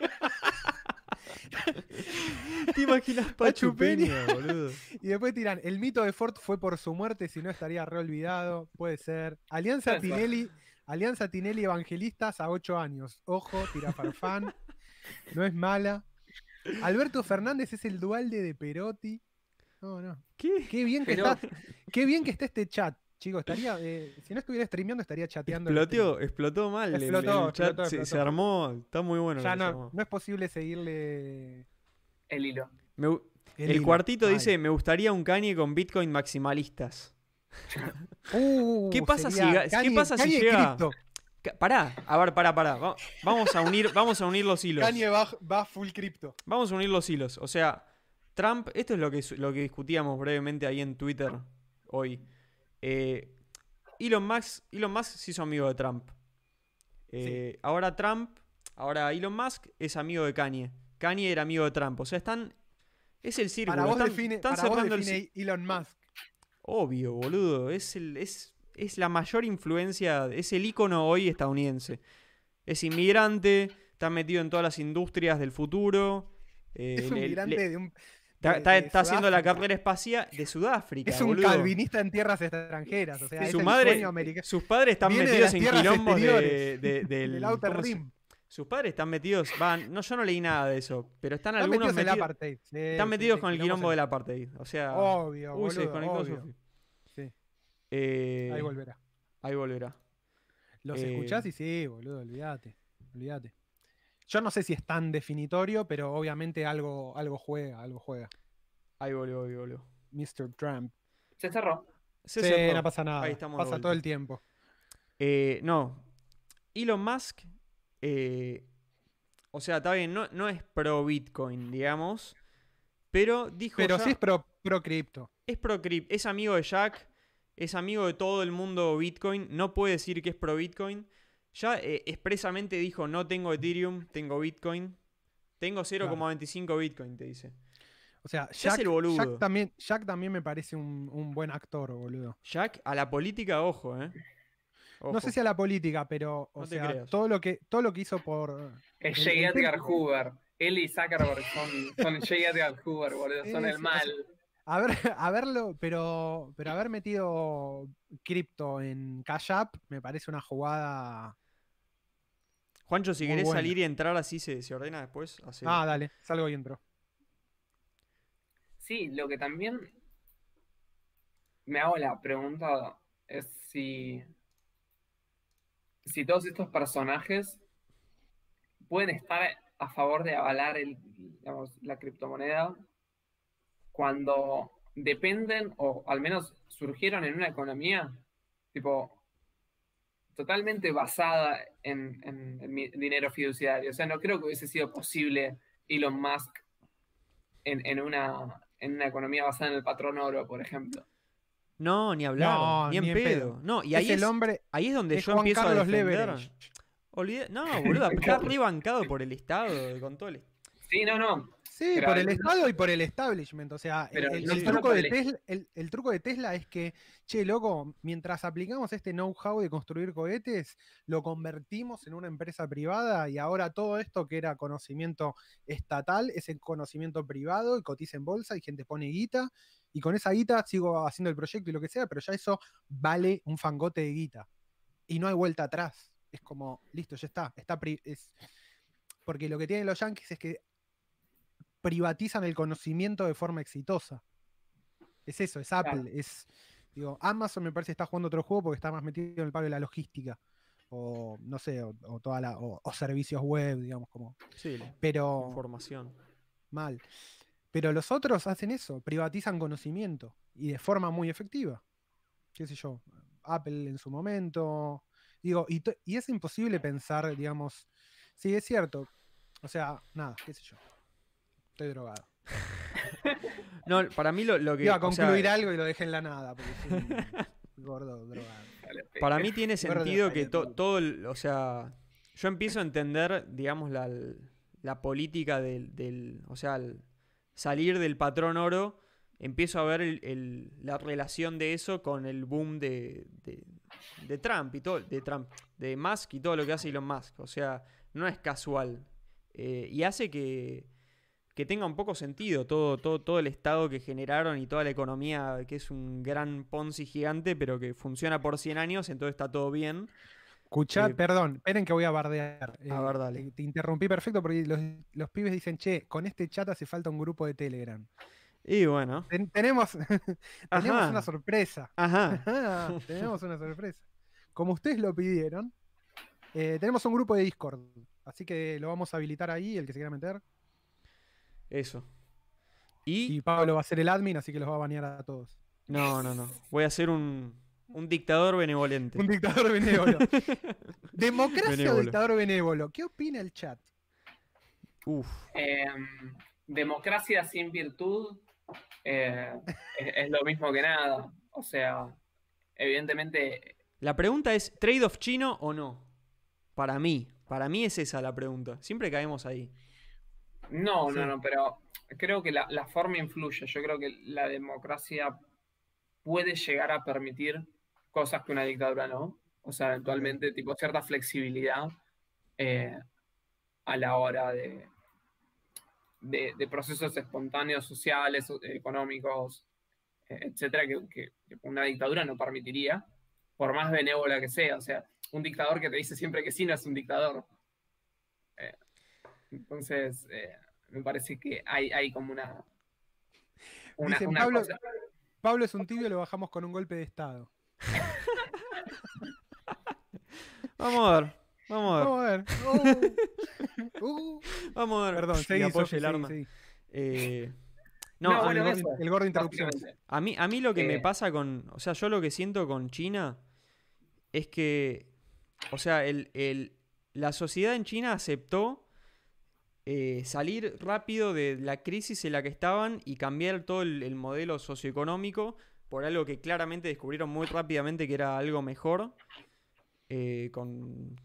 ¿Te imaginas Pachu Pachu Peña. Peña, boludo? Y después tiran, el mito de Ford fue por su muerte, si no estaría reolvidado. Puede ser. Alianza Puede ser. Tinelli, Alianza Tinelli Evangelistas a 8 años. Ojo, tira farfán. no es mala. Alberto Fernández es el dualde de Perotti. No, no. ¿Qué? Qué bien que Pero- está, qué bien que está este chat, chicos. Estaría, eh, si no estuviera streameando, estaría chateando. el Explotó, explotó mal. el- Explotó, el, chat explotó, se- armó. Está muy bueno. Ya no, es posible seguirle. El hilo. Me el hilo. cuartito Ay. dice: Me gustaría un Kanye con Bitcoin maximalistas. Uh, ¿Qué pasa si qué Kanye- pasa si Kanye llega- cripto. Pará, a ver, pará, pará. Va- Vamos a unir, vamos a unir los hilos. Kanye va, va full cripto. Vamos a unir los hilos. O sea, Trump, esto es lo que, lo que discutíamos brevemente ahí en Twitter hoy. Eh, Elon, Musk, Elon Musk se hizo amigo de Trump. Eh, Ahora Trump, ahora Elon Musk es amigo de Kanye. Kanye era amigo de Trump. O sea, están... Es el círculo. Para vos están, define, están para vos cerrando el define Elon Musk. Obvio, boludo. Es, el, es, es la mayor influencia, es el ícono hoy estadounidense. Es inmigrante, está metido en todas las industrias del futuro. eh, Es un le- migrante le- de un. Está haciendo la carrera espacial de Sudáfrica. Es un boludo. calvinista en tierras extranjeras. O sea, Su madre, sus padres están Viene metidos en quilombos de, de- del, del Outer ¿cómo se- Rim. Sus padres están metidos, van, no, yo no leí nada de eso, pero están, Están algunos metidos en el metidos, apartheid. Sí, están sí, metidos sí, con el quilombo se- del apartheid. O sea, Obvio, uy, se boludo, desconectó obvio. Eh, ahí volverá. ahí volverá. Los eh, escuchás y sí, boludo, olvídate. Olvídate. Yo no sé si es tan definitorio, pero obviamente algo, algo juega, algo juega. Ahí volvió, ahí volvió. Mr. Trump. Se cerró. Se Sí, cerró. no pasa nada. Ahí estamos pasa todo el tiempo. Eh, no. Elon Musk, eh, o sea, está bien, no, no es pro Bitcoin, digamos, pero dijo Pero ya- sí es pro, pro cripto. es pro cripto, es amigo de Jack, es amigo de todo el mundo Bitcoin, no puede decir que es pro Bitcoin. Ya eh, expresamente dijo, no tengo Ethereum, tengo Bitcoin. Tengo 0,25 Bitcoin, te dice. O sea, Se Jack, el boludo. Jack también, Jack también me parece un, un buen actor, boludo. Jack, a la política, ojo, ¿eh? No sé si a la política, pero o No sea, todo lo que todo lo que hizo por Es El- J. Edgar Hoover. Él y Zuckerberg son, son J. Edgar Hoover, boludo. Son Es- el mal. Haber, haberlo, pero pero haber metido cripto en Cash App me parece una jugada. Juancho, si querés buena. salir y entrar así, se, se ordena después. Ah, dale, salgo y entro. Sí, lo que también me hago la pregunta es si, si todos estos personajes pueden estar a favor de avalar el, digamos, la criptomoneda cuando dependen o al menos surgieron en una economía tipo totalmente basada en, en- en mi- dinero fiduciario. O sea, no creo que hubiese sido posible Elon Musk en, en una, en una economía basada en el patrón oro, por ejemplo. No, ni hablar, No, ni, en ni en pedo. pedo. No, y es ahí el es, hombre, ahí es donde es yo Juan empiezo Carlos a defender. Olvida- No, boludo, está rebancado por el Estado, con todo el... Sí, no, no. Sí, Pero por el Estado y por el establishment. O sea, el, Pero el- no el solo truco de Tesla, el, el truco de Tesla es que, che, loco, mientras aplicamos este know-how de construir cohetes, lo convertimos en una empresa privada y ahora todo esto que era conocimiento estatal es el conocimiento privado y cotiza en bolsa y gente pone guita. Y con esa guita sigo haciendo el proyecto y lo que sea, pero ya eso vale un fangote de guita. Y no hay vuelta atrás. Es como, listo, ya está. está pri- es... Porque lo que tienen los yankees es que privatizan el conocimiento de forma exitosa. Es eso, es Apple, Claro. es. Digo, Amazon me parece que está jugando otro juego porque está más metido en el palo de la logística. O no sé, o, o toda la, o, o servicios web, digamos, como. Sí, Pero información. mal. Pero los otros hacen eso, privatizan conocimiento. Y de forma muy efectiva. Qué sé yo. Apple en su momento. Digo, y, y es imposible pensar, digamos. Sí, es cierto. O sea, nada, qué sé yo. Estoy drogado. No, para mí lo, lo que. Iba a o sea, concluir algo y lo dejé en la nada, porque soy un gordo drogado. Para mí tiene sentido que to- todo, el- o sea, yo empiezo a entender, digamos, la, la política del, del- o sea, el salir del patrón oro, empiezo a ver el- el- la relación de eso con el boom de, de- de Trump y todo, de Trump, de Musk y todo lo que hace Elon Musk, o sea, no es casual Eh, y hace que, que tenga un poco sentido todo, todo, todo el estado que generaron y toda la economía, que es un gran Ponzi gigante, pero que funciona por 100 años, entonces está todo bien. Escuchá, Eh, perdón, esperen que voy a bardear. Eh, A ver, dale. Te, te interrumpí perfecto porque los, los pibes dicen, che, con este chat hace falta un grupo de Telegram. Y bueno, Ten- tenemos tenemos una sorpresa. ajá. Tenemos una sorpresa. Como ustedes lo pidieron, eh, tenemos un grupo de Discord. Así que lo vamos a habilitar ahí, el que se quiera meter. Eso. Y, Y Pablo va a ser el admin, así que los va a banear a todos. no, no, no. Voy a ser un, un dictador benevolente. Un dictador benévolo. Democracia o Benévolo. dictador benévolo. ¿Qué opina el chat? Uf. Eh, democracia sin virtud eh, es, es lo mismo que nada. O sea, evidentemente, La pregunta es, ¿trade-off chino o no? Para mí. Para mí es esa la pregunta. Siempre caemos ahí. No, Sí. no, no, pero creo que la, la forma influye. Yo creo que la democracia puede llegar a permitir cosas que una dictadura no. O sea, eventualmente, tipo, cierta flexibilidad eh, a la hora de, de, de procesos espontáneos sociales, económicos, eh, etcétera, que, que- que una dictadura no permitiría, por más benévola que sea. O sea, un dictador que te dice siempre que sí no es un dictador. Entonces, eh, me parece que hay, hay como una. Una, Dicen, una Pablo- cosa- Pablo es un tibio, lo bajamos con un golpe de estado. Vamos a ver. Vamos a ver. Vamos a ver. Oh. Uh. Vamos a ver. Perdón, seguí, apoye el arma. seguí. Eh, no, No, bueno, el, el gordo interrupción. a mí, a mí lo que me Eh. pasa con. O sea, yo lo que siento con China es que. O sea, el, el- la sociedad en China aceptó eh, salir rápido de la crisis en la que estaban y cambiar todo el, el modelo socioeconómico por algo que claramente descubrieron muy rápidamente que era algo mejor. eh, con,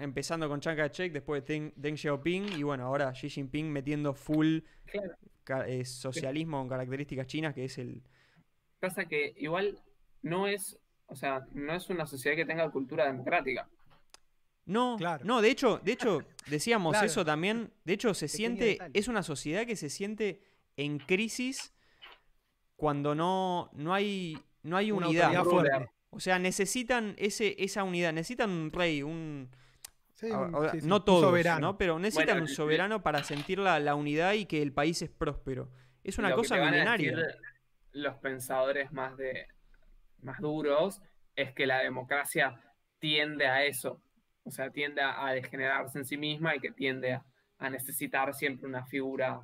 empezando con Chiang Kai-shek, después de Deng, Deng Xiaoping y bueno, ahora Xi Jinping metiendo full eh, socialismo con características chinas, que es el... Pasa que igual no es, o sea, no es una sociedad que tenga cultura democrática. No, Claro. no, de hecho, de hecho, decíamos Claro. eso también. De hecho, se Pequeño siente, detalle. es una sociedad que se siente en crisis cuando no, no hay, no hay Una unidad. fuerte. O sea, necesitan ese, esa unidad, necesitan un rey, un... Sí, un- no un todos, soberano. ¿no? Pero necesitan Bueno, un soberano para sentir la, la unidad y que el país es próspero. Es una Lo que cosa te van a milenaria. decir los pensadores más de más duros es que la democracia tiende a eso. O sea, tiende a, degenerarse en sí misma y que tiende a, a necesitar siempre una figura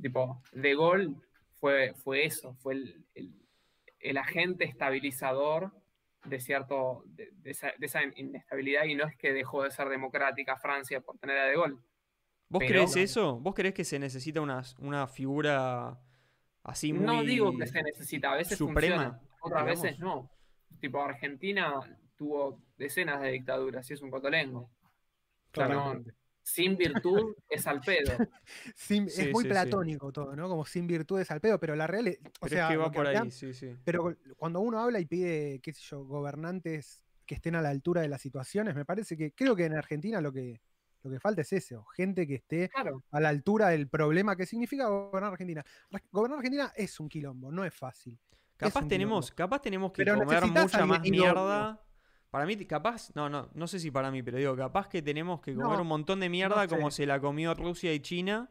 tipo De Gaulle fue, fue eso, fue el, el- el agente estabilizador de cierto de, de esa, de esa inestabilidad y no es que dejó de ser democrática Francia por tener a De Gaulle. ¿Vos pero- crees eso? ¿Vos crees que se necesita una, una figura así muy... No digo que se necesita, a veces suprema, funciona, otras digamos. veces no. Tipo, Argentina tuvo decenas de dictaduras y es un cotolengo. O sea, no, Totalmente. sin virtud es al pedo. Sin- Sí, es muy sí, sí. platónico todo, ¿no? Como sin virtudes al pedo, pero la real es- o Pero sea, es que va por ahí, hablan- sí, sí. pero cuando uno habla y pide, qué sé yo, gobernantes que estén a la altura de las situaciones, me parece que creo que en Argentina lo que lo que falta es eso, gente que esté Claro. a la altura del problema que significa gobernar Argentina. Gobernar Argentina es un quilombo, no es fácil. Capaz tenemos, quilombo. capaz tenemos que Pero comer mucha más mierda. Para mí, capaz, no, no, no sé si para mí, pero digo, capaz que tenemos que comer No, un montón de mierda sé. como se la comió Rusia y China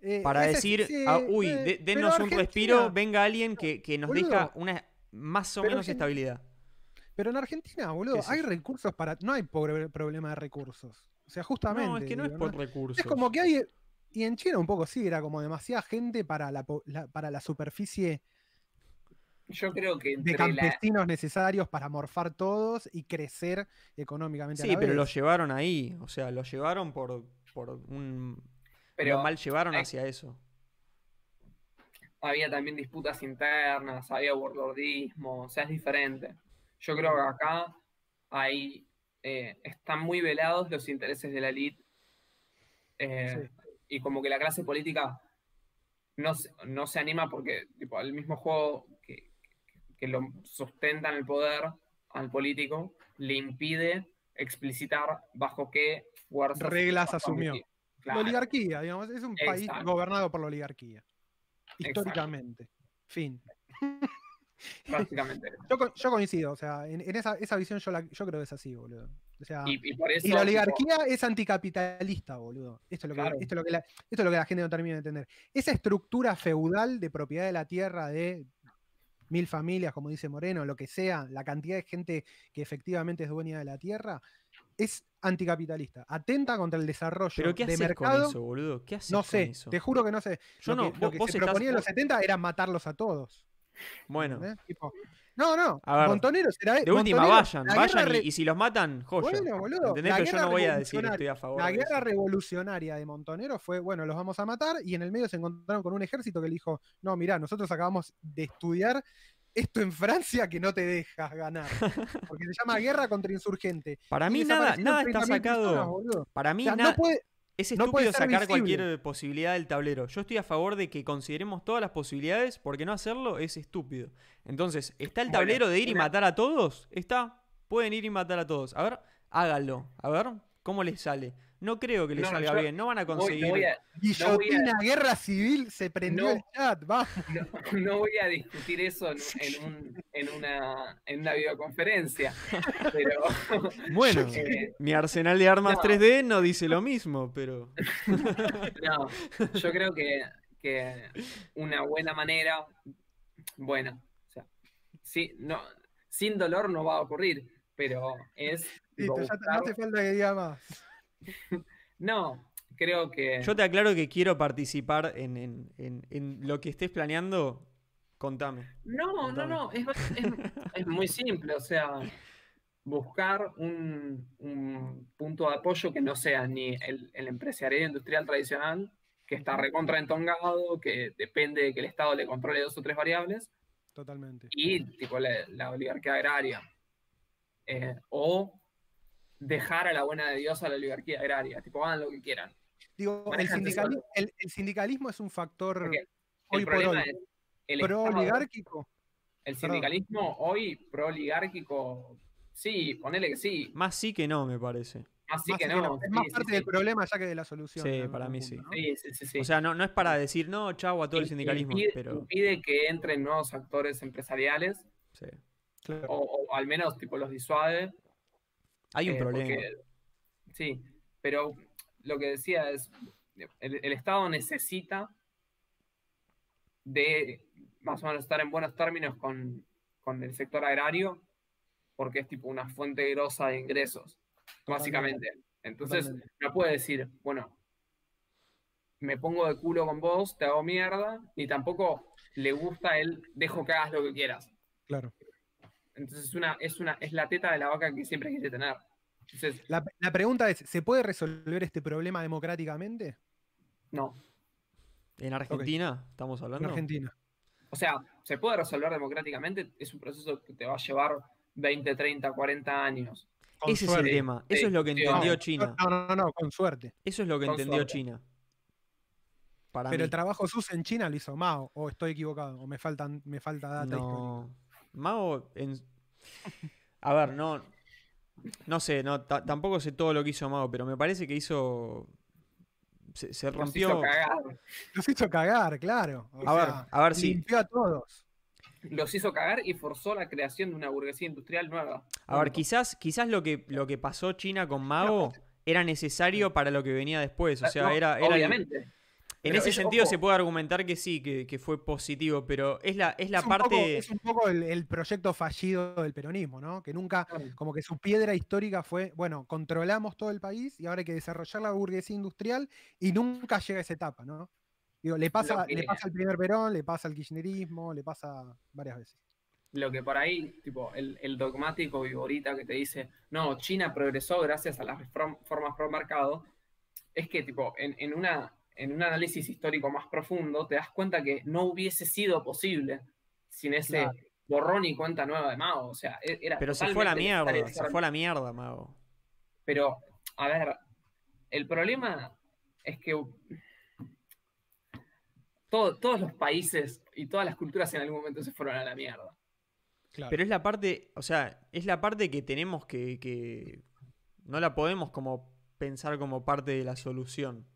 Eh, para decir, sí, ah, uy, eh, denos un respiro, venga alguien que, que nos Boludo. deja una más o menos estabilidad. Pero en Argentina, boludo, ¿Qué sé hay recursos para. No hay pobre- problema de recursos. O sea, justamente. No, es que no es por recursos. Es como que hay. Y en China un poco sí, era como demasiada gente para la- para la superficie Yo creo que de la, campesinos necesarios para morfar todos y crecer económicamente. a Sí, la pero vez. lo llevaron ahí. O sea, lo llevaron por, por un. pero lo mal llevaron hay- hacia eso. había también disputas internas, había warlordismo, o sea, es diferente. Yo creo que acá hay, eh, están muy velados los intereses de la elite eh, y como que la clase política no, se- no se anima porque tipo, el mismo juego que, lo sustenta en el poder al político le impide explicitar bajo qué fuerzas Reglas asumió. La oligarquía, digamos, es un país gobernado por la oligarquía. Exacto. Históricamente. Fin. prácticamente. Yo, co- yo coincido, o sea, en, en esa, esa visión yo, la- yo creo que es así, boludo. O sea, Y, y por eso, Y la tipo, oligarquía es anticapitalista, boludo. Esto es, lo que, Claro. esto, es lo que la, esto es lo que la gente no termina de entender. Esa estructura feudal de propiedad de la tierra de mil familias, como dice Moreno, lo que sea, la cantidad de gente que efectivamente es dueña de la tierra, es anticapitalista. Atenta contra el desarrollo Pero ¿qué de mercado. con eso, boludo? ¿Qué haces no con sé, eso? te juro que no sé. Yo lo no, que, lo vos- que vos se estás- proponía en los vos- 70 era matarlos a todos. Bueno, no, no. A ver, Montoneros era de última Montoneros- vayan, vayan y, si los matan, joya. Bueno, boludo, ¿Entendés? Pero yo no voy a decir estoy a favor La guerra revolucionaria de Montonero fue, bueno, los vamos a matar, y en el medio se encontraron con un ejército que le dijo, no, mirá, nosotros acabamos de estudiar esto en Francia que no te dejas ganar. Porque se llama guerra contra insurgente. Para mí nada, nada está 30.000 sacado. personas. Para mí O sea, na- no puede, es estúpido sacar visible. cualquier posibilidad del tablero. Yo estoy a favor de que consideremos todas las posibilidades, porque no hacerlo es estúpido. Entonces, ¿está el Bueno, tablero de ir y matar a todos? Está. Pueden ir y matar a todos. A ver, háganlo. A ver cómo les sale. No creo que les No, no, salga yo bien. No van a voy- conseguir. no voy a, guillotina, guerra civil, se prendió No. el chat, vamos. no, no voy a discutir eso en, en un- en una, en una videoconferencia, pero Bueno, eh, mi arsenal de armas No. 3D no dice lo mismo, pero. no, yo creo que, que una buena manera, bueno, o sea, sí, no, sin dolor no va a ocurrir, pero es Listo, ya no falta que diga más. no, creo que Yo te aclaro que quiero participar en, en- en- en lo que estés planeando. Contame. No, no, Contame. no, es, es- es muy simple, o sea, buscar un, un punto de apoyo que no sea ni el, el empresariado industrial tradicional, que está recontra entongado, que depende de que el Estado le controle dos o tres variables, Totalmente. y tipo la, la oligarquía agraria. Eh, o dejar a la buena de Dios a la oligarquía agraria, tipo hagan lo que quieran. Digo, el, Manejan sindicali- tesoro. el- el sindicalismo es un factor hoy el por problema hoy es el pro Estado- oligárquico. El Perdón. sindicalismo hoy pro oligárquico, sí, ponele que sí. Más sí que no, me parece. Más sí Más que que no. no, Es sí, más sí, parte sí. del problema ya que de la solución. Sí, para mí punto, sí. ¿no? Sí, sí, sí, sí. O sea, no, no es para decir, no, chau a todo el sindicalismo, impide, pero. impide que entren nuevos actores empresariales, sí. Claro. o, o al menos tipo los disuade. Hay un eh, problema. porque- sí, pero lo que decía es, el, el Estado necesita de más o menos estar en buenos términos con, con el sector agrario, porque es tipo una fuente grosa de ingresos, básicamente. Entonces, Totalmente. no puede decir, bueno, me pongo de culo con vos, te hago mierda, ni tampoco le gusta el dejo que hagas lo que quieras. Claro. Entonces es una, es una, es la teta de la vaca que siempre quise tener. Entonces, La, la pregunta es, ¿se puede resolver este problema democráticamente no. En Argentina, estamos en hablando. Argentina? O sea, se puede resolver democráticamente, es un proceso que te va a llevar 20, 30, 40 años. Con Ese es el tema. Eso Sí, es lo que entendió no. China. No, no, no, con suerte. Eso es lo que Con entendió suerte. China. Para Pero mí. el trabajo sus en China lo hizo Mao, o estoy equivocado, o me faltan, me falta data histórica. No. Mao. en- A ver, no. No sé, no, ta- tampoco sé todo lo que hizo Mao, pero me parece que hizo. Se, se rompió. hizo cagar. Los hizo cagar, claro. O A ver, sea, a ver si. limpió a todos. Los hizo cagar y forzó la creación de una burguesía industrial nueva. A ver, quizás, quizás lo que, lo que pasó China con Mao era necesario para lo que venía después. O sea, No, era, era el- obviamente. En ese es- sentido ojo. se puede argumentar que sí, que, que fue positivo, pero es la, es la es un poco, parte. es un poco el, el proyecto fallido del peronismo, ¿no? Que nunca, como que su piedra histórica fue, bueno, controlamos todo el país y ahora hay que desarrollar la burguesía industrial y nunca llega a esa etapa, ¿no? Digo, le pasa, que- le pasa al primer Perón, le pasa al kirchnerismo, le pasa varias veces. Lo que por ahí, tipo, el, el dogmático viborita que te dice, no, China progresó gracias a las reform- reformas pro mercado, es que, tipo, en, en una, en un análisis histórico más profundo, te das cuenta que no hubiese sido posible sin ese Claro. borrón y cuenta nueva de Mao. O sea, e- era Pero se fue a la mierda, se fue a la mierda, Mao. Pero, a ver, el problema es que todo- todos los países y todas las culturas en algún momento se fueron a la mierda. Claro. Pero es la parte, o sea, es la parte que tenemos que, que no la podemos como pensar como parte de la solución.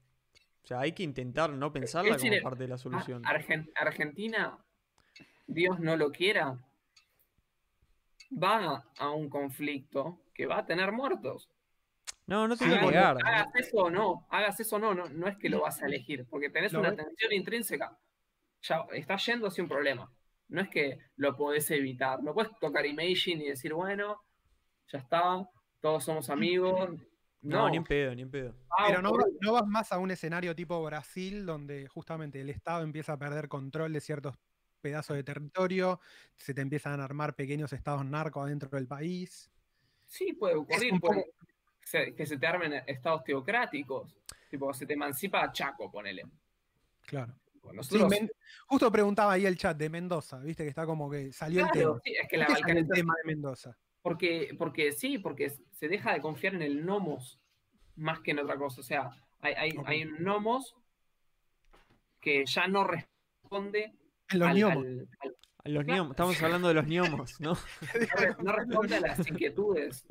O sea, hay que intentar no pensarla decir, como parte de la solución. Argen- Argentina, Dios no lo quiera, va a un conflicto que va a tener muertos. No, no te voy a negar. Hagas eso o no, hagas eso o no, no, no es que lo vas a elegir, porque tenés una tensión intrínseca. Ya estás yendo hacia un problema. No es que lo podés evitar. No puedes tocar Imagine y decir, bueno, ya está, todos somos amigos. No, No, ni en pedo, ni en pedo. Ah, Pero no, no vas más a un escenario tipo Brasil, donde justamente el Estado empieza a perder control de ciertos pedazos de territorio, se te empiezan a armar pequeños estados narcos adentro del país. Sí, puede ocurrir. poco- que se te armen estados teocráticos. Tipo, se te emancipa Chaco, ponele. Claro. Sí, Nosotros, Men- justo preguntaba ahí el chat de Mendoza, viste que está como que salió el tema. sí, es que ¿Por la salió el balcanización- tema de Mendoza? Porque, porque sí, porque se deja de confiar en el nomos más que en otra cosa. O sea, hay, hay, un nomos que ya no responde los al- al- al- A Los Claro. estamos hablando de los gnomos, ¿no? no, re- no responde a las inquietudes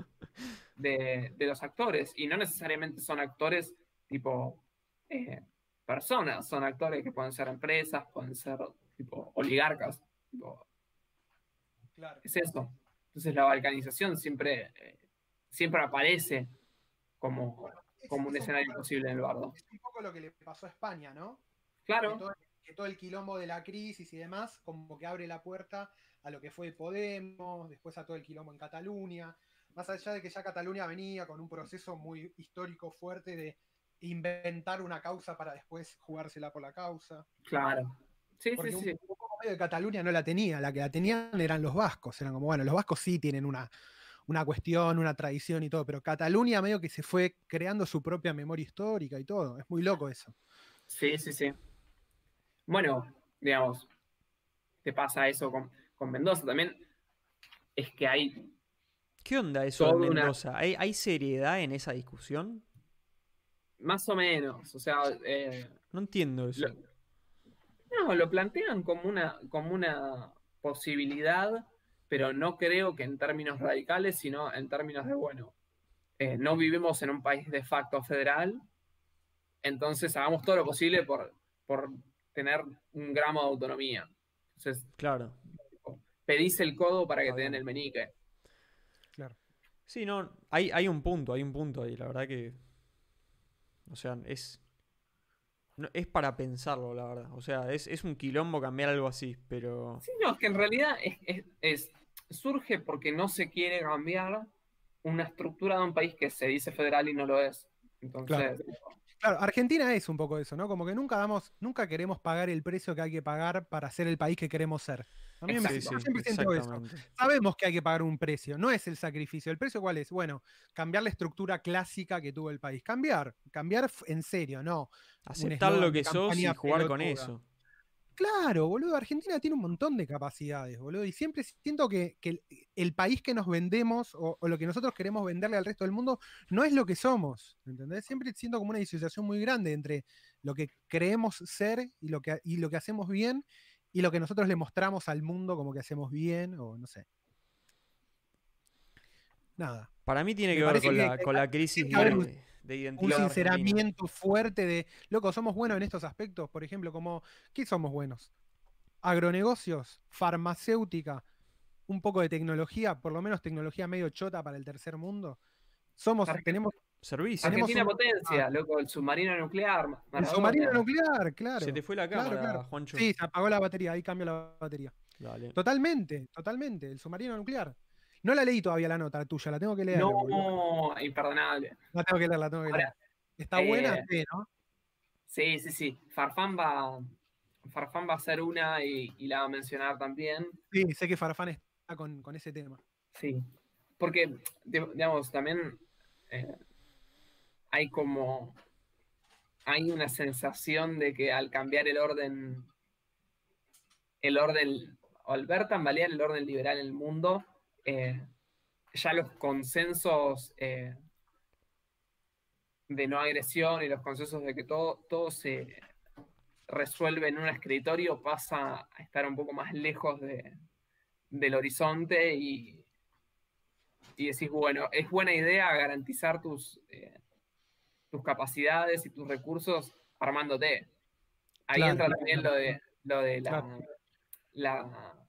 de, de los actores. Y no necesariamente son actores tipo eh, personas, son actores que pueden ser empresas, pueden ser tipo oligarcas. tipo, Claro. es eso. Entonces la balcanización siempre, eh, siempre aparece como, como un Es escenario posible en el bardo. Es un poco lo que le pasó a España, ¿no? Que Claro, todo, que todo el quilombo de la crisis y demás, como que abre la puerta a lo que fue Podemos, después a todo el quilombo en Cataluña, más allá de que ya Cataluña venía con un proceso muy histórico fuerte de inventar una causa para después jugársela por la causa. claro. Sí, Porque sí, sí. De Cataluña no la tenía, la que la tenían eran los vascos, eran como, bueno, los vascos sí tienen una, una cuestión, una tradición y todo, pero Cataluña medio que se fue creando su propia memoria histórica y todo, es muy loco eso. Sí, sí, sí. Bueno, digamos, te pasa eso con, con Mendoza también. Es que hay, ¿Qué onda eso de una- Mendoza? ¿Hay, hay seriedad en esa discusión? más o menos, o sea, eh, No entiendo eso. Lo- no, lo plantean como una, como una posibilidad, pero no creo que en términos radicales, sino en términos de, bueno, eh, no vivimos en un país de facto federal, entonces hagamos todo lo posible por, por tener un gramo de autonomía. Entonces, Claro. pedís el codo para que te den el menique. Claro. Sí, no, hay, hay un punto, hay un punto ahí, la verdad que. O sea, es. No- es para pensarlo, la verdad. O sea, es, es un quilombo cambiar algo así, pero. Sí, no, es que en realidad es, es- es- surge porque no se quiere cambiar una estructura de un país que se dice federal y no lo es. Entonces, Claro, Argentina es un poco eso, ¿no? Como que nunca damos, nunca queremos pagar el precio que hay que pagar para ser el país que queremos ser. A mí me- Exacto. Sí, yo sí, siempre siento eso. Sabemos que hay que pagar un precio, no es el sacrificio. ¿El precio cuál es? Bueno, cambiar la estructura clásica que tuvo el país. Cambiar, cambiar en serio, no. Aceptar lo que sos y jugar con eso. Claro, boludo, Argentina tiene un montón de capacidades, boludo, y siempre siento que, que el, el país que nos vendemos o, o lo que nosotros queremos venderle al resto del mundo no es lo que somos, ¿entendés? Siempre siento como una disociación muy grande entre lo que creemos ser y lo que, y lo que hacemos bien y lo que nosotros le mostramos al mundo como que hacemos bien o no sé. Nada. Para mí tiene Me que ver con que- la, con la crisis que de, de identidad. un argentina. sinceramiento fuerte de, loco, somos buenos en estos aspectos, por ejemplo, como, ¿qué somos buenos? Agronegocios, farmacéutica, un poco de tecnología, por lo menos tecnología medio chota para el tercer mundo. Somos, tenemos Servicio. Tenemos Argentina un- potencia, loco, el submarino nuclear. el submarino nuclear, claro. Se te fue la claro, cámara, claro. Juancho. Sí, se apagó la batería, ahí cambio la batería. Dale. Totalmente, totalmente, el submarino nuclear. No la leí todavía la nota tuya, la tengo que leer. No, imperdonable. La tengo que leer, la tengo que leer. Ahora, ¿Está eh, buena? Sí, ¿no? Sí, sí, sí. Farfán va, Farfán va a ser una y, y la va a mencionar también. Sí, sé que Farfán está con, con ese tema. Sí. Porque, di- digamos, también eh, hay como. Hay una sensación de que al cambiar el orden. El orden. O al ver tambalear el orden liberal en el mundo, eh, ya los consensos eh, de no agresión y los consensos de que todo, todo se resuelve en un escritorio pasa a estar un poco más lejos de, del horizonte y, y decís, bueno, es buena idea garantizar tus, eh, tus capacidades y tus recursos armándote. Ahí Claro, entra claro, también lo de, lo de la-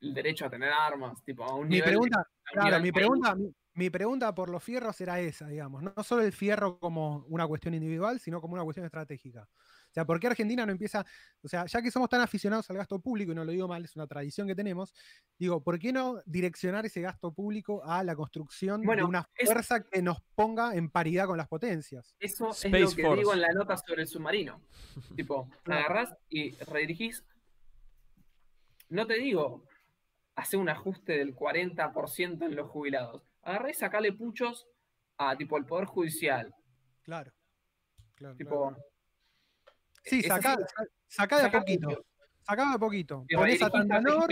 el derecho a tener armas, tipo, a un Mi nivel- pregunta, claro, nivel mi pregunta, mi, mi pregunta por los fierros era esa, digamos. No, solo el fierro como una cuestión individual, sino como una cuestión estratégica. O sea, ¿por qué Argentina no empieza? O sea, ya que somos tan aficionados al gasto público, y no lo digo mal, es una tradición que tenemos, digo, ¿por qué no direccionar ese gasto público a la construcción Bueno, de una es- fuerza que nos ponga en paridad con las potencias? Eso es lo que Force. digo en la nota sobre el submarino. tipo, agarrás y redirigís. No te digo, hacer un ajuste del 40% en los jubilados. Agarrá y sacale puchos a tipo el Poder Judicial. Claro. claro, Tipo, claro. Sí, sacá, sacá de a poquito. puchos. Sacá de a poquito. Ponés a Tandanor,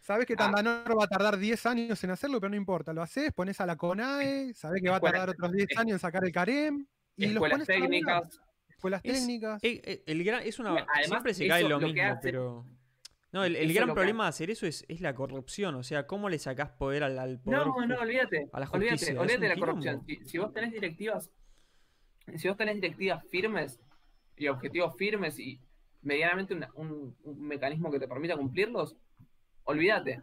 Sabés que Ah. Tandanor va a tardar 10 años en hacerlo, pero no importa, lo haces, pones a la CONAE, sabés que va a tardar otros 10 años en sacar el CAREM, y los escuelas pones laburar. técnicas. Escuelas Es- técnicas. Eh, eh, el gran, es una, Además, siempre se cae lo, lo que mismo, hace- pero. No, el, el gran problema de hacer eso es, es la corrupción. O sea, ¿cómo le sacás poder al, al poder? No, no, olvídate. a la olvídate, justicia, olvídate de la quilombo. corrupción. Si, si vos tenés directivas, si vos tenés directivas firmes y objetivos firmes y medianamente una- un, un mecanismo que te permita cumplirlos, olvídate.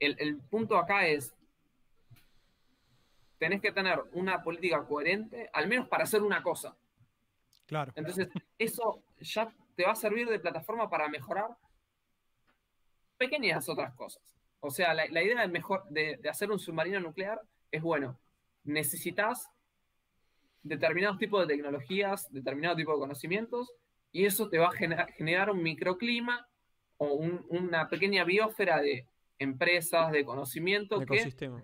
El, el punto acá es tenés que tener una política coherente, al menos para hacer una cosa. Claro. Entonces, eso ya te va a servir de plataforma para mejorar pequeñas otras cosas. O sea, la, la idea de, mejor, de, de hacer un submarino nuclear es, bueno, necesitas determinados tipos de tecnologías, determinado tipo de conocimientos, y eso te va a gener- generar un microclima o un- una pequeña biosfera de empresas, de conocimiento un que, ecosistema.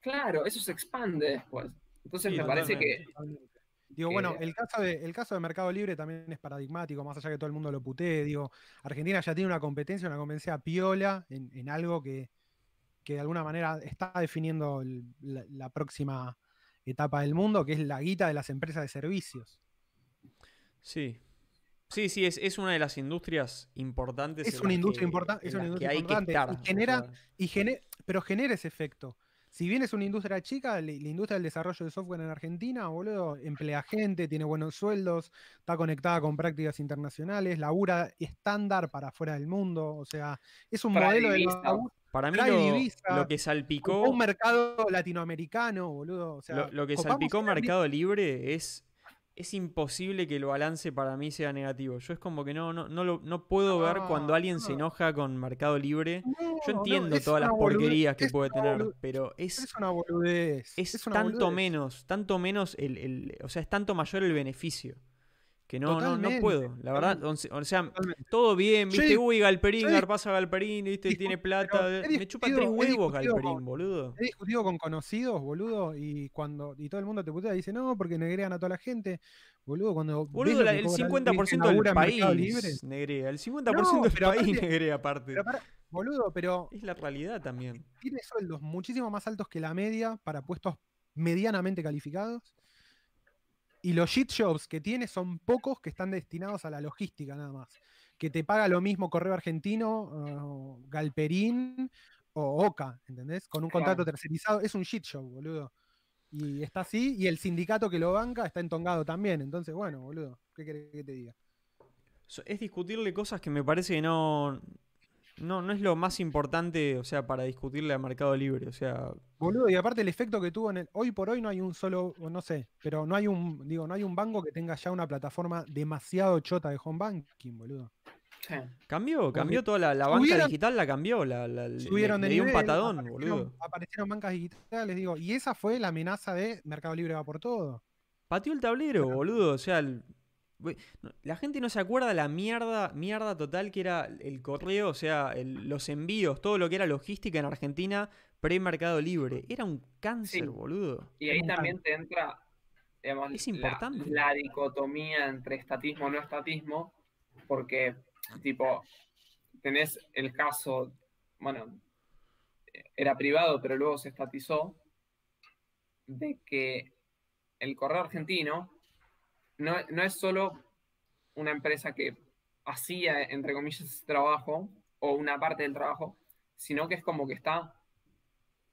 claro, eso se expande después. Entonces Sí, me parece que. Digo, bueno, el caso, de, el caso de Mercado Libre también es paradigmático, más allá que todo el mundo lo putee. Digo, Argentina ya tiene una competencia, una competencia piola en, en algo que, que de alguna manera está definiendo el- la, la próxima etapa del mundo, que es la guita de las empresas de servicios. Sí. Sí, sí, es, es una de las industrias importantes. Es una industria importante, es una industria que hay importante, que y genera- Y gene- pero genera ese efecto. Si bien es una industria chica, la, la industria del desarrollo de software en Argentina, boludo, emplea gente, tiene buenos sueldos, está conectada con prácticas internacionales, labura estándar para afuera del mundo. O sea, es un modelo de laburo para mí lo, divisa, lo que salpicó, un mercado latinoamericano, boludo. O sea, lo, lo que salpicó Mercado Libre es, es imposible que el balance para mí sea negativo. Yo es como que no, no, no, lo, no puedo ver cuando alguien se no. enoja con Mercado Libre. No, Yo entiendo todas las boludez, porquerías que puede tener, boludez, pero es, Es una boludez. es una tanto boludez. menos, tanto menos el, el- o sea, es tanto mayor el beneficio. Que no, no, no puedo. La verdad, o sea, Totalmente. todo bien, viste, uy, Galperín, digo- pasa Galperín, viste, Discu- tiene plata. Me chupa tres huevos Galperín, con- boludo. He discutido con conocidos, boludo, y cuando y todo el mundo te putea dice, no, porque negrean a toda la gente. Boludo, cuando. Boludo, la- el cobra 50% alguien del país negrea. El 50% No, del país aparte- negrea aparte. pero boludo, pero Es la realidad también. tiene sueldos muchísimo más altos que la media para puestos medianamente calificados. Y los shit jobs que tiene son pocos que están destinados a la logística nada más. Que te paga lo mismo Correo Argentino, o Galperín o Oca, ¿entendés? Con un Claro. contrato tercerizado. Es un shit show, boludo. Y está así, y el sindicato que lo banca está entongado también. Entonces, bueno, boludo, ¿qué querés que te diga? Es discutirle cosas que me parece que no, no, no es lo más importante, o sea, para discutirle a Mercado Libre. O sea, Boludo, y aparte el efecto que tuvo en el. Hoy por hoy no hay un solo, no sé, pero no hay un, digo, no hay un banco que tenga ya una plataforma demasiado chota de home banking, boludo. Sí. cambió, cambió toda la, la banca subieron- digital, la cambió, la, la- le- Subieron le, de dio un patadón, aparecieron, boludo. aparecieron bancas digitales, digo, y esa fue la amenaza de Mercado Libre va por todo. Pateó el tablero, boludo. O sea, el- la gente no se acuerda la mierda, mierda total que era el correo, o sea, el- los envíos, todo lo que era logística en Argentina pre-mercado libre. Era un cáncer, Sí. boludo. Y ahí también te entra digamos, Es la- importante. La, dicotomía entre estatismo y no estatismo, porque, tipo, tenés el caso, bueno, era privado, pero luego se estatizó, de que el correo argentino no, no es solo una empresa que hacía, entre comillas, ese trabajo, o una parte del trabajo, sino que es como que está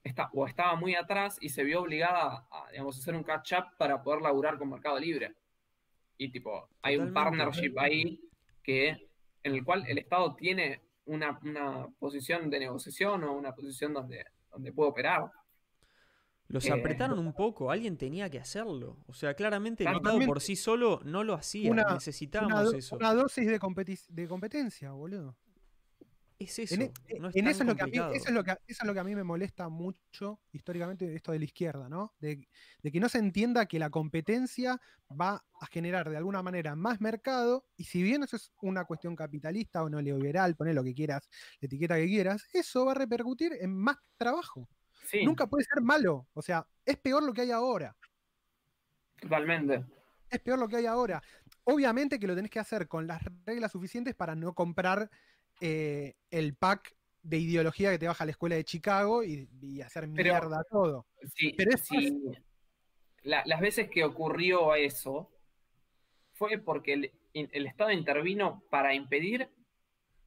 está, o estaba muy atrás y se vio obligada a, digamos, hacer un catch-up para poder laburar con Mercado Libre. Y tipo, hay un partnership ahí que, en el cual el Estado tiene una, una posición de negociación o una posición donde, donde puede operar. Los Eh, apretaron un poco, alguien tenía que hacerlo. O sea, claramente el Estado por sí solo no lo hacía. Una- Necesitábamos Una, do- eso. una dosis de, competi- de competencia, boludo. Es eso. En, no es en eso, es lo que a mí, eso, es lo que, eso es lo que a mí me molesta mucho históricamente esto de la izquierda, ¿no? De, de que no se entienda que la competencia va a generar de alguna manera más mercado, y si bien eso es una cuestión capitalista o no neoliberal, poner lo que quieras, la etiqueta que quieras, eso va a repercutir en más trabajo. Sí, Nunca puede ser malo, o sea, es peor lo que hay ahora. totalmente. es peor lo que hay ahora. Obviamente que lo tenés que hacer con las reglas suficientes para no comprar eh, el pack de ideología que te baja a la escuela de Chicago y, y hacer Pero- mierda todo. Sí, Pero es sí, la- las veces que ocurrió eso fue porque el, el Estado intervino para impedir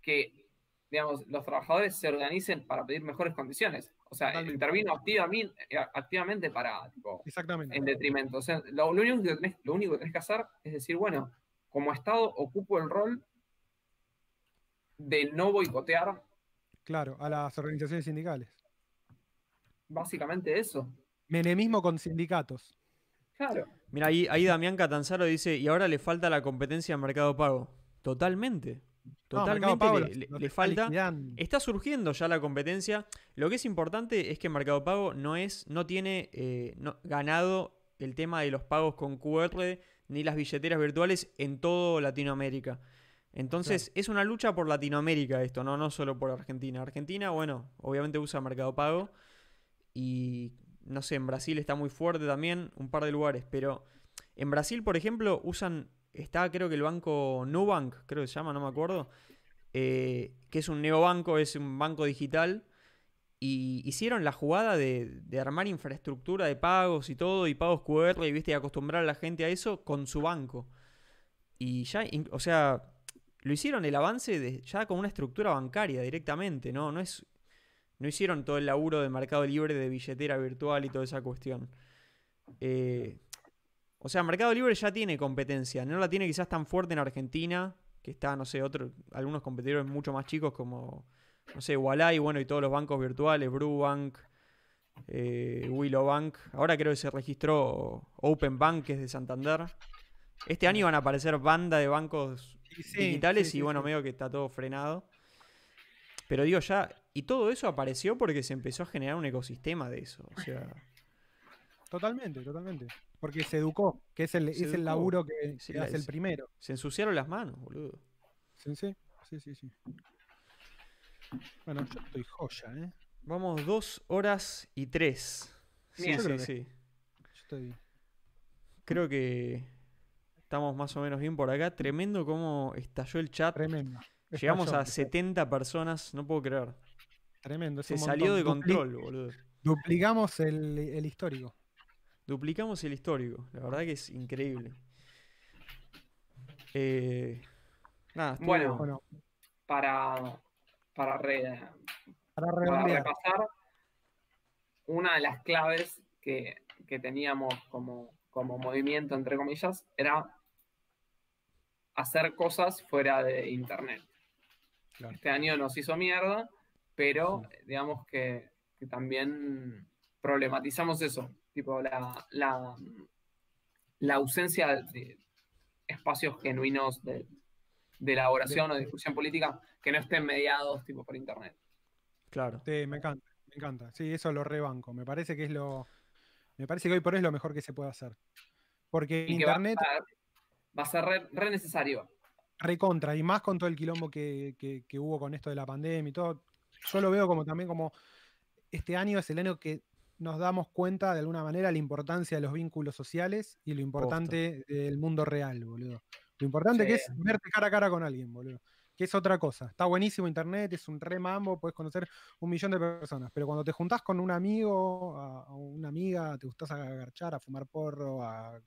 que, digamos, los trabajadores se organicen para pedir mejores condiciones. O sea, Totalmente. intervino activamente, activamente para, tipo, Exactamente. en detrimento. O sea, lo, lo único que tenés, lo único que tenés que hacer es decir, bueno, como Estado ocupo el rol de no boicotear Claro, a las organizaciones sindicales. básicamente eso. Menemismo con sindicatos. Claro. Mira, ahí, ahí Damián Catanzaro dice, y ahora le falta la competencia en Mercado Pago. Totalmente. Totalmente Pago le, falta. liquidando. Está surgiendo ya la competencia. Lo que es importante es que Mercado Pago no es, no tiene eh, no- ganado el tema de los pagos con QR ni las billeteras virtuales en todo Latinoamérica. Entonces es una lucha por Latinoamérica esto, ¿no? no solo por Argentina. Argentina, bueno, obviamente usa Mercado Pago y no sé, en Brasil está muy fuerte también, un par de lugares, pero en Brasil, por ejemplo, usan, está creo que el banco Nubank, creo que se llama, no me acuerdo, eh, que es un neobanco, es un banco digital, y hicieron la jugada de, armar infraestructura de pagos y todo, y pagos QR, y viste, y acostumbrar a la gente a eso con su banco. Y ya, o sea, lo hicieron el avance ya con una estructura bancaria directamente, ¿no? No es. No hicieron todo el laburo de mercado libre de billetera virtual y toda esa cuestión. Eh, o sea, Mercado Libre ya tiene competencia. No la tiene quizás tan fuerte en Argentina, que está, no sé, otro, algunos competidores mucho más chicos como, no sé, Walai, bueno, y todos los bancos virtuales, Brubank, eh, Willow Bank. Ahora creo que se registró Open Bank, que es de Santander. Este año van a aparecer banda de bancos sí, digitales sí, y bueno, sí. medio que está todo frenado. Pero digo ya, y todo eso apareció porque se empezó a generar un ecosistema de eso. O sea, Totalmente, totalmente. Porque se educó, que es el, Se es el laburo que, Sí, que la- hace el es- primero. Se ensuciaron las manos, boludo. Sí, sí, sí, sí, sí. Bueno, yo estoy joya, ¿eh? Vamos dos horas y tres. Sí, Bien. Yo sí, creo que- sí. Yo estoy... Creo que estamos más o menos bien por acá. Tremendo cómo estalló el chat. Tremendo. Llegamos a 70 personas, no puedo creer. Tremendo. es Se salió de. Dupli- control, boludo. Duplicamos el, el histórico. Duplicamos el histórico. La verdad que es increíble. Eh, nada, estuvo- Bueno. Bueno, Para, para, re- para para redondear. repasar, una de las claves que, que teníamos como, como movimiento, entre comillas, era hacer cosas fuera de Internet. Claro. Este año nos hizo mierda, pero digamos que, que también problematizamos eso, tipo la, la, la ausencia de espacios genuinos de, de elaboración o de discusión política que no estén mediados tipo por Internet. Claro. Sí, me encanta, me encanta. Sí, eso lo rebanco. Me parece que es lo. Me parece que hoy por hoy es lo mejor que se puede hacer. Porque Y que va, internet, va- va a ser re, re necesario. recontra, y más con todo el quilombo que, que- que hubo con esto de la pandemia y todo. Yo lo veo como también como este año es el año que nos damos cuenta de alguna manera la importancia de los vínculos sociales y lo importante del mundo real, boludo. Lo importante Sí. que es verte cara a cara con alguien, boludo. Que es otra cosa. Está buenísimo internet, es un re mambo, puedes conocer un millón de personas. Pero cuando te juntás con un amigo a- o una amiga, te gustás a agarchar, a fumar porro, a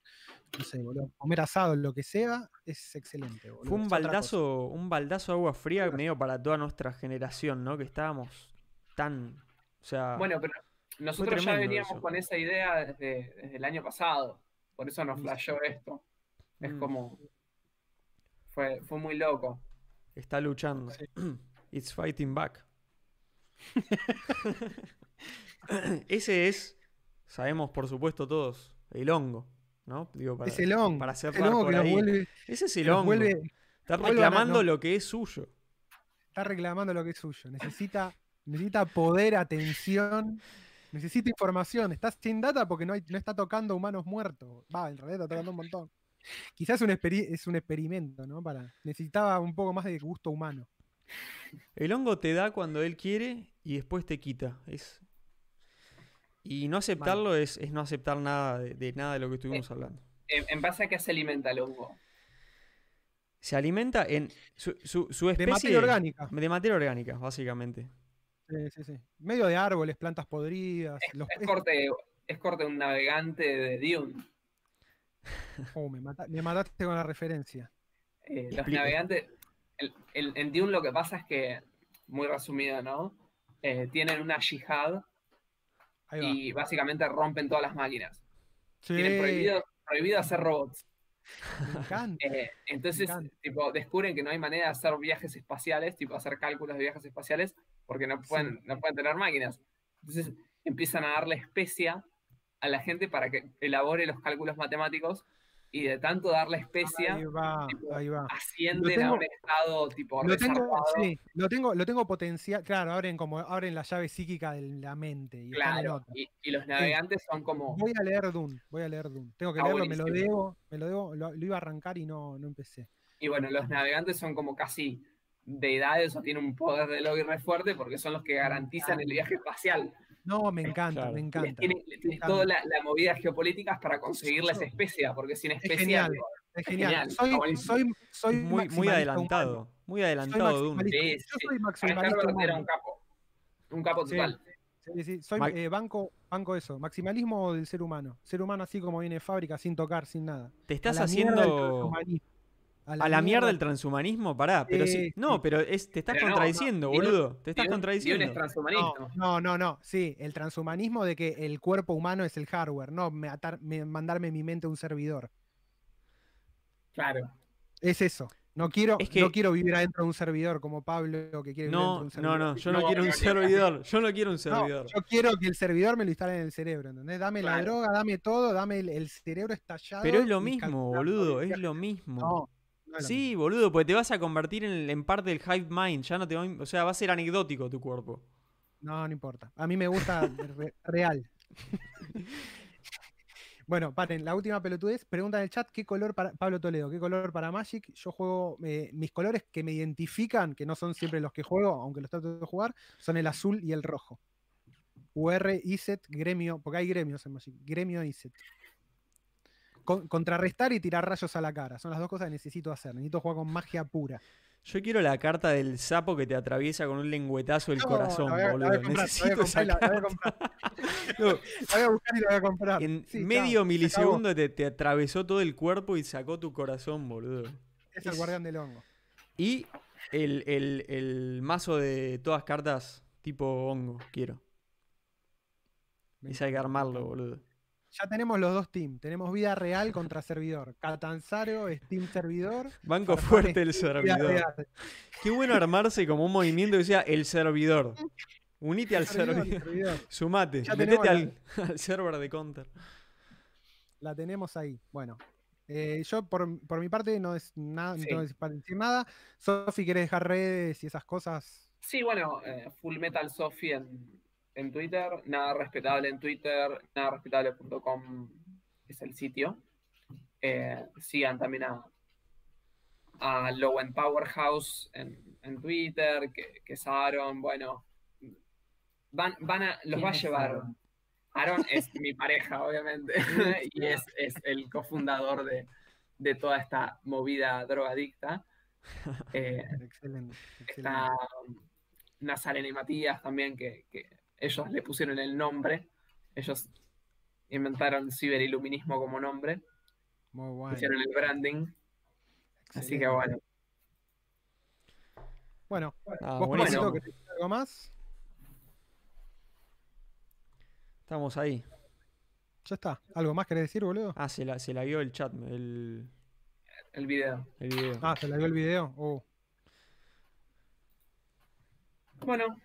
no sé, boludo, comer asado, lo que sea, es excelente, boludo. Fue un Es baldazo, un baldazo de agua fría medio para toda nuestra generación, ¿no? Que estábamos tan. O sea. Bueno, pero nosotros ya veníamos eso. con esa idea desde, desde el año pasado. Por eso nos flashó esto. Es Mm. como. Fue, fue muy loco. Está luchando. Sí. It's fighting back. Ese es, sabemos por supuesto todos, el hongo, ¿no? Digo, para, Es el hongo. para el cerrar hongo por que nos ahí. vuelve, Ese es el hongo. vuelve- Está reclamando no. lo que es suyo. está reclamando lo que es suyo. Necesita, necesita poder, atención, necesita información. Está sin data porque no, hay- no está tocando humanos muertos. Va, en realidad está tocando un montón. Quizás es un, experi- es un experimento, ¿no? Para, necesitaba un poco más de gusto humano. El hongo te da cuando él quiere y después te quita. Es... Y no aceptarlo es, es no aceptar nada de, de nada de lo que estuvimos hablando. En, en base a qué se alimenta el hongo. Se alimenta en su, su, su De especie materia orgánica. de materia orgánica, básicamente. Sí, sí, sí. Medio de árboles, plantas podridas. los- Es corte, es corte de un navegante de Dune. oh, me, mata- me mataste con la referencia. Eh, los navegantes. el- el- en Dune lo que pasa es que, muy resumido, ¿no? Eh, tienen una yihad y básicamente rompen todas las máquinas. Sí, Tienen prohibido, prohibido hacer robots. me encanta. Eh, entonces, Me encanta. tipo, descubren que no hay manera de hacer viajes espaciales, tipo hacer cálculos de viajes espaciales, porque no pueden, no pueden tener máquinas. Entonces empiezan a darle especia a la gente para que elabore los cálculos matemáticos y de tanto darle especia Ahí va, tipo, ahí va. ascienden tengo- a un estado tipo Lo tengo, sí, lo tengo, lo tengo potencial. Claro, abren como abren la llave psíquica de la mente. Y Claro, y, y los navegantes son como Voy a leer Dune, voy a leer Dune. Tengo que leerlo, me lo debo, me lo debo, lo, lo iba a arrancar y no, no empecé. Y bueno, los navegantes son como casi deidades o tienen un poder de lobby re fuerte porque son los que garantizan el viaje espacial. No, me encanta, Claro. me encanta. tienen encanta. toda la, la movida geopolítica es para conseguirles especia, porque sin especia. genial. tipo, Es genial. genial, soy, soy, soy muy, muy adelantado. humano. Muy Soy adelantado de un. maximalista. Sí, Yo sí. soy maximalista era un capo. Un capo Sí. total. Sí, sí, Soy Ma- eh, banco, banco eso. Maximalismo del ser humano. Ser humano así como viene de fábrica, sin tocar, sin nada. Te estás A la mierda del haciendo. transhumanismo. A la mierda del transhumanismo, pará. Pero Sí, sí. No, pero es, te estás Pero no, contradiciendo, no, Dios- boludo. Te estás Dios- Dios es contradiciendo. transhumanista. No, no, no, no. Sí, el transhumanismo de que el cuerpo humano es el hardware, no me atar- me- mandarme mi mente a un servidor. Claro. Es eso. No quiero, Es que- no quiero vivir adentro de un servidor como Pablo que quiere vivir No, adentro de un no, servidor. no. Yo no, No, quiero un no, no. servidor. Yo no quiero un No, servidor. yo quiero que el servidor me lo instale en el cerebro, ¿entendés? Dame la droga, dame todo, dame el, el cerebro estallado. Pero es lo mismo, boludo. el Es lo mismo. No, Sí, boludo, porque te vas a convertir en, en parte del hive mind. Ya no te va, o sea, va a ser anecdótico tu cuerpo. No, no importa. A mí me gusta re- real. Bueno, paren, la última pelotudez. Pregunta en el chat, ¿qué color para Pablo Toledo? ¿Qué color para Magic? Yo juego, eh, mis colores que me identifican, que no son siempre los que juego, aunque los trato de jugar, son el azul y el rojo. UR, ISET, gremio, porque hay gremios en Magic. Gremio, ISET. Con- contrarrestar y tirar rayos a la cara. Son las dos cosas que necesito hacer. Necesito jugar con magia pura. Yo quiero la carta del sapo que te atraviesa con un lengüetazo el No, corazón, la voy a- la boludo. voy a comprar, la voy a comprar la- esa la voy a comprar. No, La voy a buscar y la voy a comprar. en Sí, medio chao, milisegundo te, te atravesó todo el cuerpo y sacó tu corazón, boludo. Es el guardián del hongo. Y el, el- el mazo de todas cartas tipo hongo, quiero. Ese hay que armarlo, boludo. Ya tenemos los dos teams. Tenemos vida real contra servidor. Catanzaro es team servidor. Banco Farfán fuerte el es servidor. Qué bueno armarse como un movimiento que sea el servidor. Unite al Servidor, servidor. servidor. Sumate. Ya Metete al, al server de counter. La tenemos ahí. Bueno. eh, yo por, por mi parte no es nada, no tengo para decir nada. Sofi, ¿quieres dejar redes y esas cosas? Sí, bueno, eh, Full Metal Sophie en, en Twitter, nada respetable en Twitter, nada respetable.com es el sitio. Eh, sigan también a, a Low End Powerhouse en, en Twitter, que, que es Aaron, bueno, van, van a, los ¿Quién va a llevar. Aaron? Aaron es mi pareja, obviamente, y es, es el cofundador de, de toda esta movida drogadicta. Eh, Excelente. excelente. Está Nazarena y Matías también, que, que ellos le pusieron el nombre. Ellos inventaron ciberiluminismo como nombre. Muy bueno. Hicieron el branding. Así que bueno. Bueno, Ah, vos. Pablito, ¿querés decir algo más? Estamos ahí. Ya está. ¿Algo más querés decir, boludo? Ah, se la, se la vio el chat, el, El video. el video. Ah, se la dio el video. Oh. Bueno,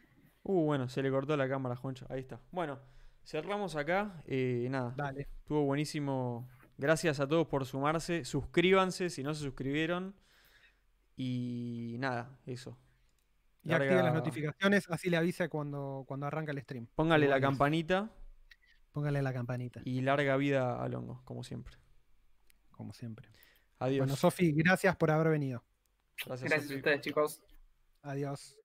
Uh, bueno, se le cortó la cámara, Juancho. Ahí está. Bueno, cerramos acá. Eh, nada, Dale. estuvo buenísimo. Gracias a todos por sumarse. Suscríbanse si no se suscribieron. Y nada, eso. Y activen las notificaciones, así le avisa cuando, cuando arranca el stream. Póngale la campanita Póngale la campanita, y larga vida al hongo, como siempre. como siempre. Adiós. Bueno, Sofi, gracias por haber venido. Gracias, gracias a ustedes, chicos. Adiós.